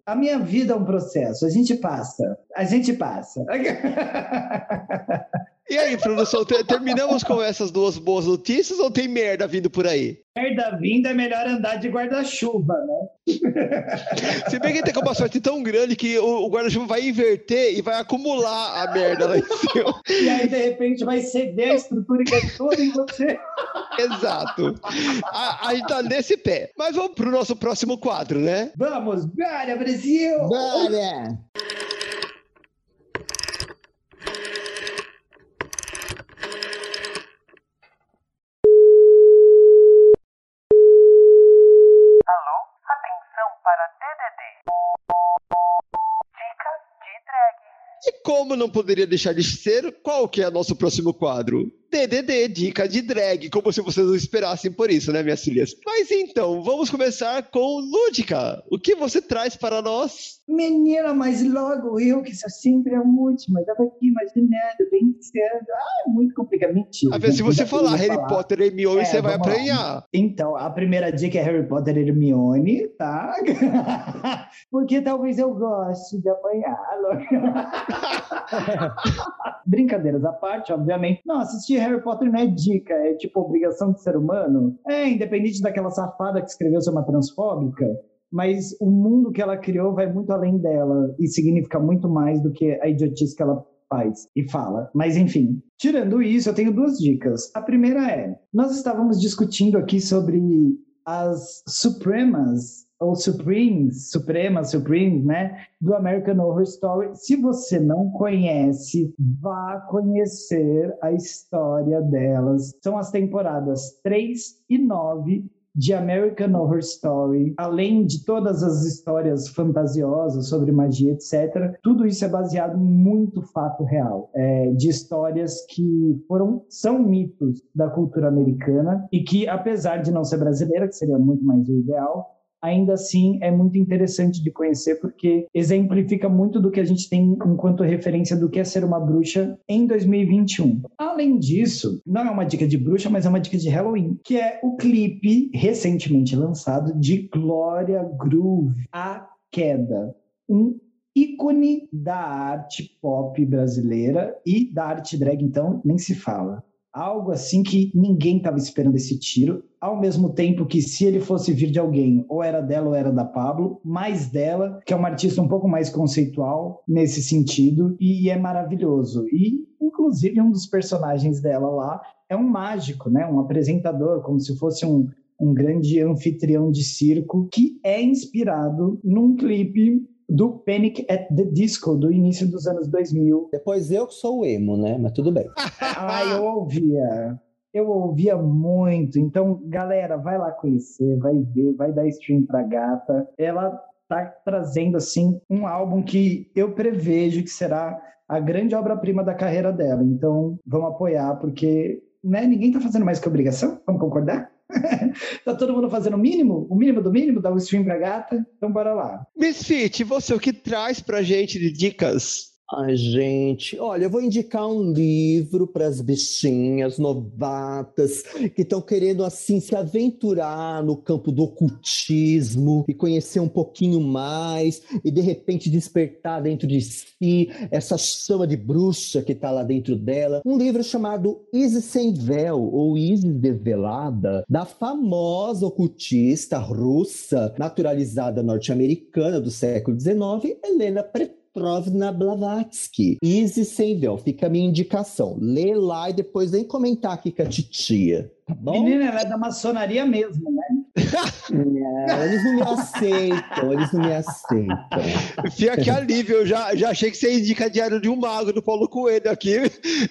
[SPEAKER 2] a minha vida é um processo. A gente passa. A gente passa.
[SPEAKER 1] E aí, produção, te- terminamos com essas duas boas notícias ou tem merda vindo por aí?
[SPEAKER 2] Merda vinda é melhor andar de guarda-chuva, né?
[SPEAKER 1] Se bem que tem uma sorte tão grande que o, o guarda-chuva vai inverter e vai acumular a merda lá em cima.
[SPEAKER 2] E aí, de repente, vai ceder a estrutura que é toda em você.
[SPEAKER 1] Exato. A, a gente tá nesse pé. Mas vamos pro nosso próximo quadro, né?
[SPEAKER 2] Vamos, bora, Brasil!
[SPEAKER 3] Bora!
[SPEAKER 7] Para DDD. Dica de drag.
[SPEAKER 1] E como não poderia deixar de ser, qual que é o nosso próximo quadro? DDD, dica de drag, como se vocês não esperassem por isso, né, minhas filhas? Mas então, vamos começar com Lúdica. O que você traz para nós?
[SPEAKER 2] Menina, mas logo eu, que sou sempre a última, tava aqui imaginando, pensando. Ah, é muito complicado. Mentira.
[SPEAKER 1] A ver, se você falar Harry
[SPEAKER 2] falar.
[SPEAKER 1] Potter e Hermione,
[SPEAKER 2] É,
[SPEAKER 1] você vai
[SPEAKER 2] vamos lá.
[SPEAKER 1] apanhar.
[SPEAKER 2] Então, a primeira dica é Harry Potter e Hermione, tá? Porque talvez eu goste de apanhar. Brincadeiras à parte, obviamente. Não, assistir Harry Potter não é dica, é tipo obrigação de ser humano. É, independente daquela safada que escreveu ser uma transfóbica, mas o mundo que ela criou vai muito além dela e significa muito mais do que a idiotice que ela faz e fala. Mas enfim, tirando isso, eu tenho duas dicas. A primeira é: nós estávamos discutindo aqui sobre as Supremas ou Supremes, Supremas, Supremes, né, do American Horror Story. Se você não conhece, vá conhecer a história delas. São as temporadas 3 e 9 de American Horror Story, além de todas as histórias fantasiosas sobre magia, etc. Tudo isso é baseado em muito fato real, é, de histórias que foram são mitos da cultura americana e que, apesar de não ser brasileira, que seria muito mais o ideal, ainda assim é muito interessante de conhecer porque exemplifica muito do que a gente tem enquanto referência do que é ser uma bruxa em 2021. Além disso, não é uma dica de bruxa, mas é uma dica de Halloween, que é o clipe recentemente lançado de Gloria Groove, A Queda, um ícone da arte pop brasileira e da arte drag, então, nem se fala. Algo assim que ninguém estava esperando esse tiro, ao mesmo tempo que se ele fosse vir de alguém, ou era dela ou era da Pablo, mais dela, que é uma artista um pouco mais conceitual nesse sentido, e é maravilhoso. E, inclusive, um dos personagens dela lá é um mágico, né? um apresentador, como se fosse um, um grande anfitrião de circo, que é inspirado num clipe do Panic at the Disco, do início dos anos 2000,
[SPEAKER 3] Depois eu que sou o emo, né? Mas tudo bem.
[SPEAKER 2] ah, eu ouvia. Eu ouvia muito. Então, galera, vai lá conhecer, vai ver, vai dar stream pra gata. Ela tá trazendo, assim, um álbum que eu prevejo que será a grande obra-prima da carreira dela. Então, vamos apoiar, porque né, ninguém tá fazendo mais que obrigação. Vamos concordar? tá todo mundo fazendo o mínimo? O mínimo do mínimo? Dar um stream pra gata? Então, bora lá.
[SPEAKER 1] Misfit, você, o que traz pra gente de dicas?
[SPEAKER 3] Ai, gente, olha, eu vou indicar um livro para as bichinhas novatas que estão querendo, assim, se aventurar no campo do ocultismo e conhecer um pouquinho mais e, de repente, despertar dentro de si essa chama de bruxa que está lá dentro dela. Um livro chamado Isis Sem Véu, ou Isis Desvelada, da famosa ocultista russa, naturalizada norte-americana do século XIX, Helena Pretz. Petrovna Blavatsky. Easy sem véu, fica a minha indicação. Lê lá e depois vem comentar aqui com a titia, tá bom?
[SPEAKER 2] Menina, ela é da maçonaria mesmo, né?
[SPEAKER 3] Não, eles não me aceitam, eles não me aceitam.
[SPEAKER 1] Fia que alívio, eu já, já achei que você indica Diário de um Mago do Paulo Coelho aqui.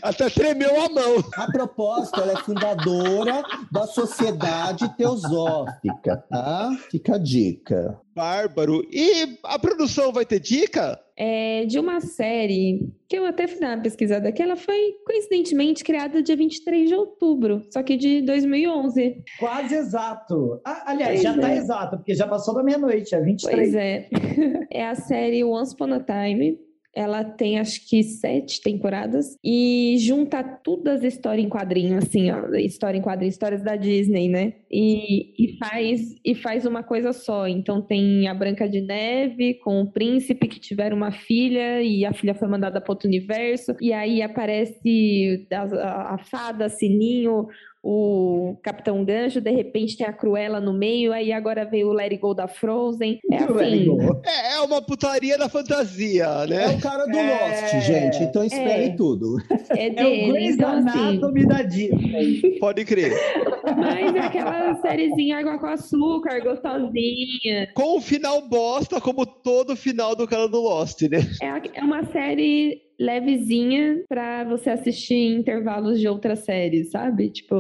[SPEAKER 1] Até tremeu a mão.
[SPEAKER 3] A propósito, ela é fundadora da Sociedade Teosófica, tá? Fica a dica.
[SPEAKER 1] Bárbaro. E a produção vai ter dica?
[SPEAKER 4] É de uma série que eu até fui dar uma pesquisada aqui. Ela foi, coincidentemente, criada dia 23 de outubro, só que de 2011.
[SPEAKER 2] Quase exato. Ah, aliás,
[SPEAKER 4] Pois
[SPEAKER 2] já tá
[SPEAKER 4] é.
[SPEAKER 2] exato, porque já passou da meia-noite, é 23.
[SPEAKER 4] Pois é. É a série Once Upon a Time. Ela tem acho que sete temporadas e junta todas as histórias em quadrinho, assim, ó, história em quadrinho, histórias da Disney, né? E, e faz e faz uma coisa só. Então tem a Branca de Neve com o príncipe que tiveram uma filha e a filha foi mandada para outro universo e aí aparece a, a, a fada, Sininho, o Capitão Gancho, de repente tem a Cruella no meio, aí agora veio o Let It Go da Frozen. É assim.
[SPEAKER 1] É, é uma putaria da fantasia,
[SPEAKER 3] É
[SPEAKER 1] né?
[SPEAKER 3] o cara do
[SPEAKER 2] É.
[SPEAKER 3] Lost, gente. Então espere
[SPEAKER 4] É.
[SPEAKER 3] tudo.
[SPEAKER 4] É
[SPEAKER 2] É o
[SPEAKER 4] dele,
[SPEAKER 2] Grey's
[SPEAKER 4] então assim.
[SPEAKER 2] Anatomy da Disney.
[SPEAKER 1] Pode crer.
[SPEAKER 4] Mas é aquela sériezinha água com açúcar, gostosinha.
[SPEAKER 1] Com o final bosta, como todo final do cara do Lost, né?
[SPEAKER 4] É, é uma série levezinha pra você assistir em intervalos de outras séries, sabe? Tipo,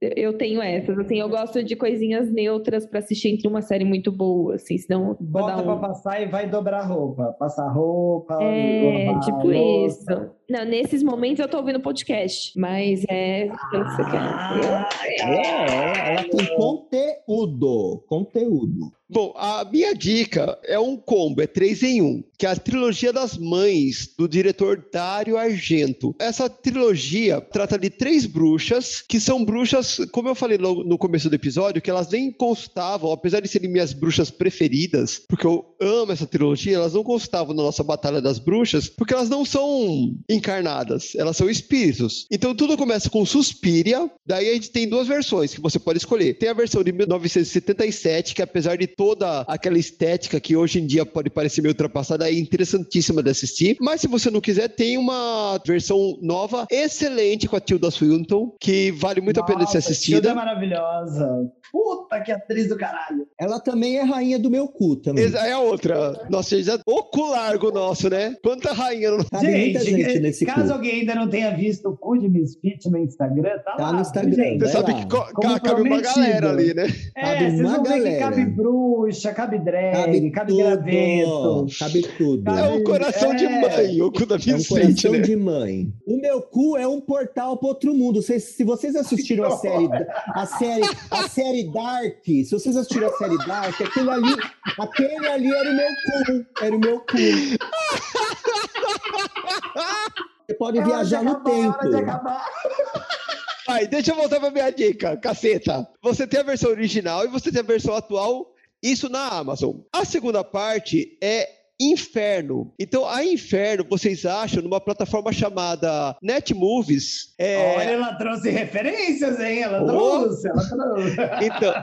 [SPEAKER 4] eu- tenho essas, assim, eu gosto de coisinhas neutras pra assistir entre uma série muito boa, assim, senão
[SPEAKER 2] Bota
[SPEAKER 4] dar
[SPEAKER 2] pra
[SPEAKER 4] um...
[SPEAKER 2] passar e vai dobrar roupa. Passar roupa.
[SPEAKER 4] É,
[SPEAKER 2] lavar
[SPEAKER 4] tipo isso. Não, nesses momentos eu tô ouvindo podcast, mas é pelo que você quer.
[SPEAKER 2] Ah,
[SPEAKER 3] É, ela, ela tem conteúdo. Conteúdo.
[SPEAKER 1] Bom, a minha dica é um combo, é três em um, que é a trilogia das mães do diretor Dario Argento. Essa trilogia trata de três bruxas, que são bruxas, como eu falei no, no começo do episódio, que elas nem constavam, apesar de serem minhas bruxas preferidas, porque eu amo essa trilogia, elas não constavam na nossa Batalha das Bruxas, porque elas não são encarnadas, elas são espíritos. Então tudo começa com Suspiria, daí a gente tem duas versões que você pode escolher. Tem a versão de 1977, que apesar de toda aquela estética que hoje em dia pode parecer meio ultrapassada, é interessantíssima de assistir. Mas se você não quiser, tem uma versão nova, excelente com a Tilda Swinton, que vale muito a pena ser
[SPEAKER 2] Nossa, Tilda é
[SPEAKER 1] assistida.
[SPEAKER 2] maravilhosa. Puta que atriz do caralho.
[SPEAKER 3] Ela também é rainha do meu cu também.
[SPEAKER 1] Exa- É a outra. Nossa, já... o cu largo nosso, né? Quanta rainha no
[SPEAKER 3] Cabe muita gente
[SPEAKER 2] eh,
[SPEAKER 3] nesse
[SPEAKER 2] caso
[SPEAKER 3] cu.
[SPEAKER 2] alguém ainda não tenha visto o cu de Misfit no Instagram, tá,
[SPEAKER 3] Tá
[SPEAKER 2] lá.
[SPEAKER 3] no Instagram.
[SPEAKER 2] gente?
[SPEAKER 1] Você sabe
[SPEAKER 3] lá.
[SPEAKER 1] que
[SPEAKER 2] Como
[SPEAKER 1] cabe uma galera ali, né?
[SPEAKER 2] É,
[SPEAKER 3] Cabe
[SPEAKER 2] vocês
[SPEAKER 3] uma
[SPEAKER 2] vão ver que
[SPEAKER 3] galera.
[SPEAKER 2] cabe bruxa, cabe drag, cabe, graveto.
[SPEAKER 3] Cabe tudo.
[SPEAKER 2] Cabe-
[SPEAKER 1] É o coração de
[SPEAKER 2] É.
[SPEAKER 1] mãe, o cu da
[SPEAKER 3] É um
[SPEAKER 1] Vicente,
[SPEAKER 3] coração
[SPEAKER 1] né?
[SPEAKER 3] de mãe. O meu cu é um portal para outro mundo. Vocês- se vocês assistiram a série, a série, a série Dark, se vocês assistiram a série Dark, aquele ali, aquele ali era o meu cu, era o meu cu. Você pode
[SPEAKER 2] É
[SPEAKER 3] viajar no
[SPEAKER 2] acabar,
[SPEAKER 3] tempo.
[SPEAKER 1] Ai, deixa eu voltar pra minha dica, caceta. Você tem a versão original e você tem a versão atual, isso na Amazon. A segunda parte é Inferno. Então, a Inferno vocês acham numa plataforma chamada Netmovies. É,
[SPEAKER 2] Olha, ela trouxe referências, hein? Ela
[SPEAKER 1] Oh.
[SPEAKER 2] trouxe, ela trouxe.
[SPEAKER 1] Então,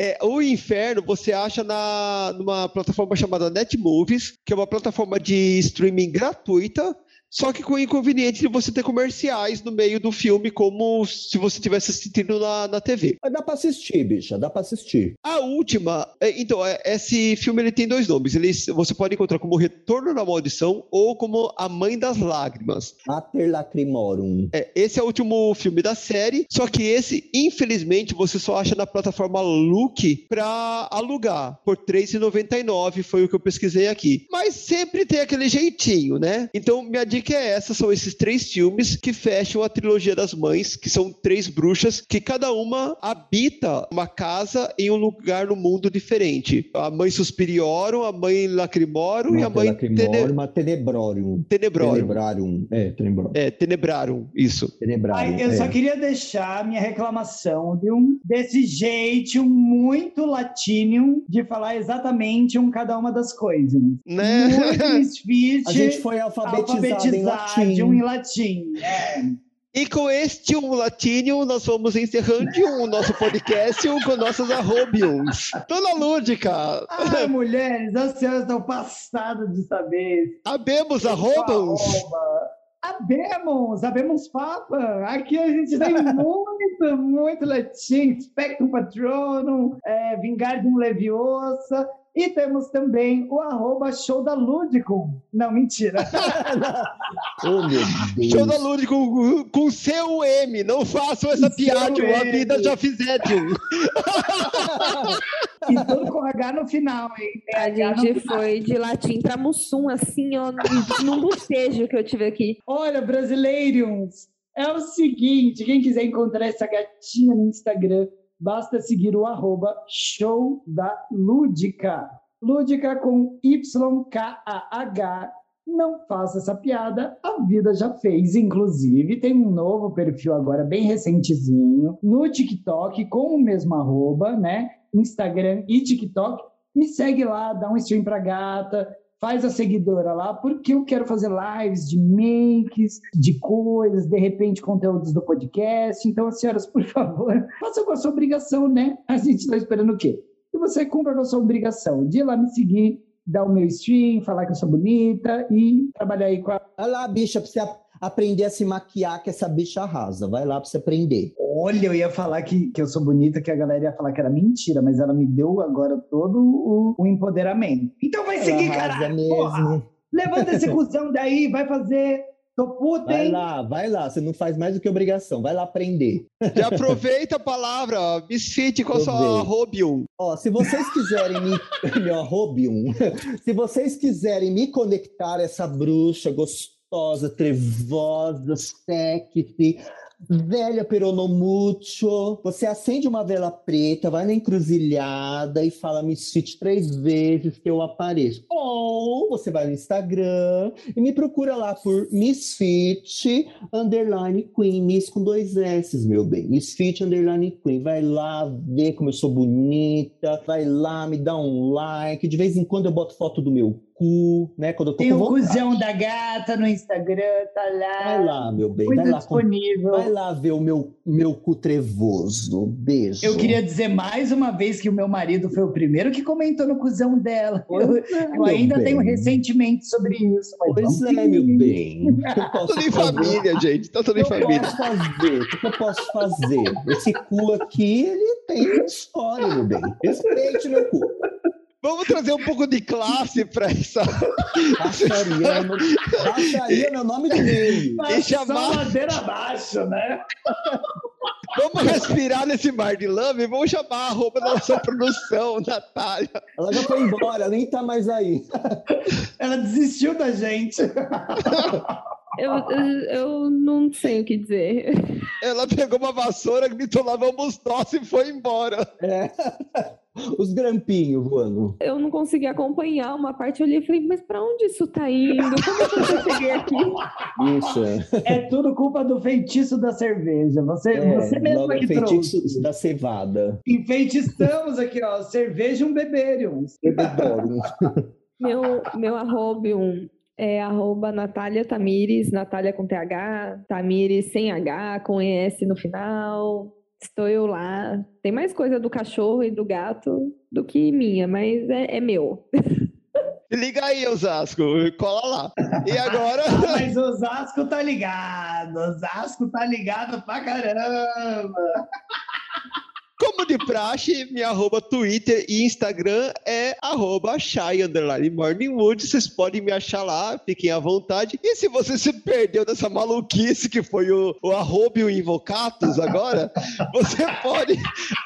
[SPEAKER 1] é, o Inferno você acha na, numa plataforma chamada Netmovies, que é uma plataforma de streaming gratuita, só que com o inconveniente de você ter comerciais no meio do filme, como se você estivesse assistindo na, na TV.
[SPEAKER 3] Mas dá pra assistir, bicha, dá pra assistir.
[SPEAKER 1] A última, é, então, é, esse filme ele tem dois nomes. Ele, você pode encontrar como Retorno da Maldição ou como A Mãe das Lágrimas.
[SPEAKER 3] Mater Lacrimorum.
[SPEAKER 1] É, esse é o último filme da série, só que esse, infelizmente, você só acha na plataforma Look pra alugar por R$ 3,99, foi o que eu pesquisei aqui. Mas sempre tem aquele jeitinho, né? Então, minha dica é essa, são esses três filmes que fecham a trilogia das mães, que são três bruxas, que cada uma habita uma casa em um lugar no mundo diferente. A mãe Suspiriorum, a mãe Lacrimorum e a mãe Tene...
[SPEAKER 3] Lacrimorum, Tenebrorium.
[SPEAKER 1] Tenebrorium.
[SPEAKER 3] Tenebrarium. É, Tenebrorium.
[SPEAKER 1] É, Tenebrarum, isso.
[SPEAKER 3] Tenebrarium.
[SPEAKER 2] Ai, eu
[SPEAKER 3] é.
[SPEAKER 2] só queria deixar minha reclamação de um desse jeito muito latinium de falar exatamente um cada uma das coisas.
[SPEAKER 1] Né?
[SPEAKER 2] Muito misfit,
[SPEAKER 3] A gente foi alfabetizado,
[SPEAKER 2] alfabetizado em latim. É.
[SPEAKER 1] E com este um latinho, nós vamos encerrando o nosso podcast com nossas arrobiums. Dona Lúdica,
[SPEAKER 2] Ai, mulheres, as senhoras estão passadas de saber.
[SPEAKER 1] abemos?
[SPEAKER 2] Arroba. Abemos, abemos papa. Aqui a gente tem muito, muito latim. Spectrum Patronum, é, Vingardium Leviosa. E temos também o arroba show da Ludicum. Não, mentira.
[SPEAKER 3] Oh, meu Deus.
[SPEAKER 1] Show da Lúdica com, seu M. Não façam essa piada, a vida já fizeram.
[SPEAKER 2] E tudo com H no final, hein? Tem
[SPEAKER 4] A gente
[SPEAKER 2] final.
[SPEAKER 4] foi de latim pra mussum, assim, ó, num- num bocejo que eu tive aqui.
[SPEAKER 2] Olha, brasileiros, é o seguinte, quem quiser encontrar essa gatinha no Instagram, basta seguir o arroba show da Lúdica. Lúdica com Y-K-A-H não faça essa piada, a vida já fez. Inclusive, tem um novo perfil agora, bem recentezinho, no TikTok, com o mesmo arroba, né? Instagram e TikTok. Me segue lá, dá um stream pra gata, faz a seguidora lá, porque eu quero fazer lives de makes, de coisas, de repente conteúdos do podcast. Então, senhoras, por favor, faça com a sua obrigação, né? A gente está esperando o quê? Que você cumpra com a sua obrigação de ir lá me seguir, dar o meu stream, falar que eu sou bonita e trabalhar aí com a.
[SPEAKER 3] Vai lá, bicha, pra você aprender a se maquiar, que essa bicha arrasa. Vai lá pra você aprender.
[SPEAKER 2] Olha, eu ia falar que, que eu sou bonita, que a galera ia falar que era mentira, mas ela me deu agora todo o, o empoderamento. Então vai seguir! Porra! Levanta esse cuzão daí, vai fazer. Tô puta,
[SPEAKER 3] Vai
[SPEAKER 2] hein?
[SPEAKER 3] lá, vai lá. Você não faz mais do que obrigação. Vai lá aprender.
[SPEAKER 1] Já aproveita a palavra, ó, Misfit com a sua arrobium.
[SPEAKER 3] Ó, se vocês quiserem me. Meu arrobium. Se vocês quiserem me conectar a essa bruxa gostosa, trevosa, sexy, velha peronomútil, você acende uma vela preta, vai na encruzilhada e fala Misfit três vezes que eu apareço. Ou você vai no Instagram e me procura lá por Misfit underline Queen, Miss com dois S, meu bem. Misfit underline Queen. Vai lá ver como eu sou bonita, vai lá, me dá um like. De vez em quando eu boto foto do meu cu, né? Quando eu tô
[SPEAKER 2] Tem
[SPEAKER 3] com
[SPEAKER 2] o cuzão da gata no Instagram, tá lá.
[SPEAKER 3] Vai lá, meu bem. Vai lá, com-
[SPEAKER 2] disponível.
[SPEAKER 3] vai lá ver o meu, meu cu trevoso. Beijo.
[SPEAKER 2] Eu queria dizer mais uma vez que o meu marido foi o primeiro que comentou no cuzão dela. Eu, eu
[SPEAKER 3] meu
[SPEAKER 2] ainda
[SPEAKER 3] bem.
[SPEAKER 2] tenho ressentimento sobre isso. Mas
[SPEAKER 3] Pois é, meu bem. O que eu posso
[SPEAKER 1] Tudo em família, gente. Tá tudo em
[SPEAKER 3] O que eu
[SPEAKER 1] família.
[SPEAKER 3] posso fazer? O que eu posso fazer? Esse cu aqui, ele tem história, meu bem. Respeite meu cu.
[SPEAKER 1] Vamos trazer um pouco de classe pra essa.
[SPEAKER 3] Baixaria, meu- baixaria é nome.
[SPEAKER 2] Mas
[SPEAKER 1] E chamar-
[SPEAKER 2] Só ladeira abaixo, né?
[SPEAKER 1] Vamos respirar nesse mar de lama e vamos chamar a roupa da nossa produção, Natália.
[SPEAKER 3] Ela já foi embora, nem tá mais aí.
[SPEAKER 2] Ela desistiu da gente.
[SPEAKER 4] Eu, eu, eu não sei o que dizer.
[SPEAKER 1] Ela pegou uma vassoura, gritou lá, vamos nós e foi embora.
[SPEAKER 3] É. Os grampinhos voando.
[SPEAKER 4] Eu não consegui acompanhar uma parte. Eu olhei e falei, mas pra onde isso tá indo? Como é que eu cheguei aqui?
[SPEAKER 3] Bicha.
[SPEAKER 2] É tudo culpa do feitiço da cerveja. Você, você
[SPEAKER 3] É,
[SPEAKER 2] mesmo
[SPEAKER 3] logo
[SPEAKER 2] que trouxe.
[SPEAKER 3] feitiço da cevada.
[SPEAKER 2] Enfeitiçamos aqui, ó. Cerveja e um beberium.
[SPEAKER 4] Meu, meu arrobium é arroba Natália Tamires, Natália com TH, Tamires sem H, com ES no final. Estou eu lá. Tem mais coisa do cachorro e do gato do que minha, mas é, é meu.
[SPEAKER 1] Liga aí, Osasco, cola lá. E agora,
[SPEAKER 2] Ah, mas Osasco tá ligado. Osasco tá ligado pra caramba.
[SPEAKER 1] Como de praxe, minha arroba Twitter e Instagram é arroba Shai underline Morningwood. Vocês podem me achar lá, fiquem à vontade. E se você se perdeu dessa maluquice que foi o, o arroba e o Invocatus agora, você pode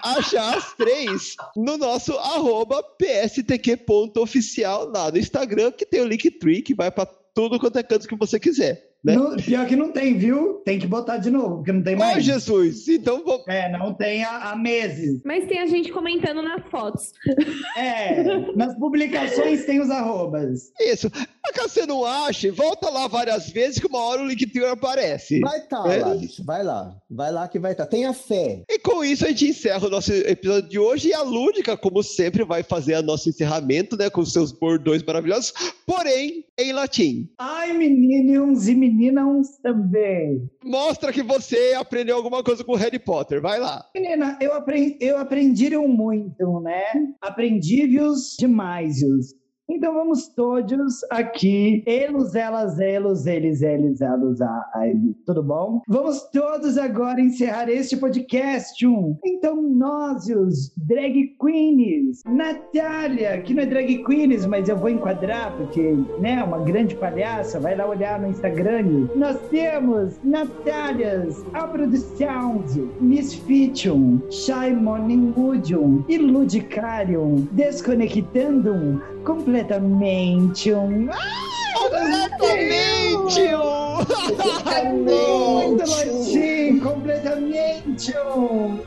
[SPEAKER 1] achar as três no nosso arroba pstq.oficial lá no Instagram, que tem o Linktree, que vai para tudo quanto é canto que você quiser. Né?
[SPEAKER 2] No- pior que não tem, viu? Tem que botar de novo, porque não tem mais.
[SPEAKER 1] Jesus! Então vamos.
[SPEAKER 2] É, não tem há, há meses.
[SPEAKER 4] Mas tem a gente comentando nas fotos.
[SPEAKER 2] É, nas publicações tem os arrobas.
[SPEAKER 1] Isso. Mas você não ache, volta lá várias vezes que uma hora o Linktree aparece.
[SPEAKER 3] Vai tá
[SPEAKER 1] É.
[SPEAKER 3] lá, bicho. Vai lá. Vai lá que vai tá. Tenha fé.
[SPEAKER 1] E com isso a gente encerra o nosso episódio de hoje. E a Lúdica, como sempre, vai fazer o nosso encerramento, né? Com seus bordões maravilhosos, porém em latim.
[SPEAKER 2] Ai, meninos e meninas também.
[SPEAKER 1] Mostra que você aprendeu alguma coisa com Harry Potter. Vai lá.
[SPEAKER 2] Menina, eu aprendi, eu aprendi muito, né? Aprendi-vios demais. Então vamos todos aqui, elos, elas, elos, eles, eles, elas, tudo bom? Vamos todos agora encerrar este podcast. Um. Então nós, os drag queens, Natália, que não é drag queens, mas eu vou enquadrar porque, né, uma grande palhaça, vai lá olhar no Instagram. Nós temos Natálias, a produção, Misfitium, Shy Morning Woodium e Ludicarium, desconectando completamente um.
[SPEAKER 1] Completamente!
[SPEAKER 2] É muito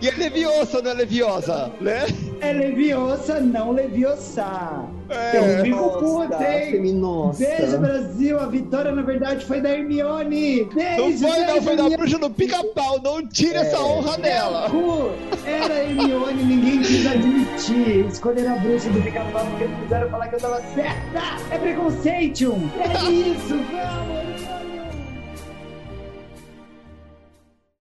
[SPEAKER 1] E é leviosa, não é leviosa, né?
[SPEAKER 2] É Leviosa, não Leviosa.
[SPEAKER 1] É.
[SPEAKER 2] Eu fico puta, hein?
[SPEAKER 3] Feminosa.
[SPEAKER 2] Beijo, Brasil. A vitória, na verdade, foi da Hermione. Beijo,
[SPEAKER 1] Não foi, não, foi da bruxa do pica-pau. Não tire essa honra dela.
[SPEAKER 2] Cu, Era a Hermione, ninguém quis admitir. Escolheram a bruxa do pica-pau porque não quiseram falar que eu tava certa. É preconceito. É isso, vamos.